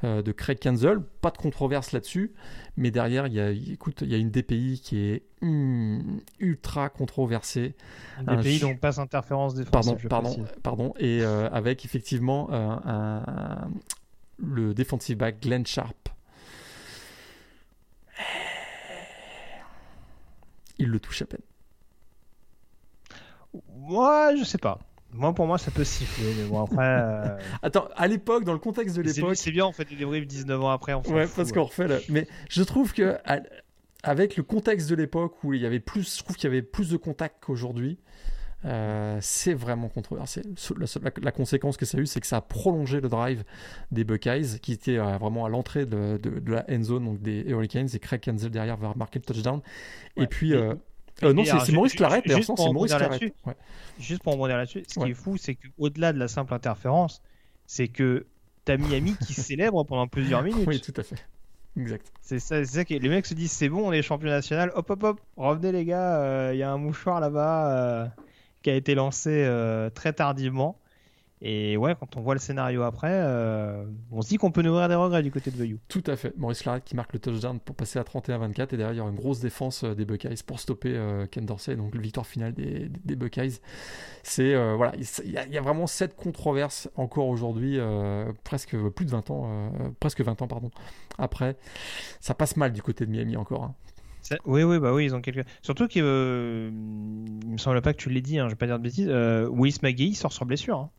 euh, de Craig Kenzel. Pas de controverse là-dessus. Mais derrière, il y, a, écoute, il y a une DPI qui est hmm, ultra controversée.
Une DPI dont passe interférence défensive.
Pardon, pardon, pardon. Et euh, avec effectivement un, le defensive back Glenn Sharp. Il le touche à peine.
Moi, je sais pas. Moi, pour moi, ça peut siffler, mais bon, après. Euh, *laughs*
Attends, à l'époque, dans le contexte de l'époque.
C'est bien, on fait des débriefs 19 ans après. On
ouais, parce qu'on refait. Mais je trouve que, avec le contexte de l'époque où il y avait plus. Je trouve qu'il y avait plus de contacts qu'aujourd'hui. Euh, c'est vraiment controversé. La, conséquence que ça a eu, c'est que ça a prolongé le drive des Buckeyes, qui était euh, vraiment à l'entrée de, la end zone, donc des Hurricanes, et Craig Kenzel derrière va marquer le touchdown. Et puis, euh, non, c'est Maurice Claret, d'ailleurs, c'est Maurice Claret.
Juste pour rebondir là-dessus, ce qui est fou, c'est qu'au-delà de la simple interférence, c'est que t'as Miami qui *laughs* célèbre pendant plusieurs minutes.
Oui, tout à fait. Exact.
C'est ça, ça que les mecs se disent c'est bon, on est champion national. Hop, hop, hop, revenez les gars, euh, il y a un mouchoir là-bas euh, qui a été lancé très tardivement. Et ouais, quand on voit le scénario après, euh, on se dit qu'on peut nourrir des regrets du côté de Veuillot.
Tout à fait. Maurice Larrett qui marque le touchdown pour passer à 31-24 et derrière il y aura une grosse défense euh, des Buckeyes pour stopper euh, Ken Dorsey, donc le victoire finale des, des Buckeyes. C'est voilà, il y, a vraiment cette controverse encore aujourd'hui, presque plus de 20 ans, presque 20 ans pardon. Après, ça passe mal du côté de Miami encore. Hein.
Oui, oui, bah oui, ils ont quelques. Surtout qu'il me semble pas que tu l'aies dit, hein, je vais pas dire de bêtises. Willis McGee sort sur blessure. Hein.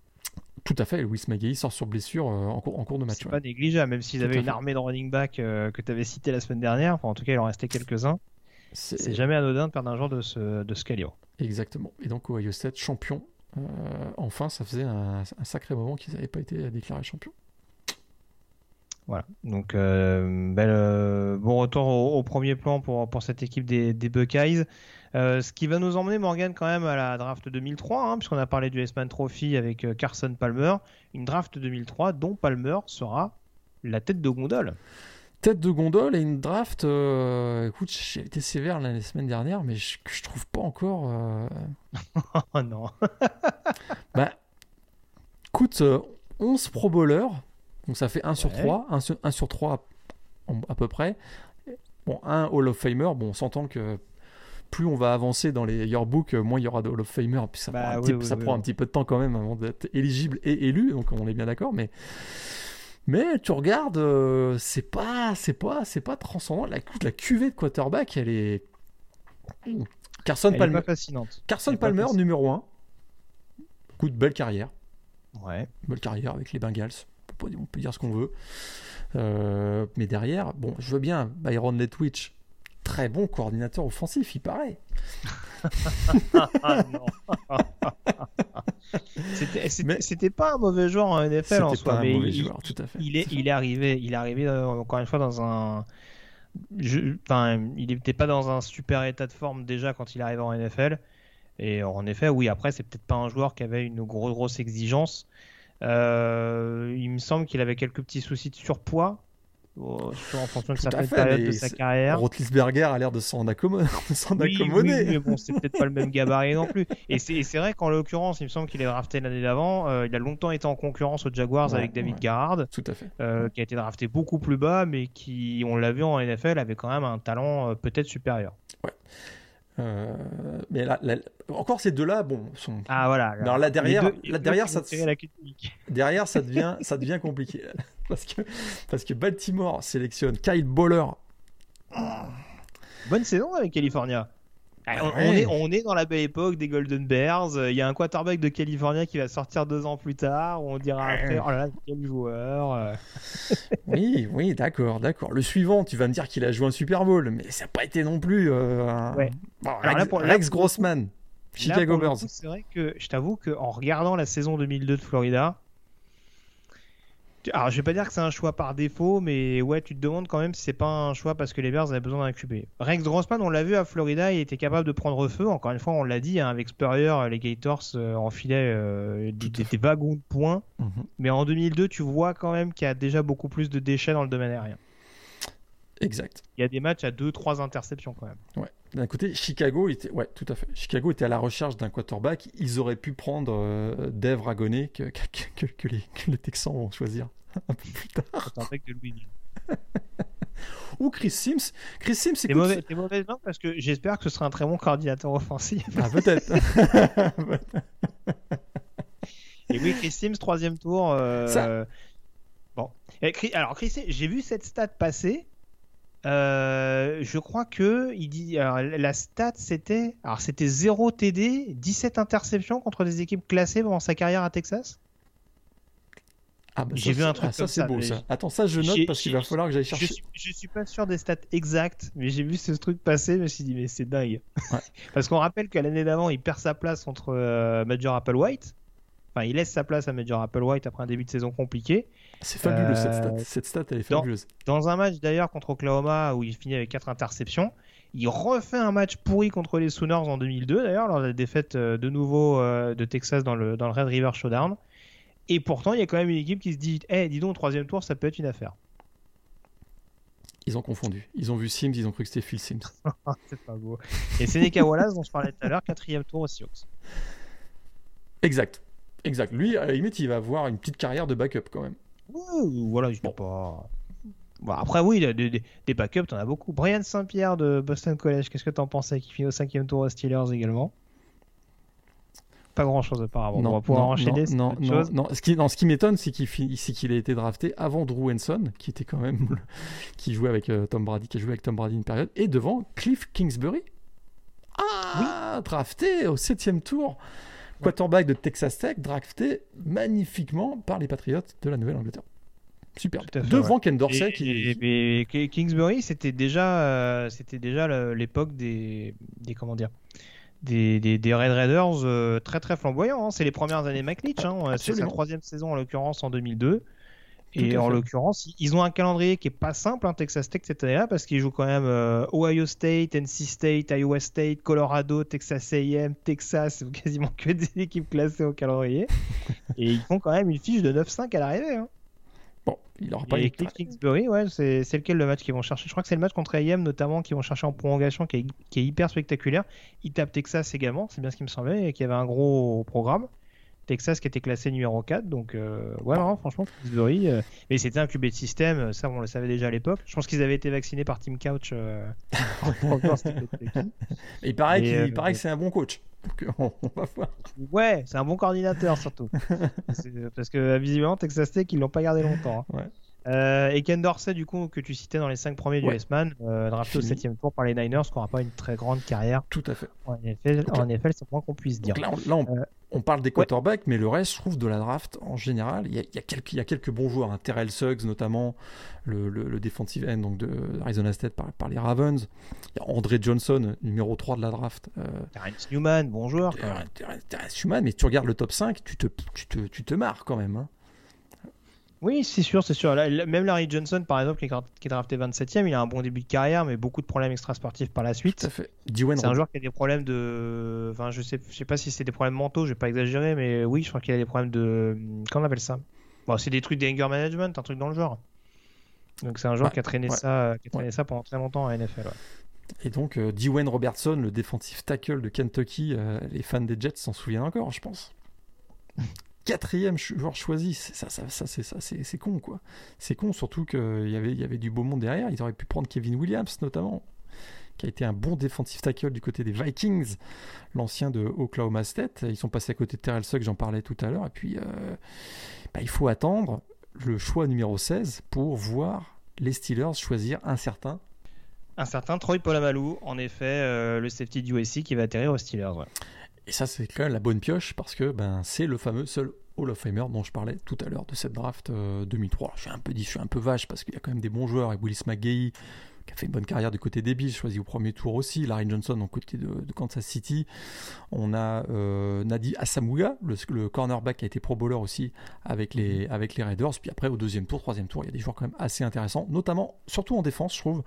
Tout à fait, Louis Maguey sort sur blessure euh, en, cours, en, cours, de match.
C'est pas négligeable, même s'ils avaient une armée de running back euh, que tu avais cité la semaine dernière. Enfin, en tout cas, il en restait quelques-uns. C'est jamais anodin de perdre un joueur de ce, de ce calibre.
Exactement. Et donc, Ohio State, champion. Euh, enfin, ça faisait un, sacré moment qu'ils n'avaient pas été déclarés champions.
Voilà, donc bel, bon retour au, premier plan pour, pour cette équipe des, des Buckeyes. Euh, ce qui va nous emmener, Morgan, quand même à la draft 2003, hein, puisqu'on a parlé du S-Man Trophy avec euh, Carson Palmer. Une draft 2003 dont Palmer sera la tête de gondole.
Tête de gondole et une draft. Euh, écoute, j'ai été sévère la semaine dernière, mais je, je trouve pas encore. *laughs*
oh non. *laughs*
bah, écoute, 11 Pro Bowlers, donc ça fait 1 sur 3, 1 sur, 3 à peu près. Bon, un Hall of Famer, bon, on s'entend que plus on va avancer dans les yearbooks, moins il y aura de Hall of Famer. Puis ça, bah prend, un, petit, ça prend un petit peu de temps quand même avant d'être éligible et élu, donc on est bien d'accord. Mais mais tu regardes, euh, c'est pas, c'est pas, c'est pas transcendant. La, la cuvée de quarterback, elle est.
Carson Palmer. fascinante.
Carson Palmer, numéro 1. Coup de belle carrière.
Ouais.
Belle carrière avec les Bengals. On peut, dire ce qu'on veut. Euh, mais derrière, bon, je veux bien Byron Letwich très bon coordinateur offensif, il paraît.
ah, *laughs* C'était pas un mauvais joueur en NFL en soi, mais il, joueur, tout à fait. Il, est, il est arrivé, il est arrivé euh, encore une fois dans un. enfin, il n'était pas dans un super état de forme déjà quand il arrivait en NFL. Et en effet, oui, après, c'est peut-être pas un joueur qui avait une grosse, grosse exigence. Euh, il me semble qu'il avait quelques petits soucis de surpoids en fonction de de sa carrière.
Rotlisberger a l'air de s'en *laughs* accommoder.
Oui, oui, mais bon, c'est peut-être pas le même gabarit non plus. *laughs* Et c'est vrai qu'en l'occurrence, il me semble qu'il est drafté l'année d'avant. Euh, il a longtemps été en concurrence aux Jaguars avec David Garrard.
Tout à fait.
Euh, qui a été drafté beaucoup plus bas, mais qui, on l'a vu en NFL, avait quand même un talent euh, peut-être supérieur.
Ouais. Euh, mais là, encore ces deux-là, bon, sont.
Ah voilà.
Alors là derrière, là, derrière, ça, *laughs* derrière, ça devient, ça devient compliqué *laughs* parce que parce que Baltimore sélectionne Kyle Boller.
Bonne saison avec California. Ah, on, est, on, est, dans la belle époque des Golden Bears. Il y a un quarterback de California qui va sortir deux ans plus tard. On dira après, oh là là, quel joueur. *laughs*
oui, oui, d'accord, d'accord. Le suivant, tu vas me dire qu'il a joué un Super Bowl, mais ça n'a pas été non plus euh, Grossman, Chicago Bears.
C'est vrai que je t'avoue qu'en regardant la saison 2002 de Florida, alors, je vais pas dire que c'est un choix par défaut, mais ouais, tu te demandes quand même si c'est pas un choix parce que les Bears avaient besoin d'un QB. Rex Grossman, on l'a vu à Florida, il était capable de prendre feu. Encore une fois, on l'a dit, hein, avec Spurrier, les Gators euh, enfilaient euh, des, wagons de points. Mhm. Mais en 2002, tu vois quand même qu'il y a déjà beaucoup plus de déchets dans le domaine aérien.
Exact.
Il y a des matchs à 2-3 interceptions quand même.
Ouais. d'un côté, Chicago était, ouais, tout à fait. Chicago était à la recherche d'un quarterback. Ils auraient pu prendre euh, Dave Ragonet que, que, que, les, que, les, Texans vont choisir *laughs* un peu plus tard.
de Louis. *laughs*
Ou Chris Sims. Chris Sims, c'est
mauvais, mauvais non parce que j'espère que ce sera un très bon coordinateur offensif.
Ah, peut-être. *laughs*
Et oui, Chris Sims, troisième tour. Euh... Ça... Bon. Alors, Chris, j'ai vu cette stat passer. Euh, je crois que il dit la stat c'était alors c'était 0 TD, 17 interceptions contre des équipes classées pendant sa carrière à Texas.
Ah bah J'ai vu un truc ah, ça, c'est beau ça. Attends, ça je note parce qu'il va falloir que j'aille chercher.
Je suis, je suis, pas sûr des stats exactes, mais j'ai vu ce truc passer, je me suis dit mais c'est dingue. *laughs* parce qu'on rappelle qu'à l'année d'avant, il perd sa place entre euh, Major Applewhite. Enfin, il laisse sa place à Major Applewhite après un début de saison compliqué.
C'est fabuleux cette stat. Euh, cette stat, elle est fabuleuse.
Dans, un match d'ailleurs contre Oklahoma où il finit avec 4 interceptions, il refait un match pourri contre les Sooners en 2002 d'ailleurs, lors de la défaite euh, de nouveau euh, de Texas dans le, dans le Red River Showdown. Et pourtant, il y a quand même une équipe qui se dit Eh, dis donc, au troisième tour, ça peut être une affaire.
Ils ont confondu. Ils ont vu Sims, ils ont cru que c'était Phil Sims. *laughs*
c'est pas beau. Et Seneca Wallace, dont je parlais tout à l'heure, quatrième tour aux Seahawks.
Exact. Exact. Lui, à la limite, il va avoir une petite carrière de backup quand même
voilà, je bon. pas. après, oui, des, des backups, t'en as beaucoup. Brian Saint-Pierre de Boston College, qu'est-ce que t'en pensais Qui finit au cinquième tour aux Steelers également? Pas grand chose apparemment. Non, On va pouvoir enchaîner.
Non, non, non, Ce qui, ce qui m'étonne, c'est qu'il qu'il a été drafté avant Drew Henson, qui était quand même. qui jouait avec euh, Tom Brady, qui a joué avec Tom Brady une période, et devant Cliff Kingsbury. Ah Drafté au septième tour quarterback de Texas Tech, drafté magnifiquement par les Patriots de la Nouvelle-Angleterre. Super. Devant Ken Dorsey.
Et, qui... Kingsbury, c'était déjà, euh, c'était déjà l'époque des, des, comment dire, des, des, Red Raiders euh, très très flamboyants. Hein. C'est les premières années McLeach. Hein. C'est sa troisième saison en l'occurrence en 2002. Et en l'occurrence, ils ont un calendrier qui est pas simple, hein, Texas Tech cette année-là, parce qu'ils jouent quand même euh, Ohio State, NC State, Iowa State, Colorado, Texas A&M, Texas, *laughs* quasiment que des équipes classées au calendrier. *laughs* et ils font quand même une fiche de 9-5 à l'arrivée. Hein.
Bon, il aura pas
Et Kingsbury, ouais, c'est lequel le match qu'ils vont chercher? Je crois que c'est le match contre A&M notamment qu'ils vont chercher en prolongation, qui est, qui est hyper spectaculaire. Ils tapent Texas également, c'est bien ce qui me semblait, et qu'il y avait un gros programme. Texas qui était classé numéro 4. Donc, euh, ouais, franchement, Kingsbury. Euh, mais c'était un QB de système, ça on le savait déjà à l'époque. Je pense qu'ils avaient été vaccinés par Team Couch. *laughs* Euh,
il paraît, que c'est un bon coach. on, va voir.
Ouais, c'est un bon coordinateur surtout. *laughs* parce que visiblement, Texas Tech, ils l'ont pas gardé longtemps. Hein. Ouais. Euh, et Ken Dorsey, du coup, que tu citais dans les 5 premiers du S-Man, euh, drafté au 7 tour par les Niners, qui n'aura pas une très grande carrière.
Tout à fait.
En effet, en effet c'est moins qu'on puisse dire.
là, euh, on, parle des quarterbacks, mais le reste, je trouve, de la draft en général, il y a, y a, quelques, y a quelques, bons joueurs. Hein. Terrell Suggs, notamment, le, le, defensive end donc de Arizona State par, par les Ravens. Il y a André Johnson, numéro 3 de la draft. Euh,
Terrence Newman, bon joueur.
Terrence Newman, mais tu regardes le top 5, tu te, tu te, tu te marres quand même. Hein.
Oui, c'est sûr, c'est sûr. même Larry Johnson, par exemple, qui est, drafté 27e, il a un bon début de carrière, mais beaucoup de problèmes extrasportifs par la suite. C'est un joueur qui a des problèmes de. Enfin, je sais, je sais pas si c'est des problèmes mentaux, je vais pas exagérer, mais oui, je crois qu'il a des problèmes de. Comment on appelle ça? Bon, c'est des trucs d'anger management, un truc dans le genre. Donc c'est un joueur qui a traîné ça, qui a traîné ça pendant très longtemps à NFL.
Et donc, euh, Dwayne Robertson, le défensif tackle de Kentucky, euh, les fans des Jets s'en souviennent encore, je pense quatrième joueur choisi, ça, ça, ça c'est ça, c'est con quoi. C'est con surtout qu'il y avait, y avait du beau monde derrière. Ils auraient pu prendre Kevin Williams notamment, qui a été un bon défensif tackle du côté des Vikings, l'ancien de Oklahoma State. Ils sont passés à côté de Terrell Suggs, j'en parlais tout à l'heure. Et puis, euh, bah, il faut attendre le choix numéro 16 pour voir les Steelers choisir un certain.
Un certain Troy Polamalu, en effet, euh, le safety du USC qui va atterrir aux Steelers.
Et ça, c'est quand même la bonne pioche parce que ben, c'est le fameux seul Hall of Famer dont je parlais tout à l'heure de cette draft 2003. Euh, je suis un peu je suis un peu vache parce qu'il y a quand même des bons joueurs avec Willis McGahee, qui a fait une bonne carrière du côté des Bills, choisi au premier tour aussi. Larry Johnson du côté de, Kansas City. On a euh, Nadi Asamuga, le, cornerback qui a été pro bowler aussi avec les, avec les Raiders. Puis après, au deuxième tour, troisième tour, il y a des joueurs quand même assez intéressants, notamment, surtout en défense, je trouve.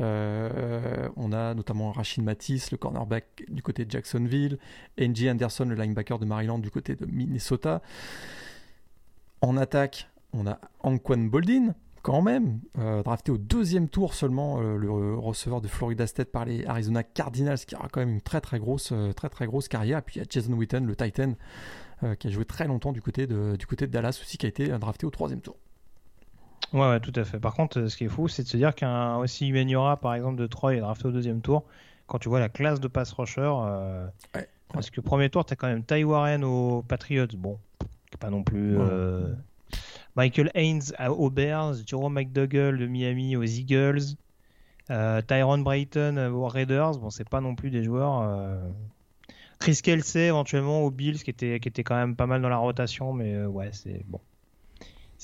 Euh, on a notamment Rachid Matisse, le cornerback du côté de Jacksonville. Angie Anderson, le linebacker de Maryland du côté de Minnesota. En attaque, on a Anquan Boldin, quand même, drafté au deuxième tour seulement, le receveur de Florida State par les Arizona Cardinals, qui aura quand même une très très grosse, très très grosse carrière. Et puis il y a Jason Witten, le Titan, qui a joué très longtemps du côté de, du côté de Dallas aussi, qui a été drafté au troisième tour.
Ouais, ouais, tout à fait. Par contre, ce qui est fou, c'est de se dire qu'un aussi Humaniora, par exemple, de Troy est drafté au deuxième tour. Quand tu vois la classe de pass rusher, euh, parce que premier tour, tu as quand même Ty Warren aux Patriots. Bon, pas non plus. Euh, Michael Haynes aux Bears, Jerome McDougall de Miami aux Eagles, euh, Tyron Brayton aux Raiders. Bon, c'est pas non plus des joueurs. Chris Kelsey éventuellement aux Bills, qui était, qui était quand même pas mal dans la rotation, mais ouais, c'est bon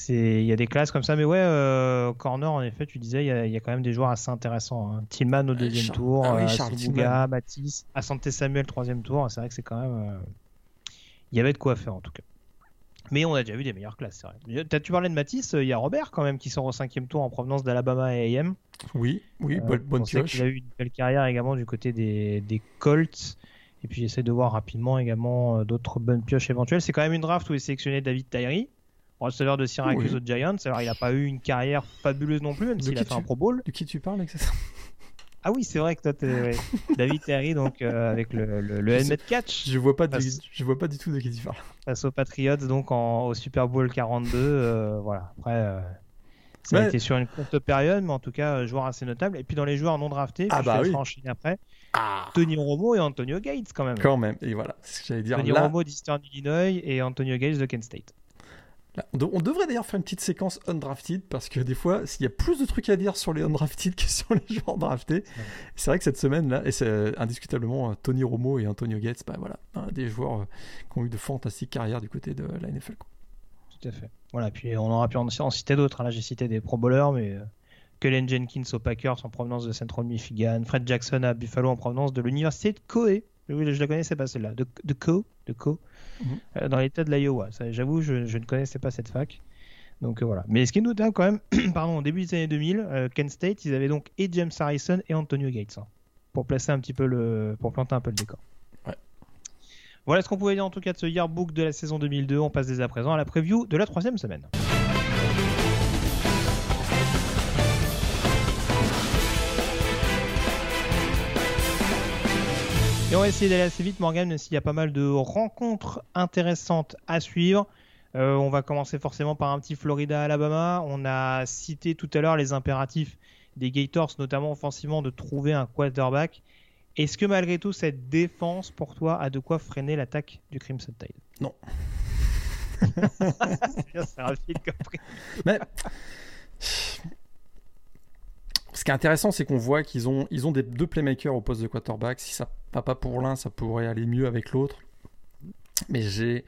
il y a des classes comme ça mais ouais euh, corner en effet tu disais il y, a, quand même des joueurs assez intéressants hein. Tillman au deuxième tour ah euh, Matisse Asante Samuel troisième tour c'est vrai que c'est quand même euh, il y avait de quoi faire en tout cas mais on a déjà vu des meilleures classes c'est vrai. Tu parlais de Matisse il y a Robert quand même qui sort au cinquième tour en provenance d'Alabama et AM
oui oui bonne pioche.
il a eu une belle carrière également du côté des, des Colts. Et puis j'essaie de voir rapidement également d'autres bonnes pioches éventuelles. C'est quand même une draft où est sélectionné David Tyree receveur de Syracuse aux Giants. Alors, il n'a pas eu une carrière fabuleuse non plus, même s'il a fait un Pro Bowl.
De qui tu parles,
Ah oui, c'est vrai que toi, es... *laughs* David Terry, donc euh, avec le, le, helmet catch.
Je vois pas, je vois pas du tout de qui tu parles.
Face aux Patriots, donc au Super Bowl 42, euh, voilà. Après, euh, ça a été sur une courte période, mais en tout cas, joueur assez notable. Et puis dans les joueurs non draftés, ah bah je vais enchaîner après. Ah. Tony Romo et Antonio Gates quand même.
Quand même, et voilà, ce que j'allais dire.
Tony Romo d'Eastern Illinois et Antonio Gates de Kent State.
On devrait d'ailleurs faire une petite séquence undrafted parce que des fois, il y a plus de trucs à dire sur les undrafted *laughs* que sur les joueurs draftés. C'est vrai que cette semaine là, et c'est euh, indiscutablement euh, Tony Romo et Antonio Gates, bah voilà, des joueurs euh, qui ont eu de fantastiques carrières du côté de la NFL.
Tout à fait. Voilà, puis on aura pu en, citer d'autres. Hein. Là, j'ai cité des Pro Bowlers, mais Kellen Jenkins aux Packers en provenance de Central Michigan, Fred Jackson à Buffalo en provenance de l'université de Coe. Oui, je la connaissais pas celle-là, de, de Co, de Co. Euh, dans l'état de l'Iowa. J'avoue, je, ne connaissais pas cette fac. Donc euh, voilà. Mais ce qui est notable quand même, *clears throat* pardon, au début des années 2000, euh, Kent State, ils avaient donc et James Harrison et Antonio Gates hein, pour placer un petit peu le, pour planter un peu le décor. Voilà ce qu'on pouvait dire en tout cas de ce yearbook de la saison 2002. On passe dès à présent à la preview de la troisième semaine. Et on va essayer d'aller assez vite, Morgan, même s'il y a pas mal de rencontres intéressantes à suivre. Euh, on va commencer forcément par un petit Florida-Alabama. On a cité tout à l'heure les impératifs des Gators, notamment offensivement, de trouver un quarterback. Est-ce que malgré tout, cette défense, pour toi, a de quoi freiner l'attaque du Crimson Tide?
Non. *laughs*
c'est rapide comme
Mais ce qui est intéressant, c'est qu'on voit qu'ils ont, des deux playmakers au poste de quarterback. Si ça va pas pour l'un, ça pourrait aller mieux avec l'autre. Mais je,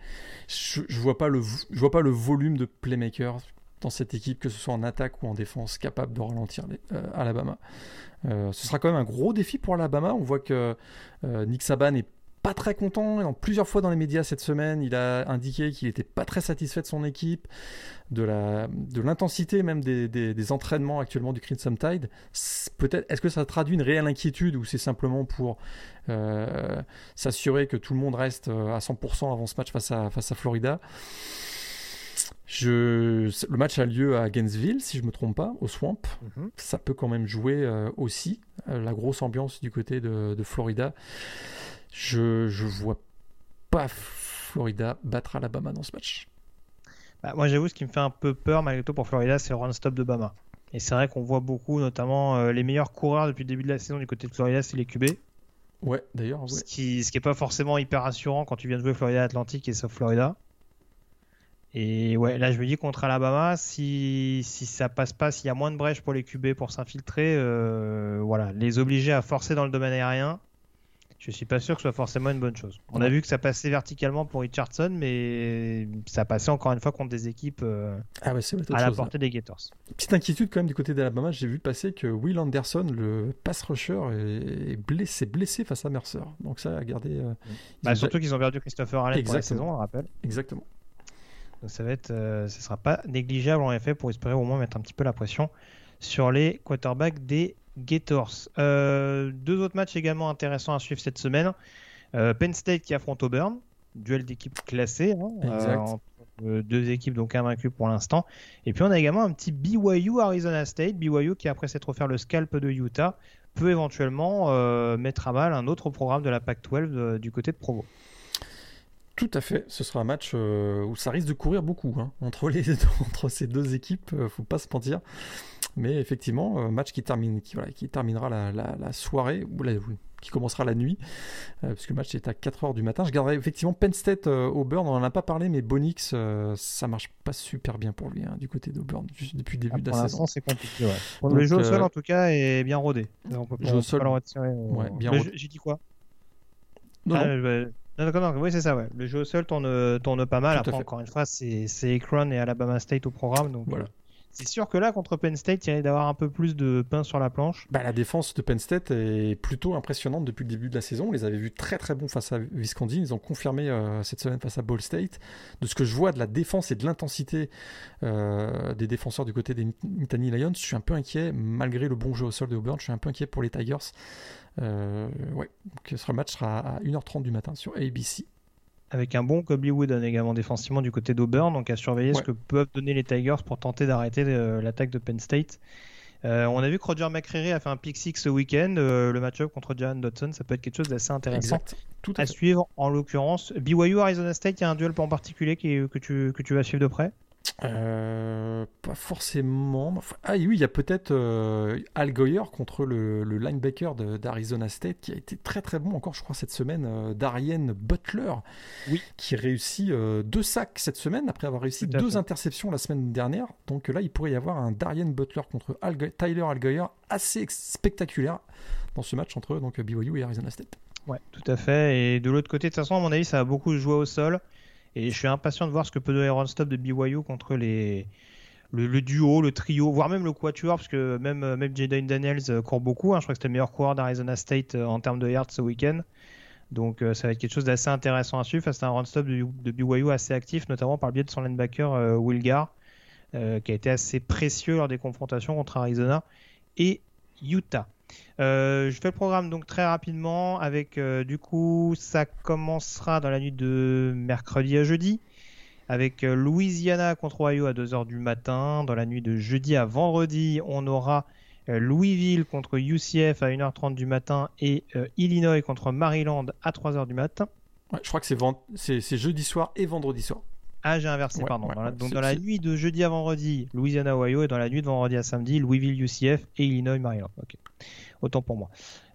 je, vois pas le, je vois pas le volume de playmakers dans cette équipe, que ce soit en attaque ou en défense, capable de ralentir euh, Alabama. Euh, ce sera quand même un gros défi pour Alabama. On voit que euh, Nick Saban est pas très content. plusieurs fois dans les médias cette semaine, il a indiqué qu'il n'était pas très satisfait de son équipe, de la, de l'intensité même des, des, entraînements actuellement du Crimson Tide. Peut-être, est-ce que ça traduit une réelle inquiétude ou c'est simplement pour euh, s'assurer que tout le monde reste euh, à 100% avant ce match face à, face à Florida? Je, le match a lieu à Gainesville, si je ne me trompe pas, au Swamp. Mhm. Ça peut quand même jouer euh, aussi. la grosse ambiance du côté de, de Florida. Je je vois pas Florida battre Alabama dans ce match.
Bah, moi, j'avoue, ce qui me fait un peu peur, malgré tout, pour Florida, c'est le run-stop de Bama. Et c'est vrai qu'on voit beaucoup, notamment euh, les meilleurs coureurs depuis le début de la saison du côté de Florida, c'est les QB.
Ouais, d'ailleurs.
Ce qui n'est pas forcément hyper rassurant quand tu viens de jouer Florida Atlantique et sauf Florida. Et ouais, là je me dis contre Alabama, si, si ça passe pas, s'il y a moins de brèches pour les QB pour s'infiltrer, euh, voilà, les obliger à forcer dans le domaine aérien, je suis pas sûr que ce soit forcément une bonne chose. On a vu que ça passait verticalement pour Richardson, mais ça passait encore une fois contre des équipes euh, ah à la portée des Gators.
Petite inquiétude quand même du côté d'Alabama, j'ai vu passer que Will Anderson, le pass rusher, est blessé, blessé face à Mercer. Donc ça a gardé. Euh,
bah, surtout qu'ils ont perdu Christopher Allen pour la saison, on rappelle.
Exactement.
Donc ça va être, euh, sera pas négligeable en effet pour espérer au moins mettre un petit peu la pression sur les quarterbacks des Gators. Euh, deux autres matchs également intéressants à suivre cette semaine. Euh, Penn State qui affronte Auburn, duel d'équipes classées. Hein, euh, deux équipes donc invaincues pour l'instant. Et puis on a également un petit BYU Arizona State, BYU qui après s'être offert le scalp de Utah peut éventuellement mettre à mal un autre programme de la Pac-12 du côté de Provo.
Tout à fait, ce sera un match euh, où ça risque de courir beaucoup hein. entre, les, *laughs* entre ces deux équipes, euh, faut pas se mentir. Mais effectivement, euh, match qui, termine, qui, voilà, qui terminera la, la, soirée, ou qui commencera la nuit, puisque le match est à 4h du matin. Je garderai effectivement Penn State Auburn, on n'en a pas parlé, mais Bonix, ça marche pas super bien pour lui, hein, du côté d'Auburn, depuis le début de la
ah,
saison.
c'est compliqué, ouais. le jeu au sol, en tout cas, est bien rodé. On peut,
jeu au sol,
J'ai dit quoi? Non, ah, non, oui, c'est ça, ouais. Le jeu au sol tourne, tourne pas mal. Après, encore une fois, c'est Akron et Alabama State au programme. Donc, voilà. C'est sûr que là, contre Penn State, il y a d'avoir un peu plus de pain sur la planche.
Bah, la défense de Penn State est plutôt impressionnante depuis le début de la saison. On les avait vus très très bons face à Wisconsin. Ils ont confirmé euh, cette semaine face à Ball State. De ce que je vois de la défense et de l'intensité euh, des défenseurs du côté des Nittany Lions, je suis un peu inquiet. Malgré le bon jeu au sol de Auburn, je suis un peu inquiet pour les Tigers. Euh, ouais, donc ce match sera à 1h30 du matin sur ABC
avec un bon Kobe Wooden également défensivement du côté d'Auburn, donc à surveiller ce que peuvent donner les Tigers pour tenter d'arrêter euh, l'attaque de Penn State. Euh, on a vu que Roger McCreary a fait un pick six ce week-end. le match-up contre John Dodson, ça peut être quelque chose d'assez intéressant Tout à, suivre. En l'occurrence, BYU Arizona State, il y a un duel en particulier que, tu, que tu vas suivre de près?
Euh, pas forcément. Ah oui, il y a peut-être euh, Al Goyer contre le, linebacker d'Arizona State qui a été très très bon encore, je crois, cette semaine. Euh, Darien Butler,
oui.
qui réussit deux sacs cette semaine après avoir réussi deux interceptions la semaine dernière. Donc là, il pourrait y avoir un Darien Butler contre Tyler Al Goyer assez spectaculaire dans ce match entre donc BYU et Arizona State.
Ouais, tout à fait. Et de l'autre côté, de toute façon, à mon avis, ça a beaucoup joué au sol. Et je suis impatient de voir ce que peut donner Run Stop de BYU contre les, le, duo, le trio, voire même le quatuor, parce que même, même Jaden Daniels euh, court beaucoup. Hein. je crois que c'était le meilleur coureur d'Arizona State euh, en termes de yards ce week-end. Donc euh, ça va être quelque chose d'assez intéressant à suivre à un run stop de, BYU assez actif, notamment par le biais de son linebacker Wilgar, qui a été assez précieux lors des confrontations contre Arizona et Utah. Euh, je fais le programme donc très rapidement avec euh, du coup ça commencera dans la nuit de mercredi à jeudi avec euh, Louisiana contre Ohio à 2h du matin. Dans la nuit de jeudi à vendredi, on aura Louisville contre UCF à 1h30 du matin et Illinois contre Maryland à 3h du matin.
je crois que c'est jeudi soir et vendredi soir.
Ah, j'ai inversé, pardon. donc dans la nuit de jeudi à vendredi, Louisiana, Ohio, et dans la nuit de vendredi à samedi, Louisville, UCF et Illinois, Maryland. Autant pour moi.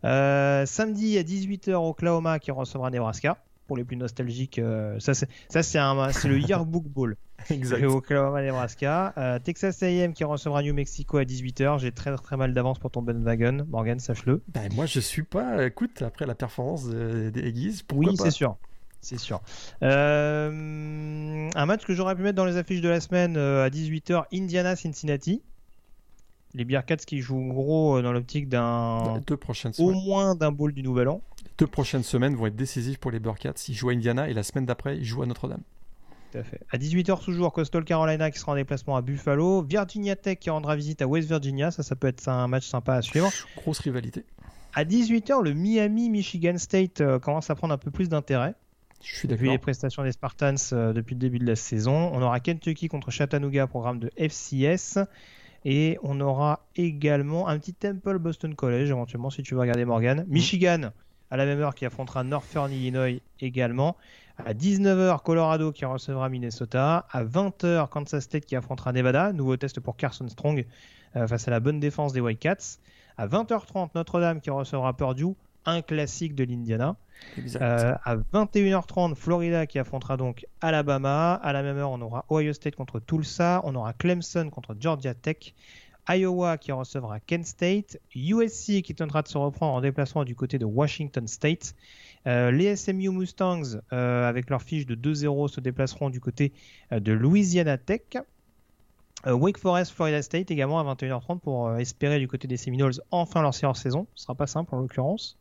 Euh, samedi à 18h, Oklahoma qui recevra Nebraska. Pour les plus nostalgiques, euh, ça c'est le Yearbook Bowl. *laughs*
exact.
Oklahoma, Nebraska. Euh, Texas A&M qui recevra New Mexico à 18h. J'ai très très mal d'avance pour ton bandwagon, Morgan, sache-le.
Ben, moi je suis pas. Écoute, après la performance des Aiguises,
oui, c'est sûr. C'est sûr. Euh, un match que j'aurais pu mettre dans les affiches de la semaine euh, à 18h, Indiana-Cincinnati. Les Bearcats qui jouent gros euh, dans l'optique d'un.
Deux prochaines
Au moins d'un bowl du Nouvel An.
Les deux prochaines semaines vont être décisives pour les Bearcats. Ils jouent à Indiana et la semaine d'après, ils jouent à Notre-Dame.
Tout à fait. À 18h toujours, Coastal Carolina qui sera en déplacement à Buffalo. Virginia Tech qui rendra visite à West Virginia. Ça, ça peut être un match sympa à suivre.
Grosse rivalité.
À 18h, le Miami-Michigan State commence à prendre un peu plus d'intérêt.
Je suis
Vu les prestations des Spartans euh, depuis le début de la saison. On aura Kentucky contre Chattanooga, programme de FCS. Et on aura également un petit Temple Boston College, éventuellement, si tu veux regarder Morgan. Mhm. Michigan, à la même heure, qui affrontera Northern Illinois également. À 19h, Colorado qui recevra Minnesota. À 20h, Kansas State qui affrontera Nevada. Nouveau test pour Carson Strong euh, face à la bonne défense des Whitecaps. À 20h30, Notre-Dame qui recevra Purdue. Un classique de l'Indiana. Euh, à 21h30, Florida qui affrontera donc Alabama. À la même heure, on aura Ohio State contre Tulsa. On aura Clemson contre Georgia Tech. Iowa qui recevra Kent State. USC qui tentera de se reprendre en déplacement du côté de Washington State. Euh, les SMU Mustangs, euh, avec leur fiche de 2-0, se déplaceront du côté de Louisiana Tech. Wake Forest, Florida State également à 21h30 pour espérer du côté des Seminoles enfin leur séance saison. Ce sera pas simple en l'occurrence.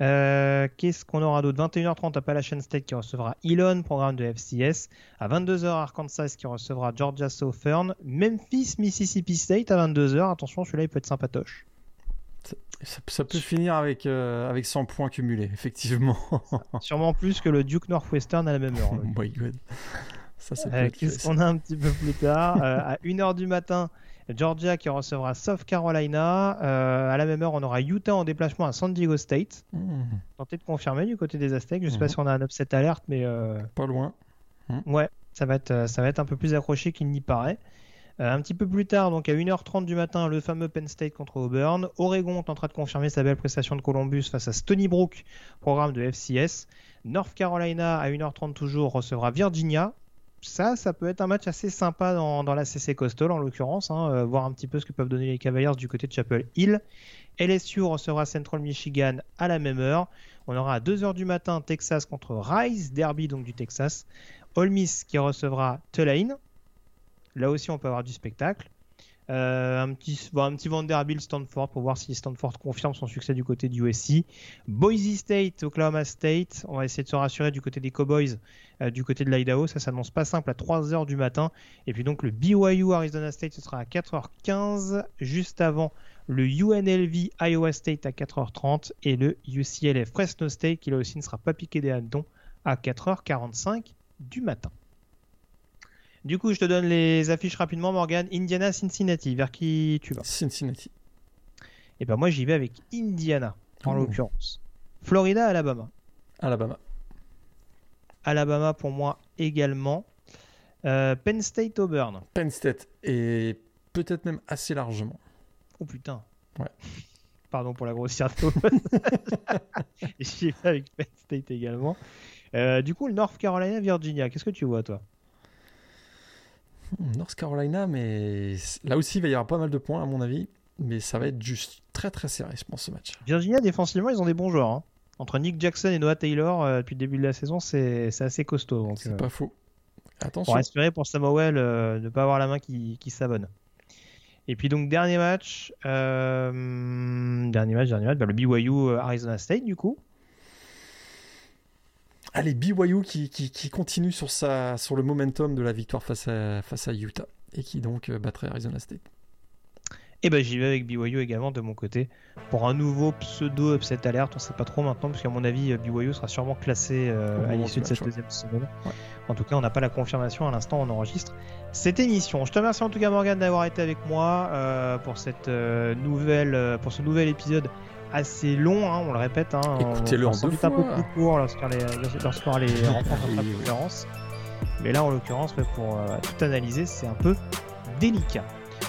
Euh, qu'est-ce qu'on aura d'autre? 21h30 Appalachian State qui recevra Elon, programme de FCS. À 22h Arkansas qui recevra Georgia Southern. Memphis, Mississippi State à 22h. Attention, celui-là il peut être sympatoche.
Ça, peut finir avec, euh, avec 100 points cumulés, effectivement. *laughs*
Sûrement plus que le Duke Northwestern à la même heure. *laughs*
oh my god. Ça, peut
Euh, Qu'est-ce qu'on a un petit peu plus tard? Euh, À 1h du matin, Georgia qui recevra South Carolina. Euh, à la même heure, on aura Utah en déplacement à San Diego State.
Hmm,
Tenter de confirmer du côté des Aztecs. Je sais pas
Mhm.
si on a un upset alerte, mais
pas loin.
ouais, ça va, être, ça va être un peu plus accroché qu'il n'y paraît. Un petit peu plus tard, donc à 1h30 du matin, le fameux Penn State contre Auburn. Oregon tentera de confirmer sa belle prestation de Columbus face à Stony Brook, programme de FCS. North Carolina à 1h30 toujours recevra Virginia. Ça, ça peut être un match assez sympa dans, dans la CC Coastal en l'occurrence, hein, euh, voir un petit peu ce que peuvent donner les Cavaliers du côté de Chapel Hill. LSU recevra Central Michigan à la même heure. On aura à 2h du matin Texas contre Rice, derby donc du Texas. Ole qui recevra Tulane. Là aussi, on peut avoir du spectacle. Euh, un, petit, bon, Vanderbilt Stanford pour voir si Stanford confirme son succès du côté du USC. Boise State, Oklahoma State. On va essayer de se rassurer du côté des Cowboys, euh, du côté de l'Idaho. Ça s'annonce pas simple à 3h du matin. Et puis donc le BYU Arizona State, ce sera à 4h15, juste avant le UNLV Iowa State à 4h30 et le UCLA Fresno State qui là aussi ne sera pas piqué des hannetons à 4h45 du matin. Du coup, je te donne les affiches rapidement, Morgan. Indiana, Cincinnati, vers qui tu vas?
Cincinnati.
Et ben moi, j'y vais avec Indiana, en
Oh.
l'occurrence. Florida, Alabama.
Alabama.
Alabama pour moi également. Euh, Penn State, Auburn.
Penn State. Et peut-être même assez largement.
Oh putain.
Ouais. *laughs*
Pardon pour la grossièreté. *laughs* J'y vais avec Penn State également. Euh, du coup, le North Carolina, Virginia. Qu'est-ce que tu vois, toi?
North Carolina, mais là aussi, il va y avoir pas mal de points, à mon avis. Mais ça va être juste très très serré, je pense, ce match.
Virginia, défensivement, ils ont des bons joueurs. hein. Entre Nick Jackson et Noah Taylor, euh, depuis le début de la saison, c'est assez costaud.
C'est
euh,
pas faux. Attention.
pour espérer pour Samuel euh, de ne pas avoir la main qui, qui savonne. Et puis donc dernier match, euh, dernier match, dernier match, bah, le BYU euh, Arizona State du coup.
Allez, BYU qui, qui, qui continue sur, sa, sur le momentum de la victoire face à, face à Utah. Et qui donc euh, battrait Arizona State.
Et ben j'y vais avec BYU également de mon côté pour un nouveau pseudo upset alerte. On sait pas trop maintenant parce qu'à mon avis BYU sera sûrement classé euh, à l'issue de cette deuxième semaine.
Ouais.
En tout cas, on n'a pas la confirmation à l'instant. On enregistre cette émission. Je te remercie en tout cas Morgan d'avoir été avec moi euh, pour cette euh, nouvelle pour ce nouvel épisode assez long. hein, on le répète. Hein,
Écoutez-le en deux
un peu plus court lorsqu'on les, lorsqu'on les rencontre
Oui,
en
oui.
conférence. Mais là, en l'occurrence, pour euh, tout analyser, c'est un peu délicat.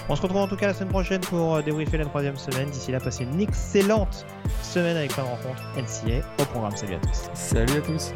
On se retrouve en tout cas la semaine prochaine pour euh, débriefer la troisième semaine. D'ici là, passez une excellente semaine avec plein de rencontres NCA au programme. Salut à tous.
Salut à tous.